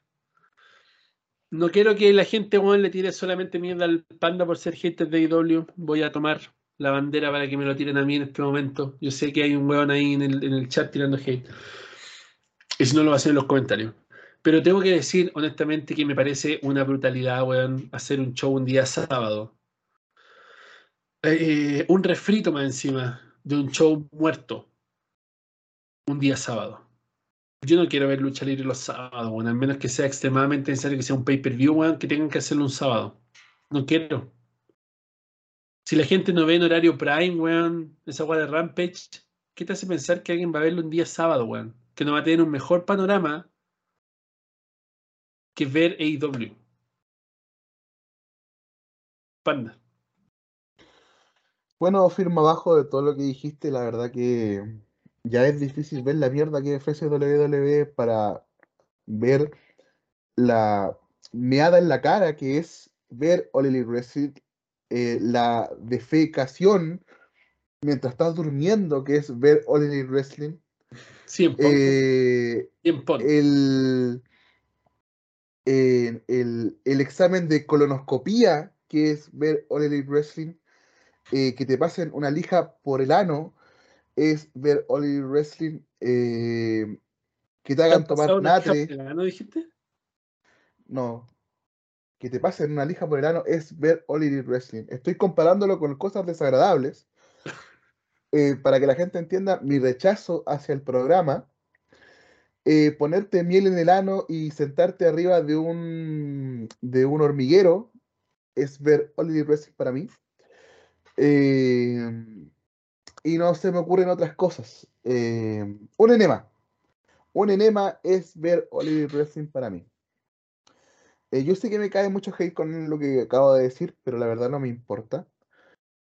No quiero que la gente, weón, le tire solamente mierda al panda por ser gente de IW. Voy a tomar la bandera para que me lo tiren a mí en este momento. Yo sé que hay un weón ahí en el, en el chat tirando hate. Y si no, lo va a hacer en los comentarios. Pero tengo que decir, honestamente, que me parece una brutalidad, weón, hacer un show un día sábado. Eh, un refrito más encima de un show muerto. Un día sábado. Yo no quiero ver lucha libre los sábados, weón, al menos que sea extremadamente necesario que sea un pay-per-view, weón, que tengan que hacerlo un sábado. No quiero. Si la gente no ve en horario prime, weón, esa weá de Rampage, ¿qué te hace pensar que alguien va a verlo un día sábado, weón? Que no va a tener un mejor panorama que ver AEW. Panda. Bueno, firma abajo de todo lo que dijiste, la verdad que ya es difícil ver la mierda que ofrece WWE para ver la meada en la cara que es ver All Elite Wrestling, eh, la defecación mientras estás durmiendo que es ver All Elite Wrestling, eh, el, eh, el, el examen de colonoscopía que es ver All Elite Wrestling, eh, que te pasen una lija por el ano es ver Elite Wrestling, eh, que te hagan tomar natre. ¿No dijiste? No. Que te pasen una lija por el ano es ver Elite Wrestling. Estoy comparándolo con cosas desagradables eh, para que la gente entienda mi rechazo hacia el programa. Eh, ponerte miel en el ano y sentarte arriba de un, de un hormiguero es ver Elite Wrestling para mí. Eh, y no se me ocurren otras cosas. Eh, un enema. Un enema es ver Elite Wrestling para mí. Eh, yo sé que me cae mucho hate con lo que acabo de decir, pero la verdad no me importa.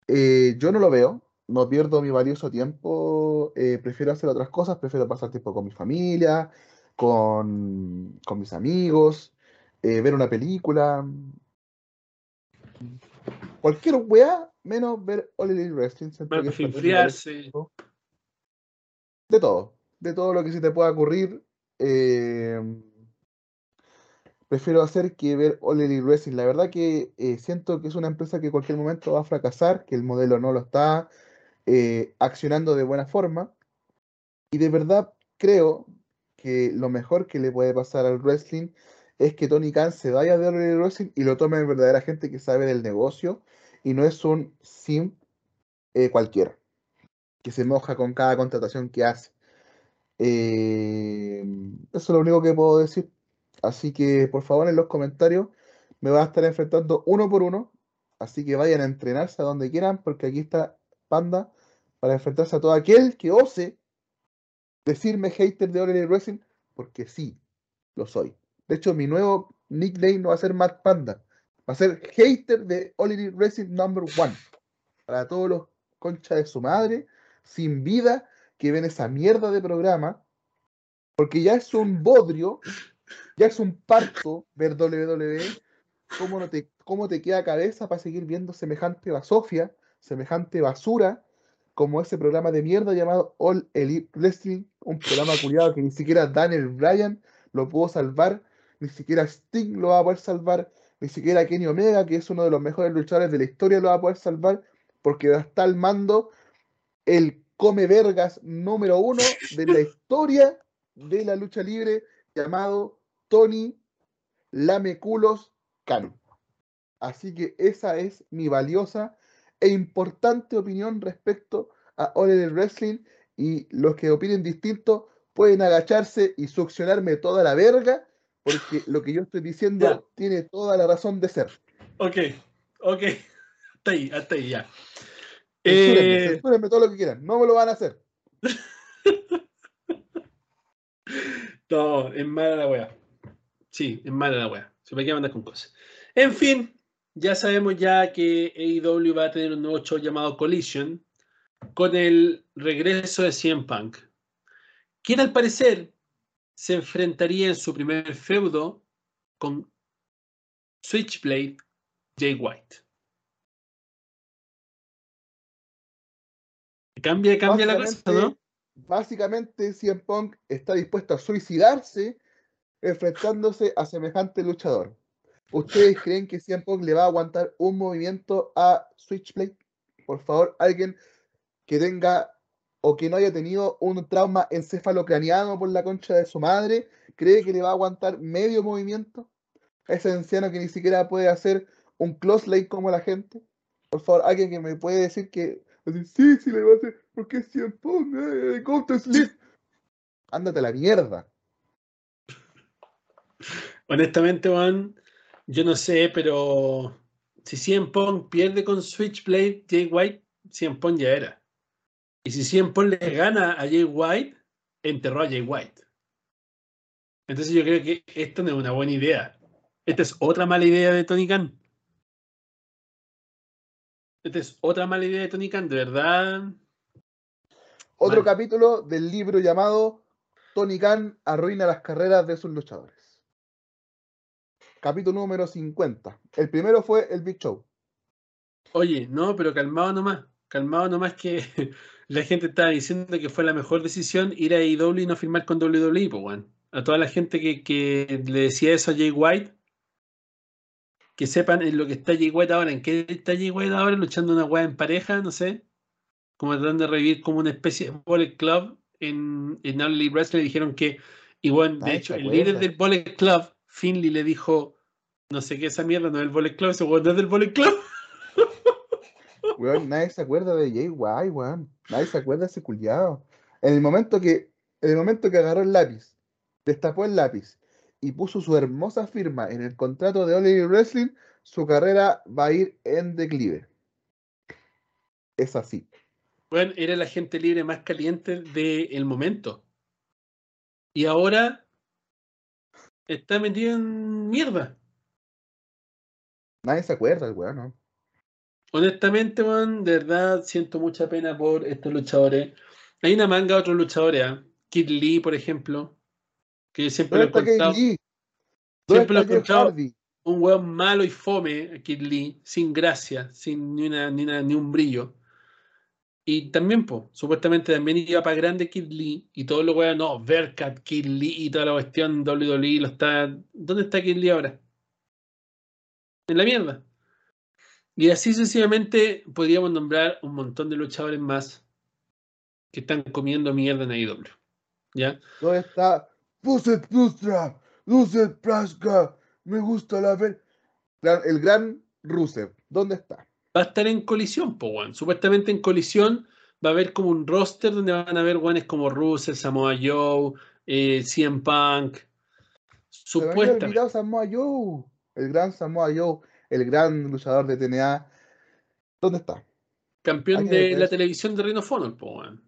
Eh, yo no lo veo, no pierdo mi valioso tiempo, eh, prefiero hacer otras cosas, prefiero pasar tiempo con mi familia, con, con mis amigos, ver una película. Cualquier weá menos ver All Elite Wrestling. Enfriarse. De todo, de todo lo que se te pueda ocurrir. eh, prefiero hacer que ver All Elite Wrestling. La verdad que eh, siento que es una empresa que en cualquier momento va a fracasar, que el modelo no lo está eh, accionando de buena forma. Y de verdad creo que lo mejor que le puede pasar al wrestling es que Tony Khan se vaya de All Elite Wrestling y lo tome en verdadera gente que sabe del negocio y no es un sim eh, cualquiera, que se moja con cada contratación que hace. Eh, eso es lo único que puedo decir. Así que por favor en los comentarios me va a estar enfrentando uno por uno. Así que vayan a entrenarse a donde quieran, porque aquí está Panda para enfrentarse a todo aquel que ose decirme hater de All Wrestling, porque sí, lo soy. De hecho, mi nuevo nickname no va a ser Matt Panda, va a ser hater de All Elite Wrestling number one. Para todos los conchas de su madre, sin vida, que ven esa mierda de programa, porque ya es un bodrio, ya es un parto ver WWE, cómo, no te, cómo te queda cabeza para seguir viendo semejante basofia, semejante basura, como ese programa de mierda llamado All Elite Wrestling, un programa culiado que ni siquiera Daniel Bryan lo pudo salvar, ni siquiera Sting lo va a poder salvar, ni siquiera Kenny Omega, que es uno de los mejores luchadores de la historia, lo va a poder salvar, porque está al mando el come vergas número uno de la [laughs] historia de la lucha libre, llamado Tony Lameculos Khan. Así que esa es mi valiosa e importante opinión respecto a All Elite Wrestling y los que opinen distinto pueden agacharse y succionarme toda la verga porque lo que yo estoy diciendo Ya. tiene toda la razón de ser. Ok, ok. Hasta ahí, hasta ahí ya. Censúrenme, Eh, censúrenme todo lo que quieran, no me lo van a hacer. [laughs] no, es mala la wea. Sí, es mala la wea. Se me queda mandar con cosas. En fin, ya sabemos ya que AEW va a tener un nuevo show llamado Collision con el regreso de CM Punk, quien al parecer se enfrentaría en su primer feudo con Switchblade Jay White. Cambia, cambia la cosa, ¿no? Básicamente, CM Punk está dispuesto a suicidarse enfrentándose a semejante luchador. ¿Ustedes [laughs] creen que CM Punk le va a aguantar un movimiento a Switchblade? Por favor, alguien que tenga o que no haya tenido un trauma encefalocraniano por la concha de su madre, ¿cree que le va a aguantar medio movimiento? Ese anciano que ni siquiera puede hacer un close leg como la gente. Por favor, alguien que me puede decir que sí, sí le va a hacer, porque es 100 eh, go to sleep. Ándate a la mierda. Honestamente, Juan, yo no sé, pero si CM Punk pierde con Switchblade Jay White, CM Punk ya era. Y si CM Punk le gana a Jay White, enterró a Jay White. Entonces yo creo que esto no es una buena idea. Esta es otra mala idea de Tony Khan. Esta es otra mala idea de Tony Khan, de verdad. Otro Mal. capítulo del libro llamado Tony Khan arruina las carreras de sus luchadores. Capítulo número 50. El primero fue el Big Show. Oye, no, pero calmado nomás. Calmado nomás que [laughs] la gente estaba diciendo que fue la mejor decisión ir a IW y no firmar con WWE, pues, weón. A toda la gente que, que le decía eso a Jay White, que sepan en lo que está Jay White ahora, en qué está Jay White ahora, luchando una weá en pareja, no sé. Como tratando de revivir como una especie de Bullet Club en, en Elite Wrestling. Dijeron que, y bueno, de Nadie hecho, el líder del Bullet Club, Finley, le dijo, no sé qué, esa mierda no es el Bullet Club, ese weón no es del Bullet Club. Weón, nadie se acuerda de Jay White, weón. Nadie se acuerda de ese culiado. En el momento que, en el momento que agarró el lápiz, destapó el lápiz y puso su hermosa firma en el contrato de Elite Wrestling, su carrera va a ir en declive. Es así. Bueno, era la gente libre más caliente del momento. Y ahora está metido en mierda. Nadie se acuerda, el weón, ¿no? Honestamente, man, de verdad siento mucha pena por estos luchadores. Hay una manga de otros luchadores, ¿ah? Kid Lee, por ejemplo, que yo siempre lo he. ¿Dónde siempre lo he Hardy? un weón malo y fome, Kid Lee, sin gracia, sin ni, una, ni, una- ni un brillo. Y también, pues, supuestamente también iba para grande Kid Lee y todo lo weón, no, Vercat, Kid Lee y toda la cuestión WWE lo está. ¿Dónde está Kid Lee ahora? En la mierda. Y así sucesivamente podríamos nombrar un montón de luchadores más que están comiendo mierda en AEW. ¿Ya? ¿Dónde está? Buset Frustra, Rusev Praska, me gusta la ver. El gran Rusev, ¿dónde está? Va a estar en colisión, po, weón. Supuestamente en colisión va a haber como un roster donde van a haber guanes como Rusev, Samoa Joe, eh, CM Punk. Se me había Supuestamente. olvidado Samoa Joe, el gran Samoa Joe, el gran luchador de TNA. ¿Dónde está? Campeón de la eso. televisión de Reino weón.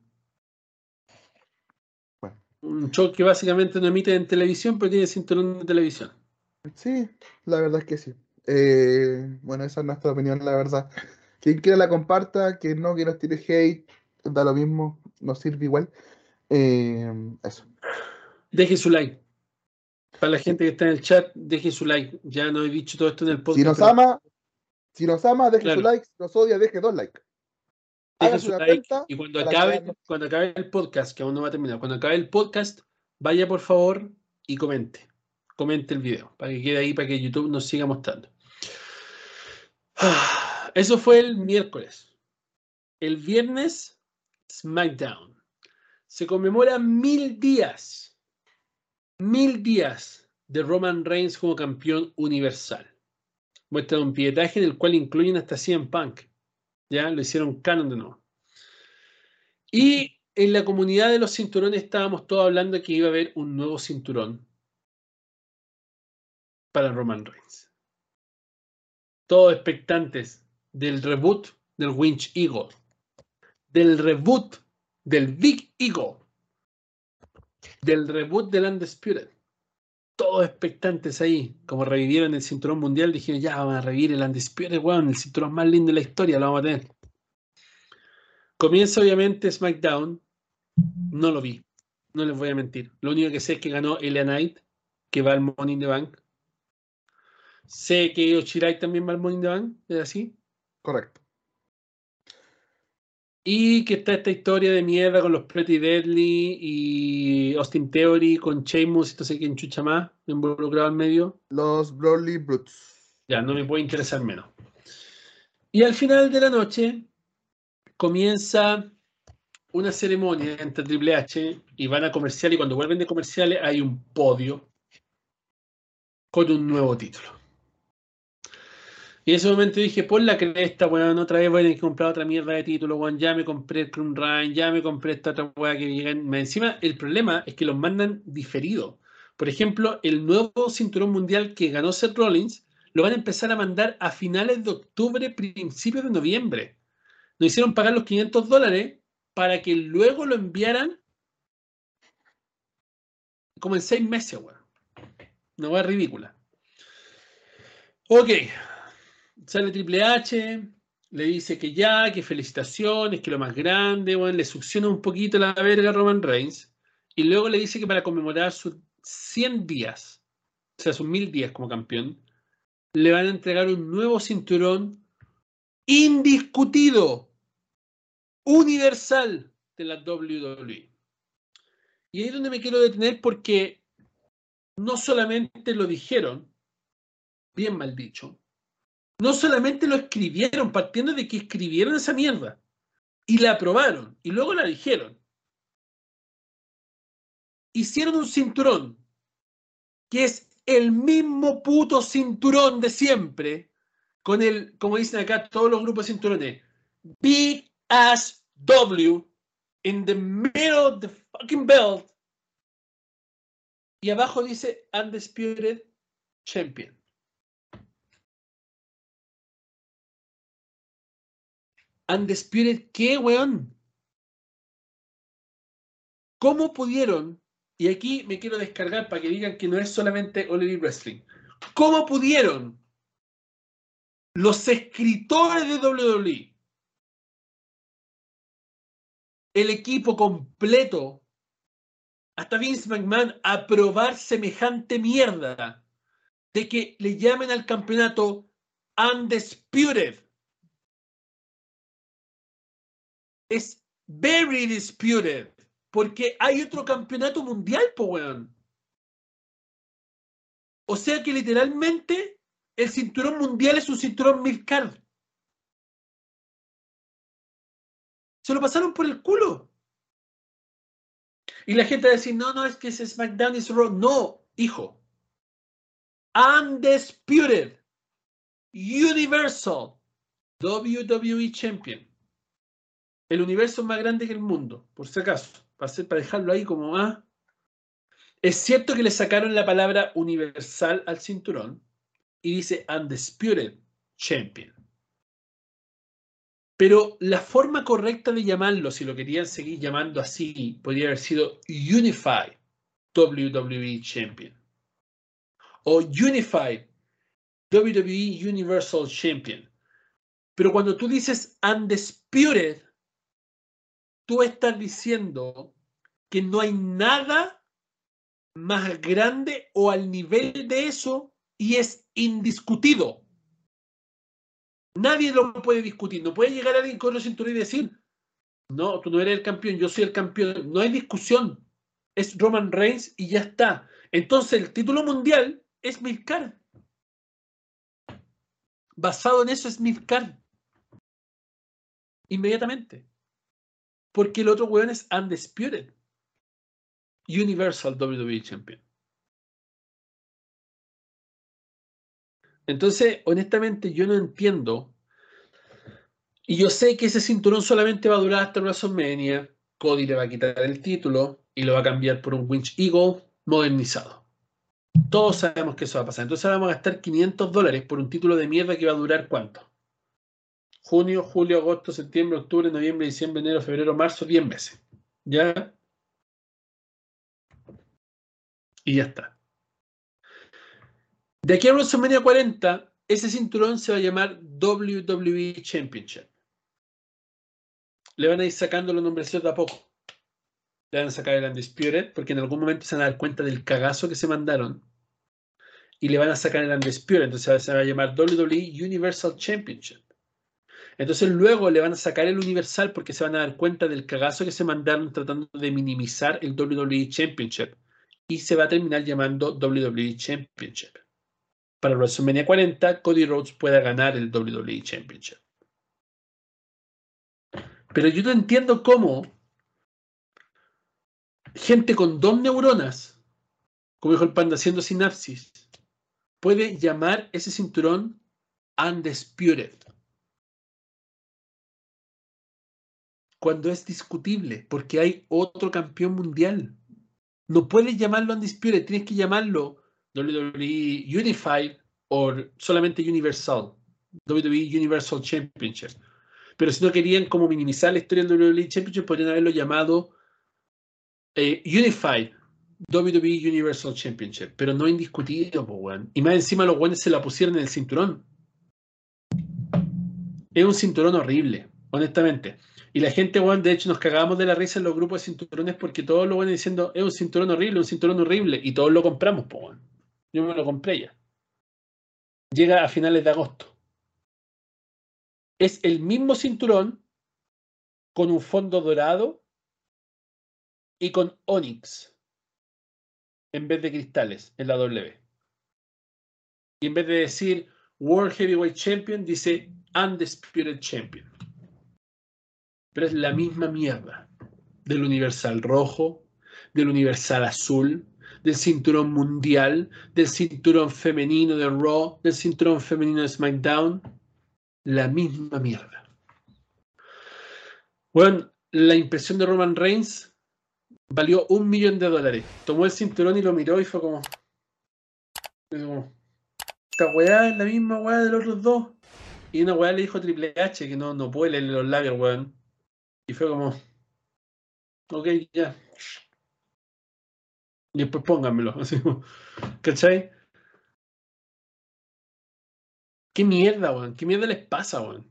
Bueno. Un show que básicamente no emite en televisión, pero tiene cinturón de televisión. Sí, la verdad es que sí. Eh, bueno, esa es nuestra opinión, la verdad. Quien quiera la comparta, quien no, que nos tire hate, da lo mismo, nos sirve igual. Eh, eso. Deje su like. Para la gente que está en el chat, deje su like. Ya no he dicho todo esto en el podcast. Si nos pero ama, si nos ama, deje Claro. su like, si nos odia, deje dos likes. su like. Y cuando acabe, cuando acabe el podcast, que aún no va a terminar, cuando acabe el podcast, vaya por favor y comente. Comente el video para que quede ahí, para que YouTube nos siga mostrando. [sighs] Eso fue el miércoles. El viernes, SmackDown. Se conmemora mil días. Mil días de Roman Reigns como campeón universal. Muestran un pietaje en el cual incluyen hasta CM Punk. Ya lo hicieron canon de nuevo. Y en la comunidad de los cinturones estábamos todos hablando que iba a haber un nuevo cinturón para Roman Reigns. Todos expectantes del reboot del Winch Eagle, del reboot del Big Eagle, del reboot del Undisputed. Todos expectantes ahí, como revivieron el cinturón mundial, dijeron ya vamos a revivir el Undisputed, weón, el cinturón más lindo de la historia, lo vamos a tener. Comienza obviamente SmackDown, no lo vi, no les voy a mentir. Lo único que sé es que ganó Elia Knight, que va al Money in the Bank. Sé que Oshirai también va al Money the Bank, ¿es así? Correcto. Y que está esta historia de mierda con los Pretty Deadly y Austin Theory con Sheamus y no sé quién chucha más involucrado al medio. Los Broly Brutes. Ya, no me puede interesar menos. Y al final de la noche comienza una ceremonia entre Triple H y van a comercial y cuando vuelven de comerciales hay un podio con un nuevo título. Y en ese momento dije, pon la cresta, weón, otra vez voy a tener que comprar otra mierda de título, weón, ya me compré el Crown Ryan, ya me compré esta otra weá que llegan. Encima, el problema es que los mandan diferido. Por ejemplo, el nuevo cinturón mundial que ganó Seth Rollins lo van a empezar a mandar a finales de octubre, principios de noviembre. Nos hicieron pagar los 500 dólares para que luego lo enviaran como en seis meses, weón. Una weá ridícula. Ok. Sale Triple H, le dice que ya, que felicitaciones, que lo más grande, weón, le succiona un poquito la verga a Roman Reigns. Y luego le dice que para conmemorar sus 100 días, o sea, sus 1000 días como campeón, le van a entregar un nuevo cinturón indiscutido, universal de la WWE. Y ahí es donde me quiero detener porque no solamente lo dijeron, bien mal dicho, no solamente lo escribieron, partiendo de que escribieron esa mierda y la aprobaron y luego la dijeron. Hicieron un cinturón que es el mismo puto cinturón de siempre, con el, como dicen acá todos los grupos de cinturones, Big Ass W in the middle of the fucking belt. Y abajo dice Undisputed Champion. Undisputed, ¿qué, weón? ¿Cómo pudieron? Y aquí me quiero descargar para que digan que no es solamente All Wrestling. ¿Cómo pudieron los escritores de WWE, el equipo completo, hasta Vince McMahon, aprobar semejante mierda de que le llamen al campeonato Undisputed? Es very disputed. Porque hay otro campeonato mundial, po, weón. O sea que literalmente el cinturón mundial es un cinturón midcard. Se lo pasaron por el culo. Y la gente va a decir, no, no, es que ese SmackDown es Raw. No, hijo. Undisputed. Universal. WWE Champion. El universo más grande que el mundo, por si acaso. Para, para dejarlo ahí como más. Es cierto que le sacaron la palabra universal al cinturón y dice Undisputed Champion. Pero la forma correcta de llamarlo, si lo querían seguir llamando así, podría haber sido Unified WWE Champion. O Unified WWE Universal Champion. Pero cuando tú dices Undisputed, tú estás diciendo que no hay nada más grande o al nivel de eso y es indiscutido. Nadie lo puede discutir. No puede llegar alguien con los cinturón y decir, no, tú no eres el campeón, yo soy el campeón. No hay discusión. Es Roman Reigns y ya está. Entonces el título mundial es Midcard. Basado en eso es Midcard. Inmediatamente. Porque el otro weón es Undisputed. Universal WWE Champion. Entonces, honestamente, yo no entiendo. Y yo sé que ese cinturón solamente va a durar hasta WrestleMania. Cody le va a quitar el título y lo va a cambiar por un Winch Eagle modernizado. Todos sabemos que eso va a pasar. Entonces vamos a gastar 500 dólares por un título de mierda que va a durar cuánto? Junio, julio, agosto, septiembre, octubre, noviembre, diciembre, enero, febrero, marzo, 10 meses. ¿Ya? Y ya está. De aquí a WrestleMania 40, ese cinturón se va a llamar WWE Championship. Le van a ir sacando los nombres de a poco. Le van a sacar el Undisputed, porque en algún momento se van a dar cuenta del cagazo que se mandaron. Y le van a sacar el Undisputed, entonces se va a llamar WWE Universal Championship. Entonces luego le van a sacar el Universal porque se van a dar cuenta del cagazo que se mandaron tratando de minimizar el WWE Championship. Y se va a terminar llamando WWE Championship para WrestleMania 40 Cody Rhodes pueda ganar el WWE Championship. Pero yo no entiendo cómo gente con dos neuronas, como dijo el panda haciendo sinapsis, puede llamar ese cinturón undisputed. Cuando es discutible, porque hay otro campeón mundial. No puedes llamarlo undisputed, tienes que llamarlo WWE Unified o solamente Universal, WWE Universal Championship. Pero si no querían como minimizar la historia del WWE Championship, podrían haberlo llamado eh, Unified WWE Universal Championship, pero no indiscutido, Y más encima los buenos se la pusieron en el cinturón. Es un cinturón horrible, honestamente. Y la gente, bueno, de hecho, nos cagábamos de la risa en los grupos de cinturones porque todos lo van diciendo, es un cinturón horrible, un cinturón horrible, y todos lo compramos, pues, yo me lo compré ya. Llega a finales de agosto. Es el mismo cinturón con un fondo dorado y con Onyx en vez de cristales en la W. Y en vez de decir World Heavyweight Champion, dice Undisputed Champion. Pero es la misma mierda del Universal rojo, del Universal azul, del cinturón mundial, del cinturón femenino de Raw, del cinturón femenino de SmackDown, la misma mierda. Bueno, la impresión de Roman Reigns valió un millón de dólares. Tomó el cinturón y lo miró y fue como. esta weá es la misma weá de los otros dos. Y una weá le dijo Triple H que no, no puede leerle los labios, weón. Y fue como. Ok, ya. Y después pónganmelo. ¿Cachai? ¿Qué mierda, weón? ¿Qué mierda les pasa, weón?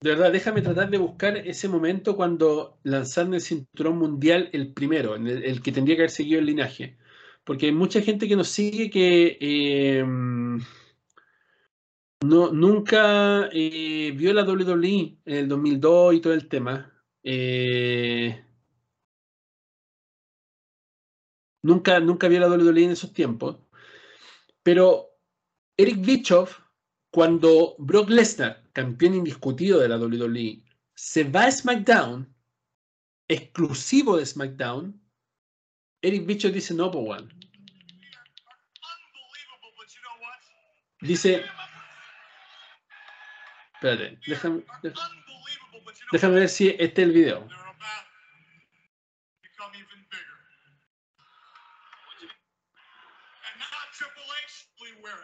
De verdad, déjame tratar de buscar ese momento cuando lanzaron el cinturón mundial, el primero, el, que tendría que haber seguido el linaje. Porque hay mucha gente que nos sigue que em, no, nunca eh, vio la WWE en el 2002 y todo el tema. Eh, nunca, nunca vio la WWE en esos tiempos. Pero Eric Bischoff, cuando Brock Lesnar, campeón indiscutido de la WWE, se va a SmackDown, exclusivo de SmackDown, Eric Bischoff dice, no, pues, one. Dice, espérate, déjame, déjame ver si este es el video.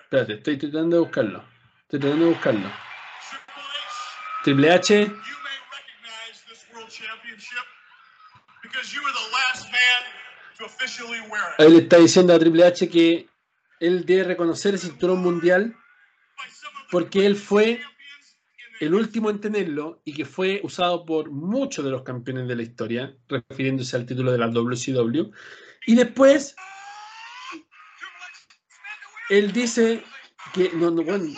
Espérate, estoy tratando de buscarlo. Estoy tratando de buscarlo. Triple H. Él está diciendo a Triple H que él debe reconocer el cinturón mundial porque él fue el último en tenerlo y que fue usado por muchos de los campeones de la historia, refiriéndose al título de la WCW. Y después, él dice que, no, no, bueno,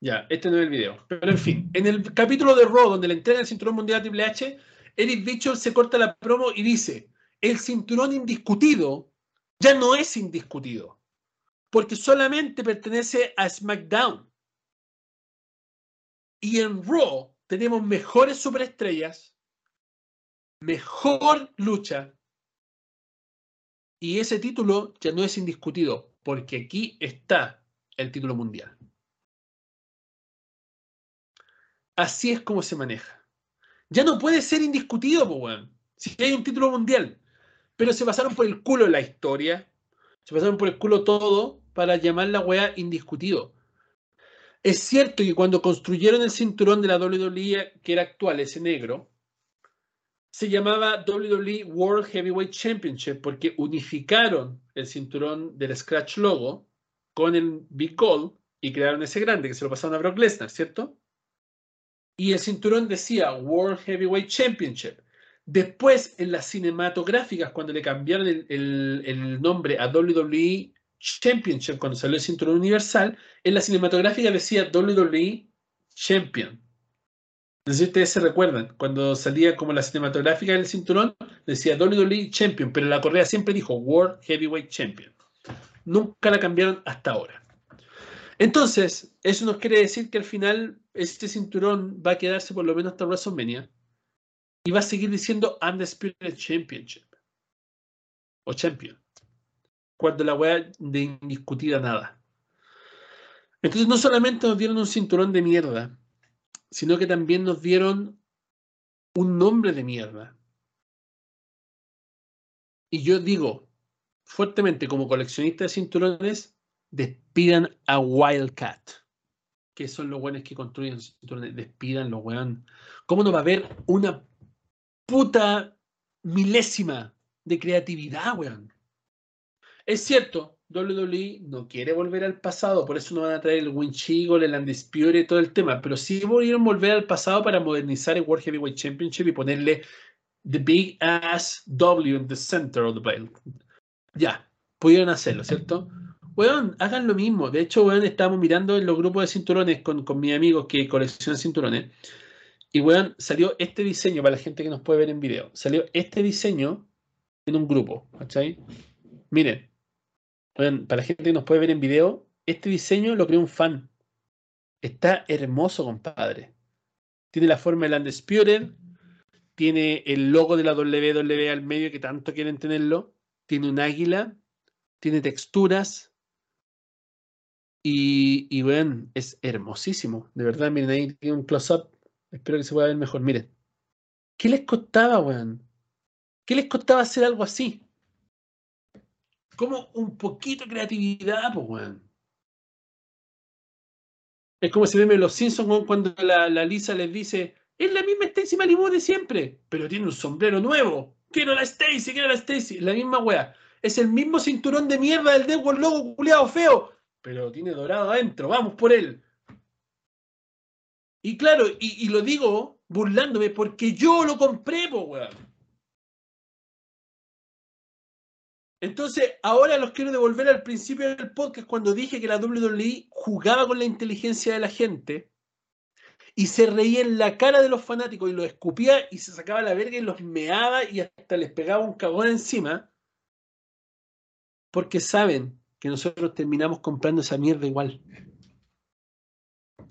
Ya, este no es el video. Pero en fin, en el capítulo de Raw, donde le entrega el cinturón mundial a Triple H, Eric Bischoff se corta la promo y dice, el cinturón indiscutido ya no es indiscutido, porque solamente pertenece a SmackDown. Y en Raw tenemos mejores superestrellas, mejor lucha, y ese título ya no es indiscutido, porque aquí está el título mundial. Así es como se maneja. Ya no puede ser indiscutido, pues, Si hay un título mundial. Pero se pasaron por el culo la historia. Se pasaron por el culo todo para llamar la weá indiscutido. Es cierto que cuando construyeron el cinturón de la WWE, que era actual, ese negro, se llamaba WWE World Heavyweight Championship porque unificaron el cinturón del Scratch Logo con el Big Gold y crearon ese grande que se lo pasaron a Brock Lesnar, ¿cierto? y el cinturón decía World Heavyweight Championship. Después, en las cinematográficas, cuando le cambiaron el, nombre a WWE Championship, cuando salió el cinturón universal, en la cinematográfica decía WWE Champion. No sé si ustedes se recuerdan, cuando salía como la cinematográfica del cinturón, decía WWE Champion, pero la correa siempre dijo World Heavyweight Champion. Nunca la cambiaron hasta ahora. Entonces, eso nos quiere decir que al final este cinturón va a quedarse por lo menos hasta WrestleMania y va a seguir diciendo Undisputed Championship o Champion cuando la weá de indiscutida nada. Entonces no solamente nos dieron un cinturón de mierda, sino que también nos dieron un nombre de mierda. Y yo digo fuertemente como coleccionista de cinturones, despidan a Wildcat. Que son los buenos que construyen despidan los weón. ¿Cómo no va a haber una puta milésima de creatividad, weón? Es cierto, WWE no quiere volver al pasado, por eso no van a traer el Winchigo, el Undisputed y todo el tema, pero sí volvieron volver al pasado para modernizar el World Heavyweight Championship y ponerle The Big Ass W in the center of the belt. Ya, pudieron hacerlo, ¿cierto? Weón, hagan lo mismo. De hecho, weón, estábamos mirando en los grupos de cinturones con, con mis amigos que coleccionan cinturones. Y weón, salió este diseño para la gente que nos puede ver en video. Salió este diseño en un grupo, ¿cachai? Miren, para la gente que nos puede ver en video, este diseño lo creó un fan. Está hermoso, compadre. Tiene la forma del Undisputed, tiene el logo de la WWE al medio que tanto quieren tenerlo, tiene un águila, tiene texturas, y, y bueno, es hermosísimo. De verdad, miren, ahí tiene un close-up. Espero que se pueda ver mejor. Miren. ¿Qué les costaba, weón? ¿Qué les costaba hacer algo así? Como un poquito de creatividad, pues, weón. Es como si ven los Simpsons cuando la, Lisa les dice, es la misma Stacy Malibu de siempre, pero tiene un sombrero nuevo. Quiero la Stacy, quiero la Stacy. La misma weá. Es el mismo cinturón de mierda del Deadwood Logo culiado feo pero tiene dorado adentro, vamos por él. Y claro, y, lo digo burlándome porque yo lo compré, po, weón. Entonces, ahora los quiero devolver al principio del podcast cuando dije que la WWE jugaba con la inteligencia de la gente y se reía en la cara de los fanáticos y los escupía y se sacaba la verga y los meaba y hasta les pegaba un cagón encima. Porque saben que nosotros terminamos comprando esa mierda igual.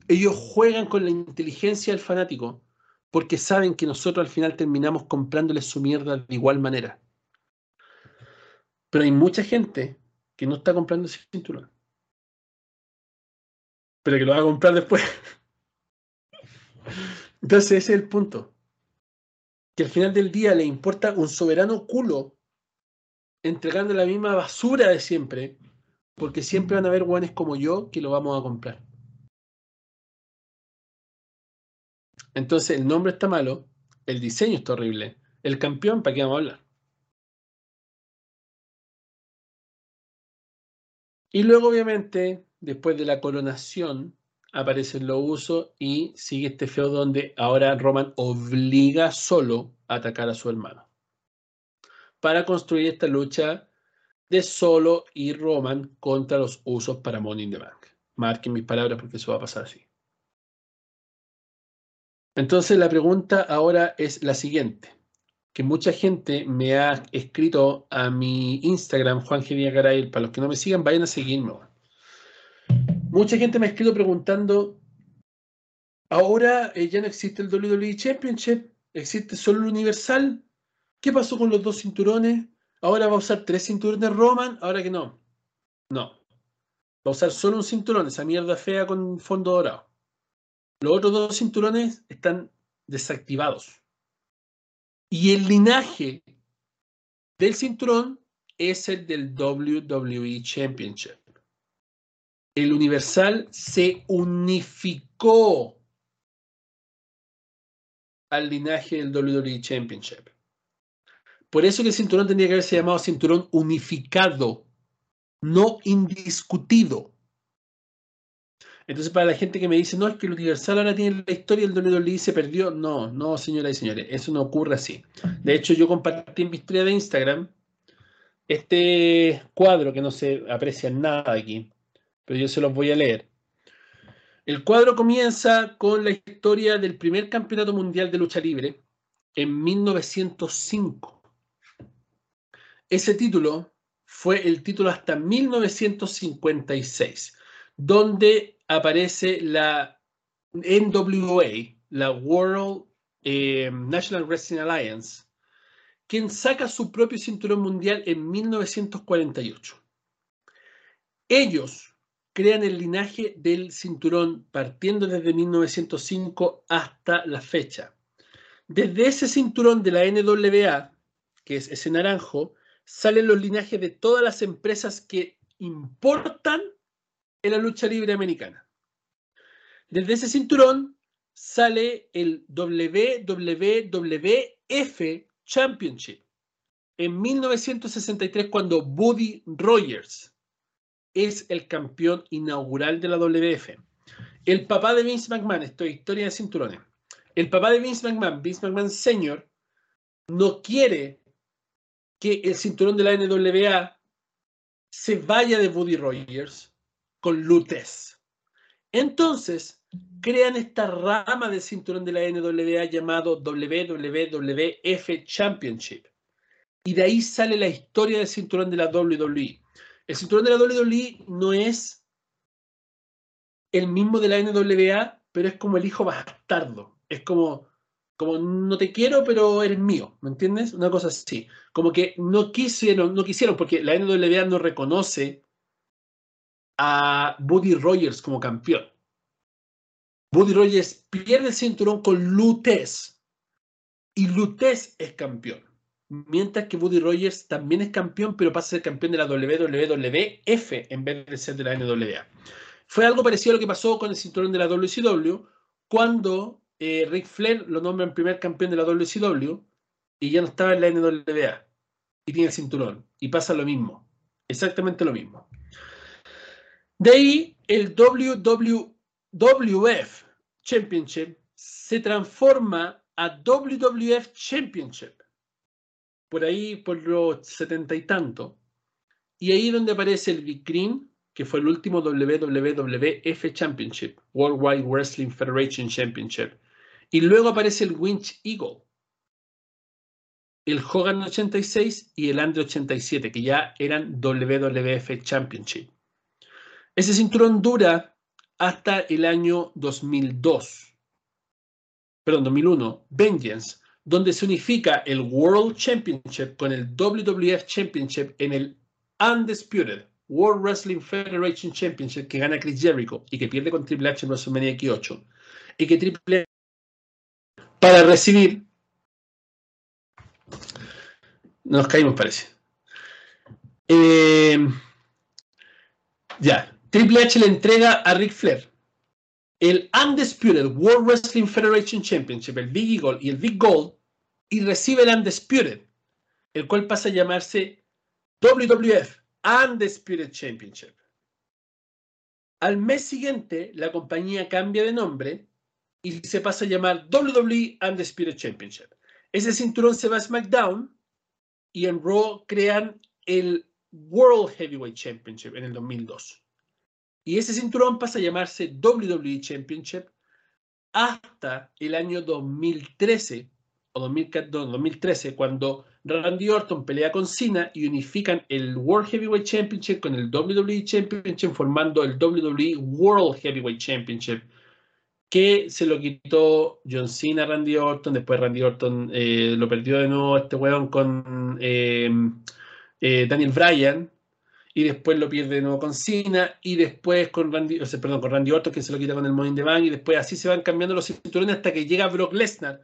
Ellos juegan con la inteligencia del fanático porque saben que nosotros al final terminamos comprándoles su mierda de igual manera. Pero hay mucha gente que no está comprando ese cinturón. Pero que lo va a comprar después. [laughs] Entonces ese es el punto. Que al final del día le importa un soberano culo entregando la misma basura de siempre, porque siempre van a haber guanes como yo que lo vamos a comprar. Entonces el nombre está malo, el diseño está horrible, el campeón, ¿para qué vamos a hablar? Y luego, obviamente, después de la coronación, aparecen los usos y sigue este feo donde ahora Roman obliga solo a atacar a su hermano. Para construir esta lucha de solo y Roman contra los usos para Money in the Bank. Marquen mis palabras porque eso va a pasar así. Entonces la pregunta ahora es la siguiente, que mucha gente me ha escrito a mi Instagram, Juan. Garay, para los que no me sigan, vayan a seguirme. Mucha gente me ha escrito preguntando, ahora eh, ya no existe el WWE Championship, existe solo el Universal. ¿Qué pasó con los dos cinturones? Ahora va a usar tres cinturones Roman, ahora que no. No. Va a usar solo un cinturón, esa mierda fea con fondo dorado. Los otros dos cinturones están desactivados. Y el linaje del cinturón es el del WWE Championship el Universal se unificó al linaje del WWE Championship. Por eso el cinturón tendría que haberse llamado cinturón unificado, no indiscutido. Entonces, para la gente que me dice, no, es que el Universal ahora tiene la historia del WWE se perdió. No, no, señoras y señores, eso no ocurre así. De hecho, yo compartí en mi historia de Instagram este cuadro que no se aprecia nada aquí, pero yo se los voy a leer. El cuadro comienza con la historia del primer campeonato mundial de lucha libre en 1905. Ese título fue el título hasta 1956, donde aparece la NWA, la World eh, National Wrestling Alliance, quien saca su propio cinturón mundial en 1948. Ellos crean el linaje del cinturón partiendo desde 1905 hasta la fecha. Desde ese cinturón de la NWA, que es ese naranjo, salen los linajes de todas las empresas que importan en la lucha libre americana. Desde ese cinturón sale el WWF Championship. En 1963, cuando Buddy Rogers es el campeón inaugural de la WF. El papá de Vince McMahon, esto es historia de cinturones. El papá de Vince McMahon, Vince McMahon Sr., no quiere que el cinturón de la NWA se vaya de Buddy Rogers con Lutes. Entonces, crean esta rama del cinturón de la NWA llamado WWF Championship. Y de ahí sale la historia del cinturón de la WWE. El cinturón de la WWE no es el mismo de la NWA, pero es como el hijo bastardo. Es como, como no te quiero, pero eres mío, ¿me entiendes? Una cosa así. Como que no quisieron, no quisieron, porque la NWA no reconoce a Buddy Rogers como campeón. Buddy Rogers pierde el cinturón con Lutes. Y Lutes es campeón mientras que Buddy Rogers también es campeón, pero pasa a ser campeón de la WWF en vez de ser de la NWA. Fue algo parecido a lo que pasó con el cinturón de la WCW, cuando eh, Rick Flair lo nombra primer campeón de la WCW y ya no estaba en la NWA y tiene el cinturón. Y pasa lo mismo, exactamente lo mismo. De ahí el WWF Championship se transforma a WWF Championship por ahí, por los setenta y tanto, y ahí es donde aparece el Big Green, que fue el último WWF Championship, Worldwide Wrestling Federation Championship. Y luego aparece el Winch Eagle, el Hogan 86 y el Andre 87, que ya eran WWF Championship. Ese cinturón dura hasta el año 2002, perdón, 2001, Vengeance, donde se unifica el World Championship con el WWF Championship en el Undisputed World Wrestling Federation Championship que gana Chris Jericho y que pierde con Triple H en WrestleMania X8 y que Triple H para recibir nos caímos parece. Eh, ya Triple H le entrega a Ric Flair el Undisputed World Wrestling Federation Championship, el Big Eagle y el Big Gold, y recibe el Undisputed, el cual pasa a llamarse WWF Undisputed Championship. Al mes siguiente, la compañía cambia de nombre y se pasa a llamar WWE Undisputed Championship. Ese cinturón se va a SmackDown y en Raw crean el World Heavyweight Championship en el 2002. Y ese cinturón pasa a llamarse WWE Championship hasta el año 2013 o 2013 cuando Randy Orton pelea con Cena y unifican el World Heavyweight Championship con el WWE Championship formando el WWE World Heavyweight Championship que se lo quitó John Cena a Randy Orton, después Randy Orton eh, lo perdió de nuevo este weón con eh, eh, Daniel Bryan y después lo pierde de nuevo con Cena y después con Randy, o perdón, con Randy Orton que se lo quita con el Money in the Bank y después así se van cambiando los cinturones hasta que llega Brock Lesnar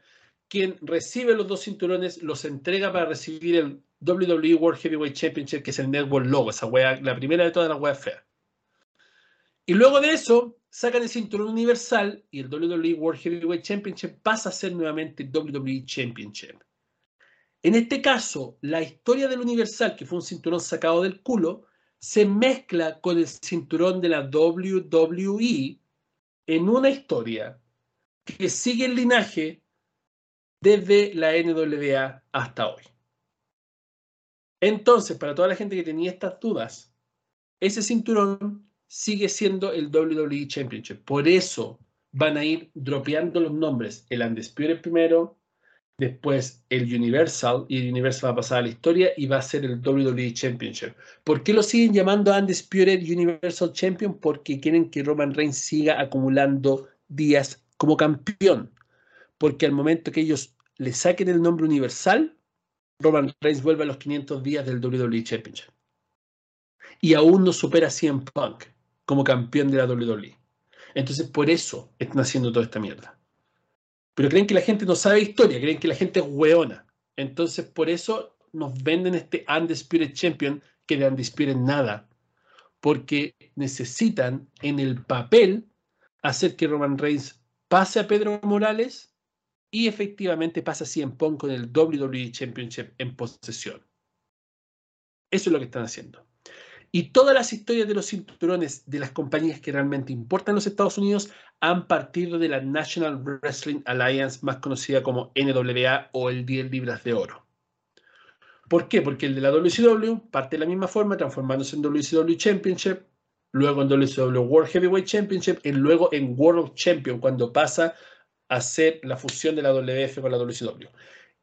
quien recibe los dos cinturones, los entrega para recibir el WWE World Heavyweight Championship, que es el Network Logo, esa wea, la primera de todas las weas feas. Y luego de eso, sacan el cinturón universal y el WWE World Heavyweight Championship pasa a ser nuevamente WWE Championship. En este caso, la historia del universal, que fue un cinturón sacado del culo, se mezcla con el cinturón de la WWE en una historia que sigue el linaje desde la NWA hasta hoy. Entonces, para toda la gente que tenía estas dudas, ese cinturón sigue siendo el WWE Championship. Por eso van a ir dropeando los nombres. El Undisputed primero, después el Universal, y el Universal va a pasar a la historia y va a ser el WWE Championship. ¿Por qué lo siguen llamando Undisputed Universal Champion? Porque quieren que Roman Reigns siga acumulando días como campeón porque al momento que ellos le saquen el nombre universal, Roman Reigns vuelve a los 500 días del WWE Championship. Y aún no supera a CM Punk como campeón de la WWE. Entonces, por eso están haciendo toda esta mierda. Pero creen que la gente no sabe historia, creen que la gente es hueona. Entonces, por eso nos venden este Undisputed Champion que de Undisputed nada. Porque necesitan en el papel hacer que Roman Reigns pase a Pedro Morales y efectivamente pasa en Punk con el WWE Championship en posesión. Eso es lo que están haciendo. Y todas las historias de los cinturones de las compañías que realmente importan en los Estados Unidos han partido de la National Wrestling Alliance, más conocida como NWA o el 10 libras de oro. ¿Por qué? Porque el de la WCW parte de la misma forma, transformándose en WCW Championship, luego en WCW World Heavyweight Championship y luego en World Champion, cuando pasa hacer la fusión de la WF con la WCW.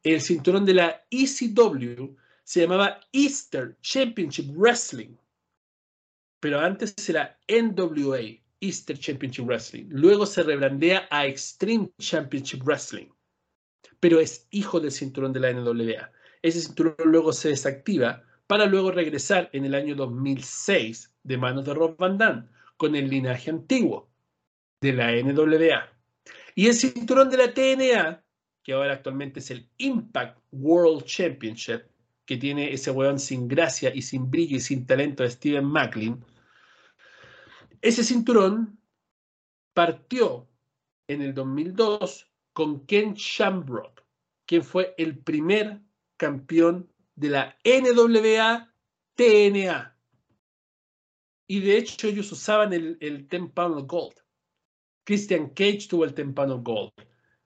El cinturón de la ECW se llamaba Easter Championship Wrestling, pero antes era NWA, Easter Championship Wrestling. Luego se rebrandea a Extreme Championship Wrestling, pero es hijo del cinturón de la NWA. Ese cinturón luego se desactiva para luego regresar en el año 2006 de manos de Rob Van Dam con el linaje antiguo de la NWA. Y el cinturón de la TNA, que ahora actualmente es el Impact World Championship, que tiene ese weón sin gracia y sin brillo y sin talento de Steven Macklin, ese cinturón partió en el 2002 con Ken Shamrock, quien fue el primer campeón de la NWA TNA. Y de hecho ellos usaban el, el 10 Pound Gold. Christian Cage tuvo el Tempano Gold.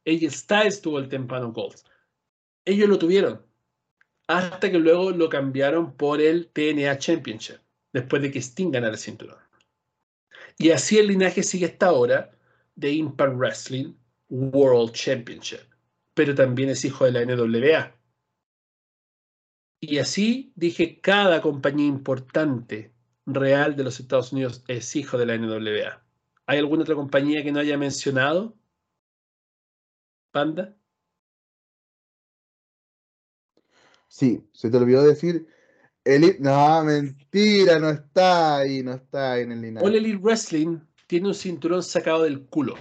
AJ Styles tuvo el Tempano Gold. Ellos lo tuvieron. Hasta que luego lo cambiaron por el TNA Championship. después de que Sting ganara el cinturón. Y así el linaje sigue hasta ahora de Impact Wrestling World Championship, pero también es hijo de la NWA. Y así dije, cada compañía importante real de los Estados Unidos es hijo de la NWA. ¿Hay alguna otra compañía que no haya mencionado? ¿Panda? Sí, se te olvidó decir Elite. No, mentira, no está ahí, no está en el linaje. All Elite Wrestling tiene un cinturón sacado del culo.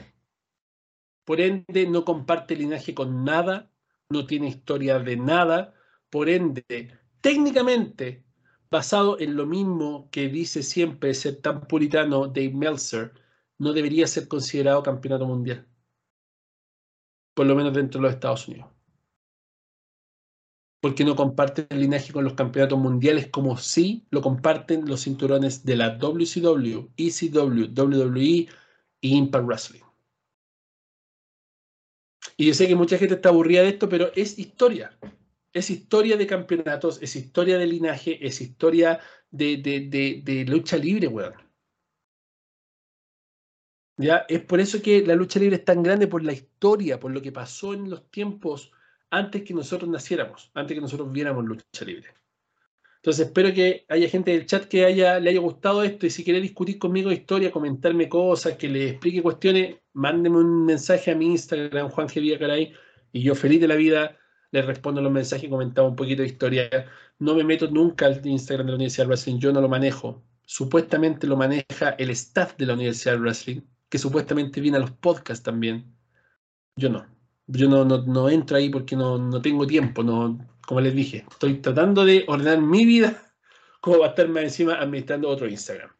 Por ende, no comparte linaje con nada, no tiene historia de nada. Por ende, técnicamente, basado en lo mismo que dice siempre ser tan puritano Dave Meltzer, no debería ser considerado campeonato mundial. Por lo menos dentro de los Estados Unidos. Porque no comparte el linaje con los campeonatos mundiales como sí lo comparten los cinturones de la WCW, ECW, WWE y Impact Wrestling. Y yo sé que mucha gente está aburrida de esto, pero es historia. Es historia de campeonatos, es historia de linaje, es historia de, de, de, de lucha libre, weón. ¿Ya? Es por eso que la lucha libre es tan grande, por la historia, por lo que pasó en los tiempos antes que nosotros naciéramos, antes que nosotros viéramos lucha libre. Entonces espero que haya gente del chat que haya, le haya gustado esto y si quiere discutir conmigo historia, comentarme cosas, que le explique cuestiones, mándeme un mensaje a mi Instagram, Juan G. Caray, y yo feliz de la vida le respondo los mensajes y comentamos un poquito de historia. No me meto nunca al Instagram de la Universidad de Wrestling, yo no lo manejo. Supuestamente lo maneja el staff de la Universidad de Wrestling, que supuestamente viene a los podcasts también. Yo no. Yo no, no, no entro ahí porque no, no tengo tiempo, no, como les dije, estoy tratando de ordenar mi vida [laughs] como va a estarme encima administrando otro Instagram.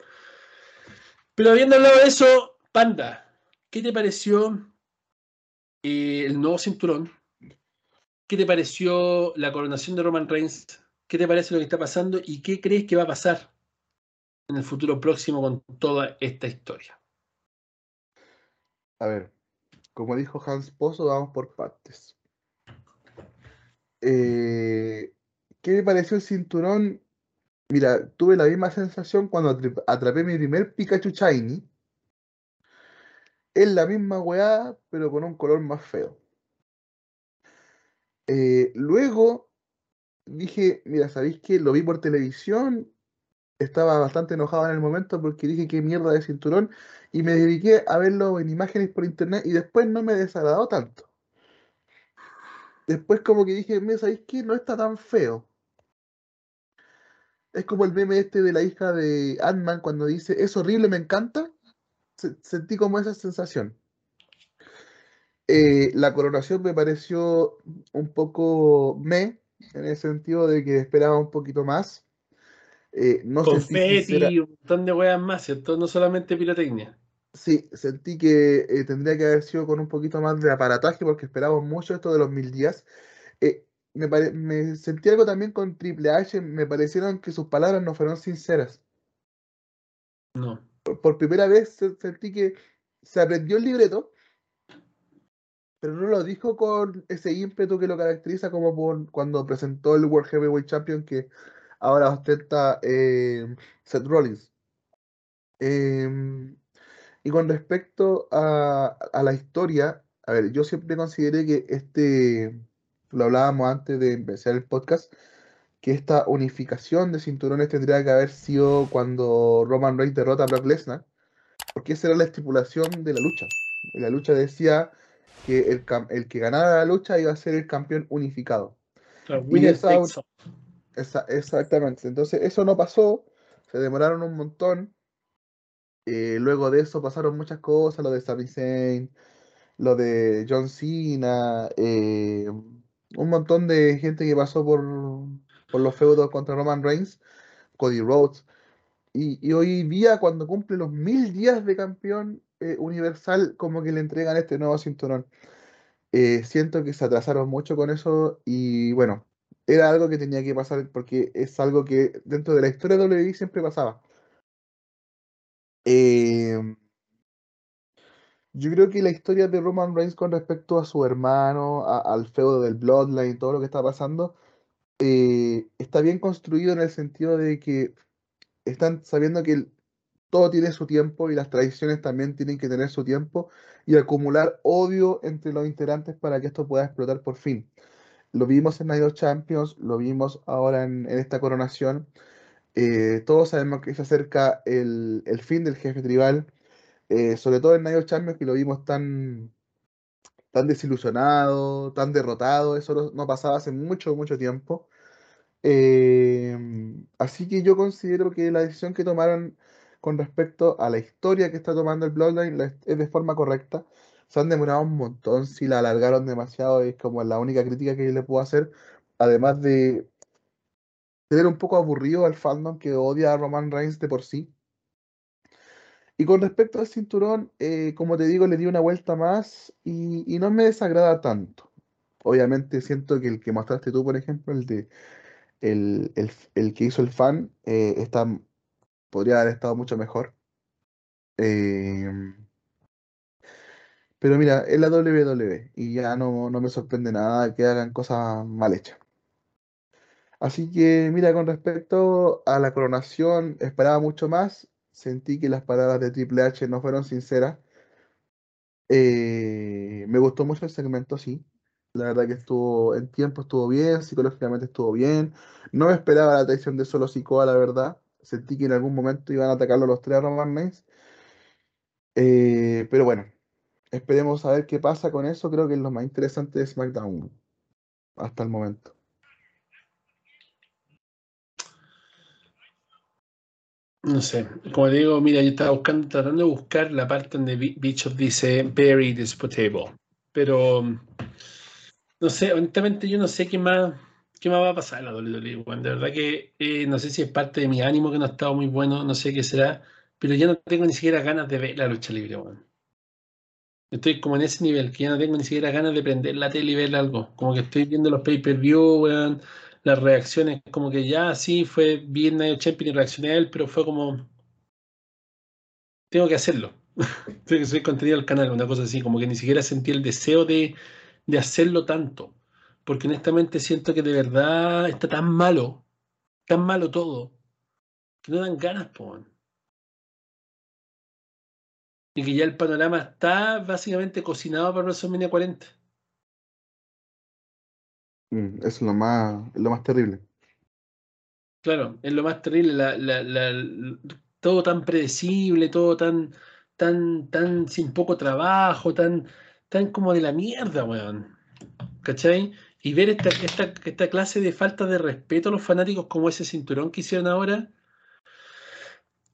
Pero habiendo hablado de eso, Panda, ¿qué te pareció eh, el nuevo cinturón? ¿Qué te pareció la coronación de Roman Reigns? ¿Qué te parece lo que está pasando? ¿Y qué crees que va a pasar en el futuro próximo con toda esta historia? A ver, como dijo Hans Pozo, vamos por partes. Eh, ¿Qué me pareció el cinturón? Mira, tuve la misma sensación cuando atrapé mi primer Pikachu Shiny. Es la misma weá, pero con un color más feo. Eh, luego dije, mira, ¿sabéis qué? Lo vi por televisión, estaba bastante enojado en el momento porque dije qué mierda de cinturón y me dediqué a verlo en imágenes por internet y después no me desagradó tanto. Después como que dije, mira, ¿sabéis qué? No está tan feo. Es como el meme este de la hija de Ant-Man cuando dice, es horrible, me encanta. Se- sentí como esa sensación. Eh, la coronación me pareció un poco me, en el sentido de que esperaba un poquito más. Eh, no y un montón de weas más, ¿cierto? No solamente pirotecnia. Sí, sentí que eh, tendría que haber sido con un poquito más de aparataje porque esperábamos mucho esto de los mil días. Eh, me, pare- me sentí algo también con Triple H, me parecieron que sus palabras no fueron sinceras. No. Por, por primera vez se- sentí que se aprendió el libreto, pero no lo dijo con ese ímpetu que lo caracteriza como por cuando presentó el World Heavyweight Champion que ahora ostenta eh, Seth Rollins. Em, y con respecto a, a la historia, a ver, yo siempre consideré que este, lo hablábamos antes de empezar el podcast, que esta unificación de cinturones tendría que haber sido cuando Roman Reigns derrota a Brock Lesnar, porque esa era la estipulación de la lucha. La lucha decía que el, el que ganara la lucha iba a ser el campeón unificado. Y esa-. Exactamente. Entonces, eso no pasó, se demoraron un montón. Eh, luego de eso pasaron muchas cosas, lo de Sami Zayn, lo de John Cena, eh, un montón de gente que pasó por, por los feudos contra Roman Reigns, Cody Rhodes. Y, hoy día, cuando cumple los mil días de campeón eh, universal, como que le entregan este nuevo cinturón. Siento que se atrasaron mucho con eso y bueno, era algo que tenía que pasar porque es algo que dentro de la historia de WWE siempre pasaba. Eh, yo creo que la historia de Roman Reigns con respecto a su hermano, al feudo del Bloodline, todo lo que está pasando, eh, está bien construido en el sentido de que están sabiendo que todo tiene su tiempo y las tradiciones también tienen que tener su tiempo y acumular odio entre los integrantes para que esto pueda explotar por fin. Lo vimos en Night of Champions, lo vimos ahora en, esta coronación. Eh, todos sabemos que se acerca el, fin del jefe tribal, eh, sobre todo en of Champions que lo vimos tan, tan desilusionado, tan derrotado, eso no, pasaba hace mucho, mucho tiempo. Em, así que yo considero que la decisión que tomaron con respecto a la historia que está tomando el Bloodline es de forma correcta. Se han demorado un montón, si la alargaron demasiado, es como la única crítica que yo le puedo hacer. Además de tener un poco aburrido al fandom que odia a Roman Reigns de por sí. Y con respecto al cinturón, eh, como te digo, le di una vuelta más y, no me desagrada tanto. Obviamente siento que el que mostraste tú, por ejemplo, el de el, que hizo el fan, eh, está, podría haber estado mucho mejor. Em, pero mira, es la WWE y ya no, no me sorprende nada que hagan cosas mal hechas. Así que, mira, con respecto a la coronación, esperaba mucho más. Sentí que las palabras de Triple H no fueron sinceras. Eh, me gustó mucho el segmento, sí. La verdad que estuvo en tiempo, estuvo bien, psicológicamente estuvo bien. No me esperaba la traición de Solo Sikoa, la verdad. Sentí que en algún momento iban a atacarlo los tres Roman Reigns. Eh, pero bueno, esperemos a ver qué pasa con eso. Creo que es lo más interesante de SmackDown hasta el momento. No sé, como digo, mira, yo estaba buscando, tratando de buscar la parte donde Bishop dice very disputable, pero no sé, honestamente yo no sé qué más, qué más va a pasar en la WWE, de verdad que eh, no sé si es parte de mi ánimo que no ha estado muy bueno, no sé qué será, pero ya no tengo ni siquiera ganas de ver la lucha libre, weón. Estoy como en ese nivel, que ya no tengo ni siquiera ganas de prender la tele y ver algo, como que estoy viendo los pay-per-view, weón las reacciones, como que ya sí fue bien Night Champion y reaccioné a él, pero fue como. Tengo que hacerlo. [laughs] tengo que subir contenido al canal, una cosa así, como que ni siquiera sentí el deseo de, de hacerlo tanto. Porque honestamente siento que de verdad está tan malo, tan malo todo, que no dan ganas, po. Y que ya el panorama está básicamente cocinado para WrestleMania 40. Mm, es lo más, lo más terrible. Claro, es lo más terrible, todo tan predecible, todo tan, tan, tan sin poco trabajo, tan, tan como de la mierda, weón. ¿Cachai? Y ver esta, esta, esta clase de falta de respeto a los fanáticos como ese cinturón que hicieron ahora.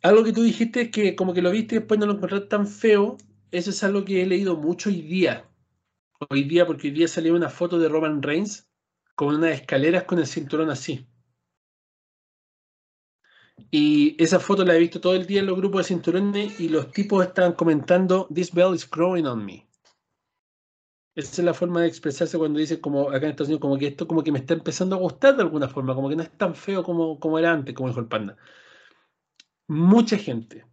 Algo que tú dijiste es que como que lo viste y después no lo encontraste tan feo. Eso es algo que he leído mucho hoy día. Hoy día, porque hoy día salió una foto de Roman Reigns con unas escaleras con el cinturón así. Y esa foto la he visto todo el día en los grupos de cinturones y los tipos estaban comentando, This bell is growing on me. Esa es la forma de expresarse cuando dice como acá en Estados Unidos, como que esto como que me está empezando a gustar de alguna forma, como que no es tan feo como, como era antes, como dijo el panda. Mucha gente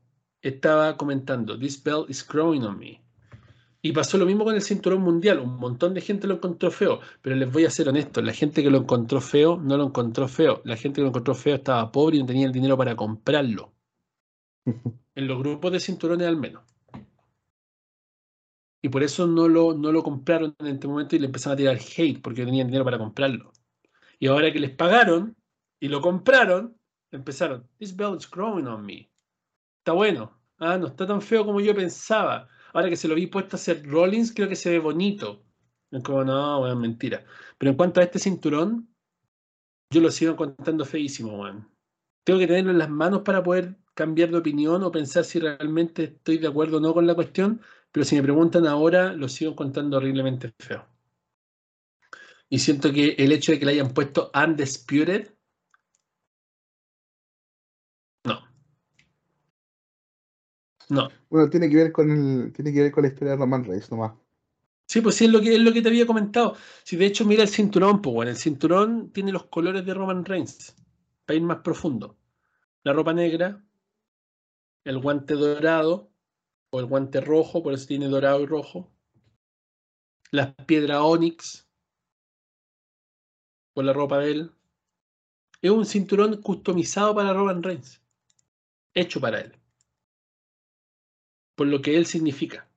estaba comentando, This bell is growing on me. Y pasó lo mismo con el cinturón mundial. Un montón de gente lo encontró feo. Pero les voy a ser honesto, la gente que lo encontró feo no lo encontró feo. La gente que lo encontró feo estaba pobre y no tenía el dinero para comprarlo. [laughs] En los grupos de cinturones al menos. Y por eso no lo, no lo compraron en este momento y le empezaron a tirar hate porque no tenían dinero para comprarlo. Y ahora que les pagaron y lo compraron, empezaron, This belt is growing on me. Está bueno. Ah, no está tan feo como yo pensaba. Ahora que se lo vi puesto a hacer Rollins, creo que se ve bonito. Es como, no, weón, mentira. Pero en cuanto a este cinturón, yo lo sigo contando feísimo, weón. Tengo que tenerlo en las manos para poder cambiar de opinión o pensar si realmente estoy de acuerdo o no con la cuestión. Pero si me preguntan ahora, lo sigo contando horriblemente feo. Y siento que el hecho de que le hayan puesto Undisputed No. Bueno, tiene que ver con el, tiene que ver con la historia de Roman Reigns nomás. Sí, pues sí, es lo que, es lo que te había comentado. Si de hecho mira el cinturón, pues bueno, el cinturón tiene los colores de Roman Reigns, para ir más profundo. La ropa negra, el guante dorado, o el guante rojo, por eso tiene dorado y rojo. Las piedras Onyx, con la ropa de él. Es un cinturón customizado para Roman Reigns. hecho para él. Por lo que él significa.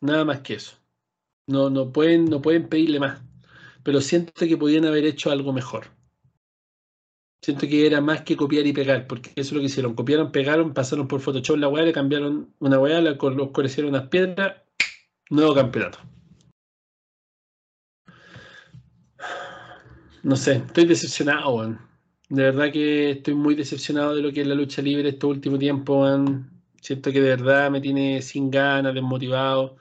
Nada más que eso. No, no, pueden, no pueden pedirle más. Pero siento que podían haber hecho algo mejor. Siento que era más que copiar y pegar, porque eso es lo que hicieron. Copiaron, pegaron, pasaron por Photoshop la weá, le cambiaron una weá, le oscurecieron unas piedras, nuevo campeonato. No sé, estoy decepcionado, weón. De verdad que estoy muy decepcionado de lo que es la lucha libre este último tiempo. Siento que de verdad me tiene sin ganas, desmotivado.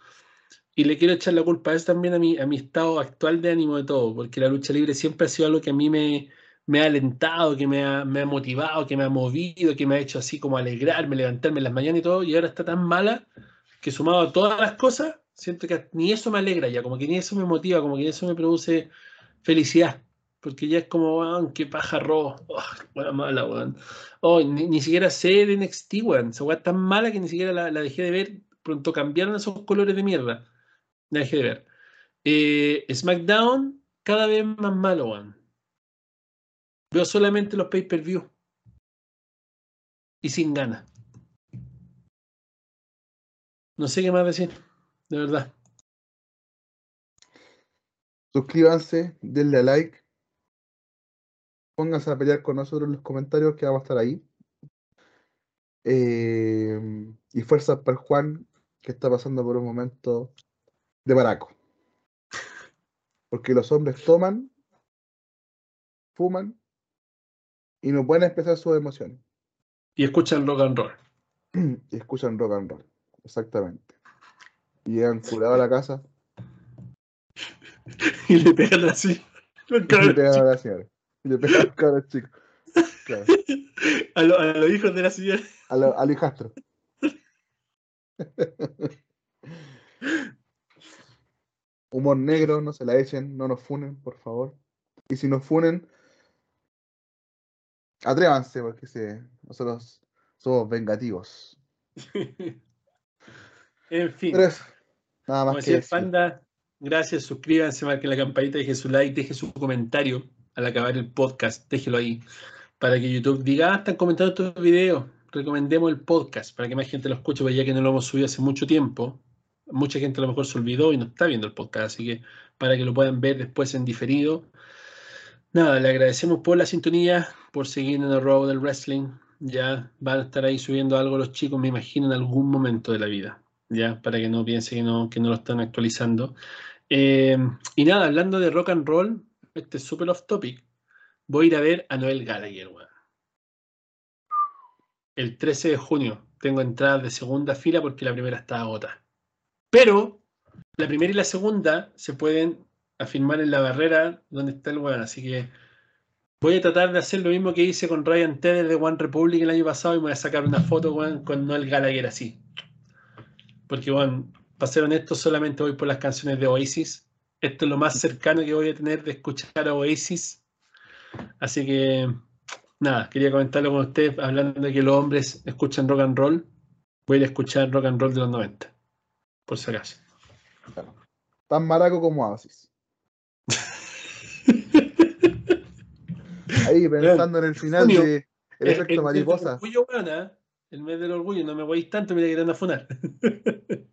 Y le quiero echar la culpa a eso también a mi, a mi estado actual de ánimo de todo, porque la lucha libre siempre ha sido algo que a mí me, me ha alentado, que me ha, me ha, motivado, que me ha movido, que me ha hecho así como alegrarme, levantarme en las mañanas y todo, y ahora está tan mala que sumado a todas las cosas, siento que ni eso me alegra ya, como que ni eso me motiva, como que ni eso me produce felicidad, porque ya es como, weón, qué paja rojo, oh, mala, weón. Oh, ni, siquiera sé de NXT, weón, esa weón tan mala que ni siquiera la, la, dejé de ver, pronto cambiaron esos colores de mierda, la dejé de ver. Eh, SmackDown, cada vez más malo, weón Veo solamente los pay-per-view. Y sin ganas. No sé qué más decir, de verdad. Suscríbanse, denle a like. Pónganse a pelear con nosotros en los comentarios que vamos a estar ahí. Eh, y fuerzas para Juan, que está pasando por un momento de baraco. Porque los hombres toman, fuman y no pueden expresar sus emociones. Y escuchan rock and roll. [clears throat] y escuchan rock and roll, exactamente. Y llegan curados a la casa. [laughs] y le pegan así. [laughs] Y le pegan a la señora. Y le pegan [laughs] a los cabros chicos. A, los hijos de la señora. A, lo, al hijastro. [laughs] Humor negro, no se la echen, no nos funen, por favor. Y si nos funen, Atrévanse, porque nosotros somos vengativos. [laughs] en fin. nada más que Panda, gracias, suscríbanse, marquen la campanita, dejen su like, dejen su comentario al acabar el podcast, déjelo ahí, para que YouTube diga, ah, están comentando estos videos, recomendemos el podcast, para que más gente lo escuche, porque ya que no lo hemos subido hace mucho tiempo, mucha gente a lo mejor se olvidó y no está viendo el podcast, así que para que lo puedan ver después en diferido, Nada, le agradecemos por la sintonía, por seguir en el robo del wrestling. Ya van a estar ahí subiendo algo los chicos, me imagino, en algún momento de la vida. Ya, para que no piense que no, que no lo están actualizando. Eh, y nada, hablando de rock and roll, este es súper off topic. Voy a ir a ver a Noel Gallagher, El 13 de junio tengo entradas de segunda fila porque la primera está agota. Pero la primera y la segunda se pueden a firmar en la barrera donde está el weón. Así que voy a tratar de hacer lo mismo que hice con Ryan Tedder de One Republic el año pasado y voy a sacar una foto con Noel Gallagher así. Porque, bueno, para ser solamente voy por las canciones de Oasis. Esto es lo más cercano que voy a tener de escuchar a Oasis. Así que, nada, quería comentarlo con ustedes, hablando de que los hombres escuchan rock and roll. Voy a ir a escuchar rock and roll de los 90, por si acaso. Tan maraco como Oasis. [laughs] Ahí pensando en el final de El efecto mariposa. El, orgullo, ¿eh? el mes del orgullo, no me voy tanto, mira que te a funar. [laughs]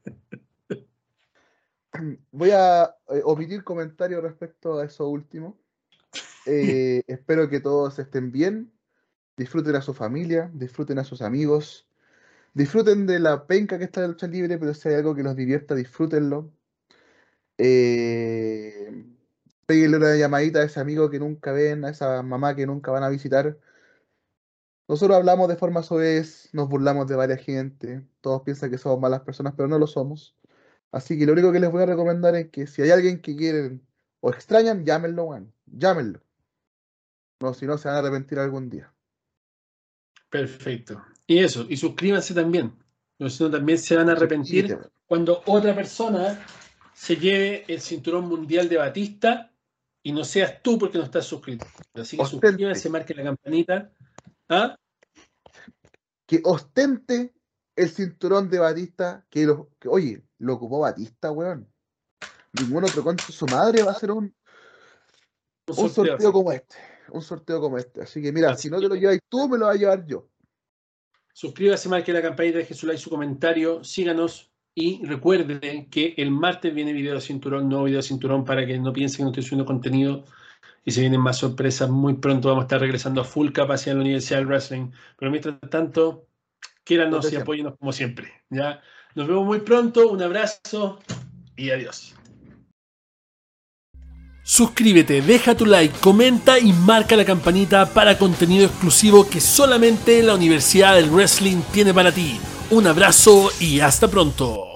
[clears throat] Voy a eh, omitir comentarios respecto a eso último. Eh, [laughs] espero que todos estén bien, disfruten a su familia, disfruten a sus amigos, disfruten de la penca que está en la lucha libre, pero si hay algo que los divierta, disfrútenlo. Eh, una llamadita a ese amigo que nunca ven, a esa mamá que nunca van a visitar. Nosotros hablamos de forma soez, nos burlamos de varias gente, todos piensan que somos malas personas, pero no lo somos. Así que lo único que les voy a recomendar es que si hay alguien que quieren o extrañan, llámenlo. Llámenlo. No, si no, se van a arrepentir algún día. Perfecto. Y eso, y suscríbanse también. No, si no, también se van a arrepentir cuando otra persona se lleve el cinturón mundial de Batista y no seas tú porque no estás suscrito. Así que suscríbase, marque la campanita. ¿Ah? Que ostente el cinturón de Batista que, lo, que oye, lo ocupó Batista, weón. Ningún otro con su madre va a hacer un, un, sorteo, como este. un sorteo como este. Así que mira, Así si no te lo llevas tú, me lo va a llevar yo. Suscríbase, marque la campanita, deje su like, su comentario, síganos y recuerden que el martes viene video de cinturón, nuevo video de cinturón para que no piensen que no estoy subiendo contenido y se vienen más sorpresas. Muy pronto vamos a estar regresando a full capacidad en la Universidad del Wrestling. Pero mientras tanto, quiéranos y apóyenos como siempre. ¿ya? Nos vemos muy pronto, un abrazo y adiós. Suscríbete, deja tu like, comenta y marca la campanita para contenido exclusivo que solamente la Universidad del Wrestling tiene para ti. Un abrazo y hasta pronto.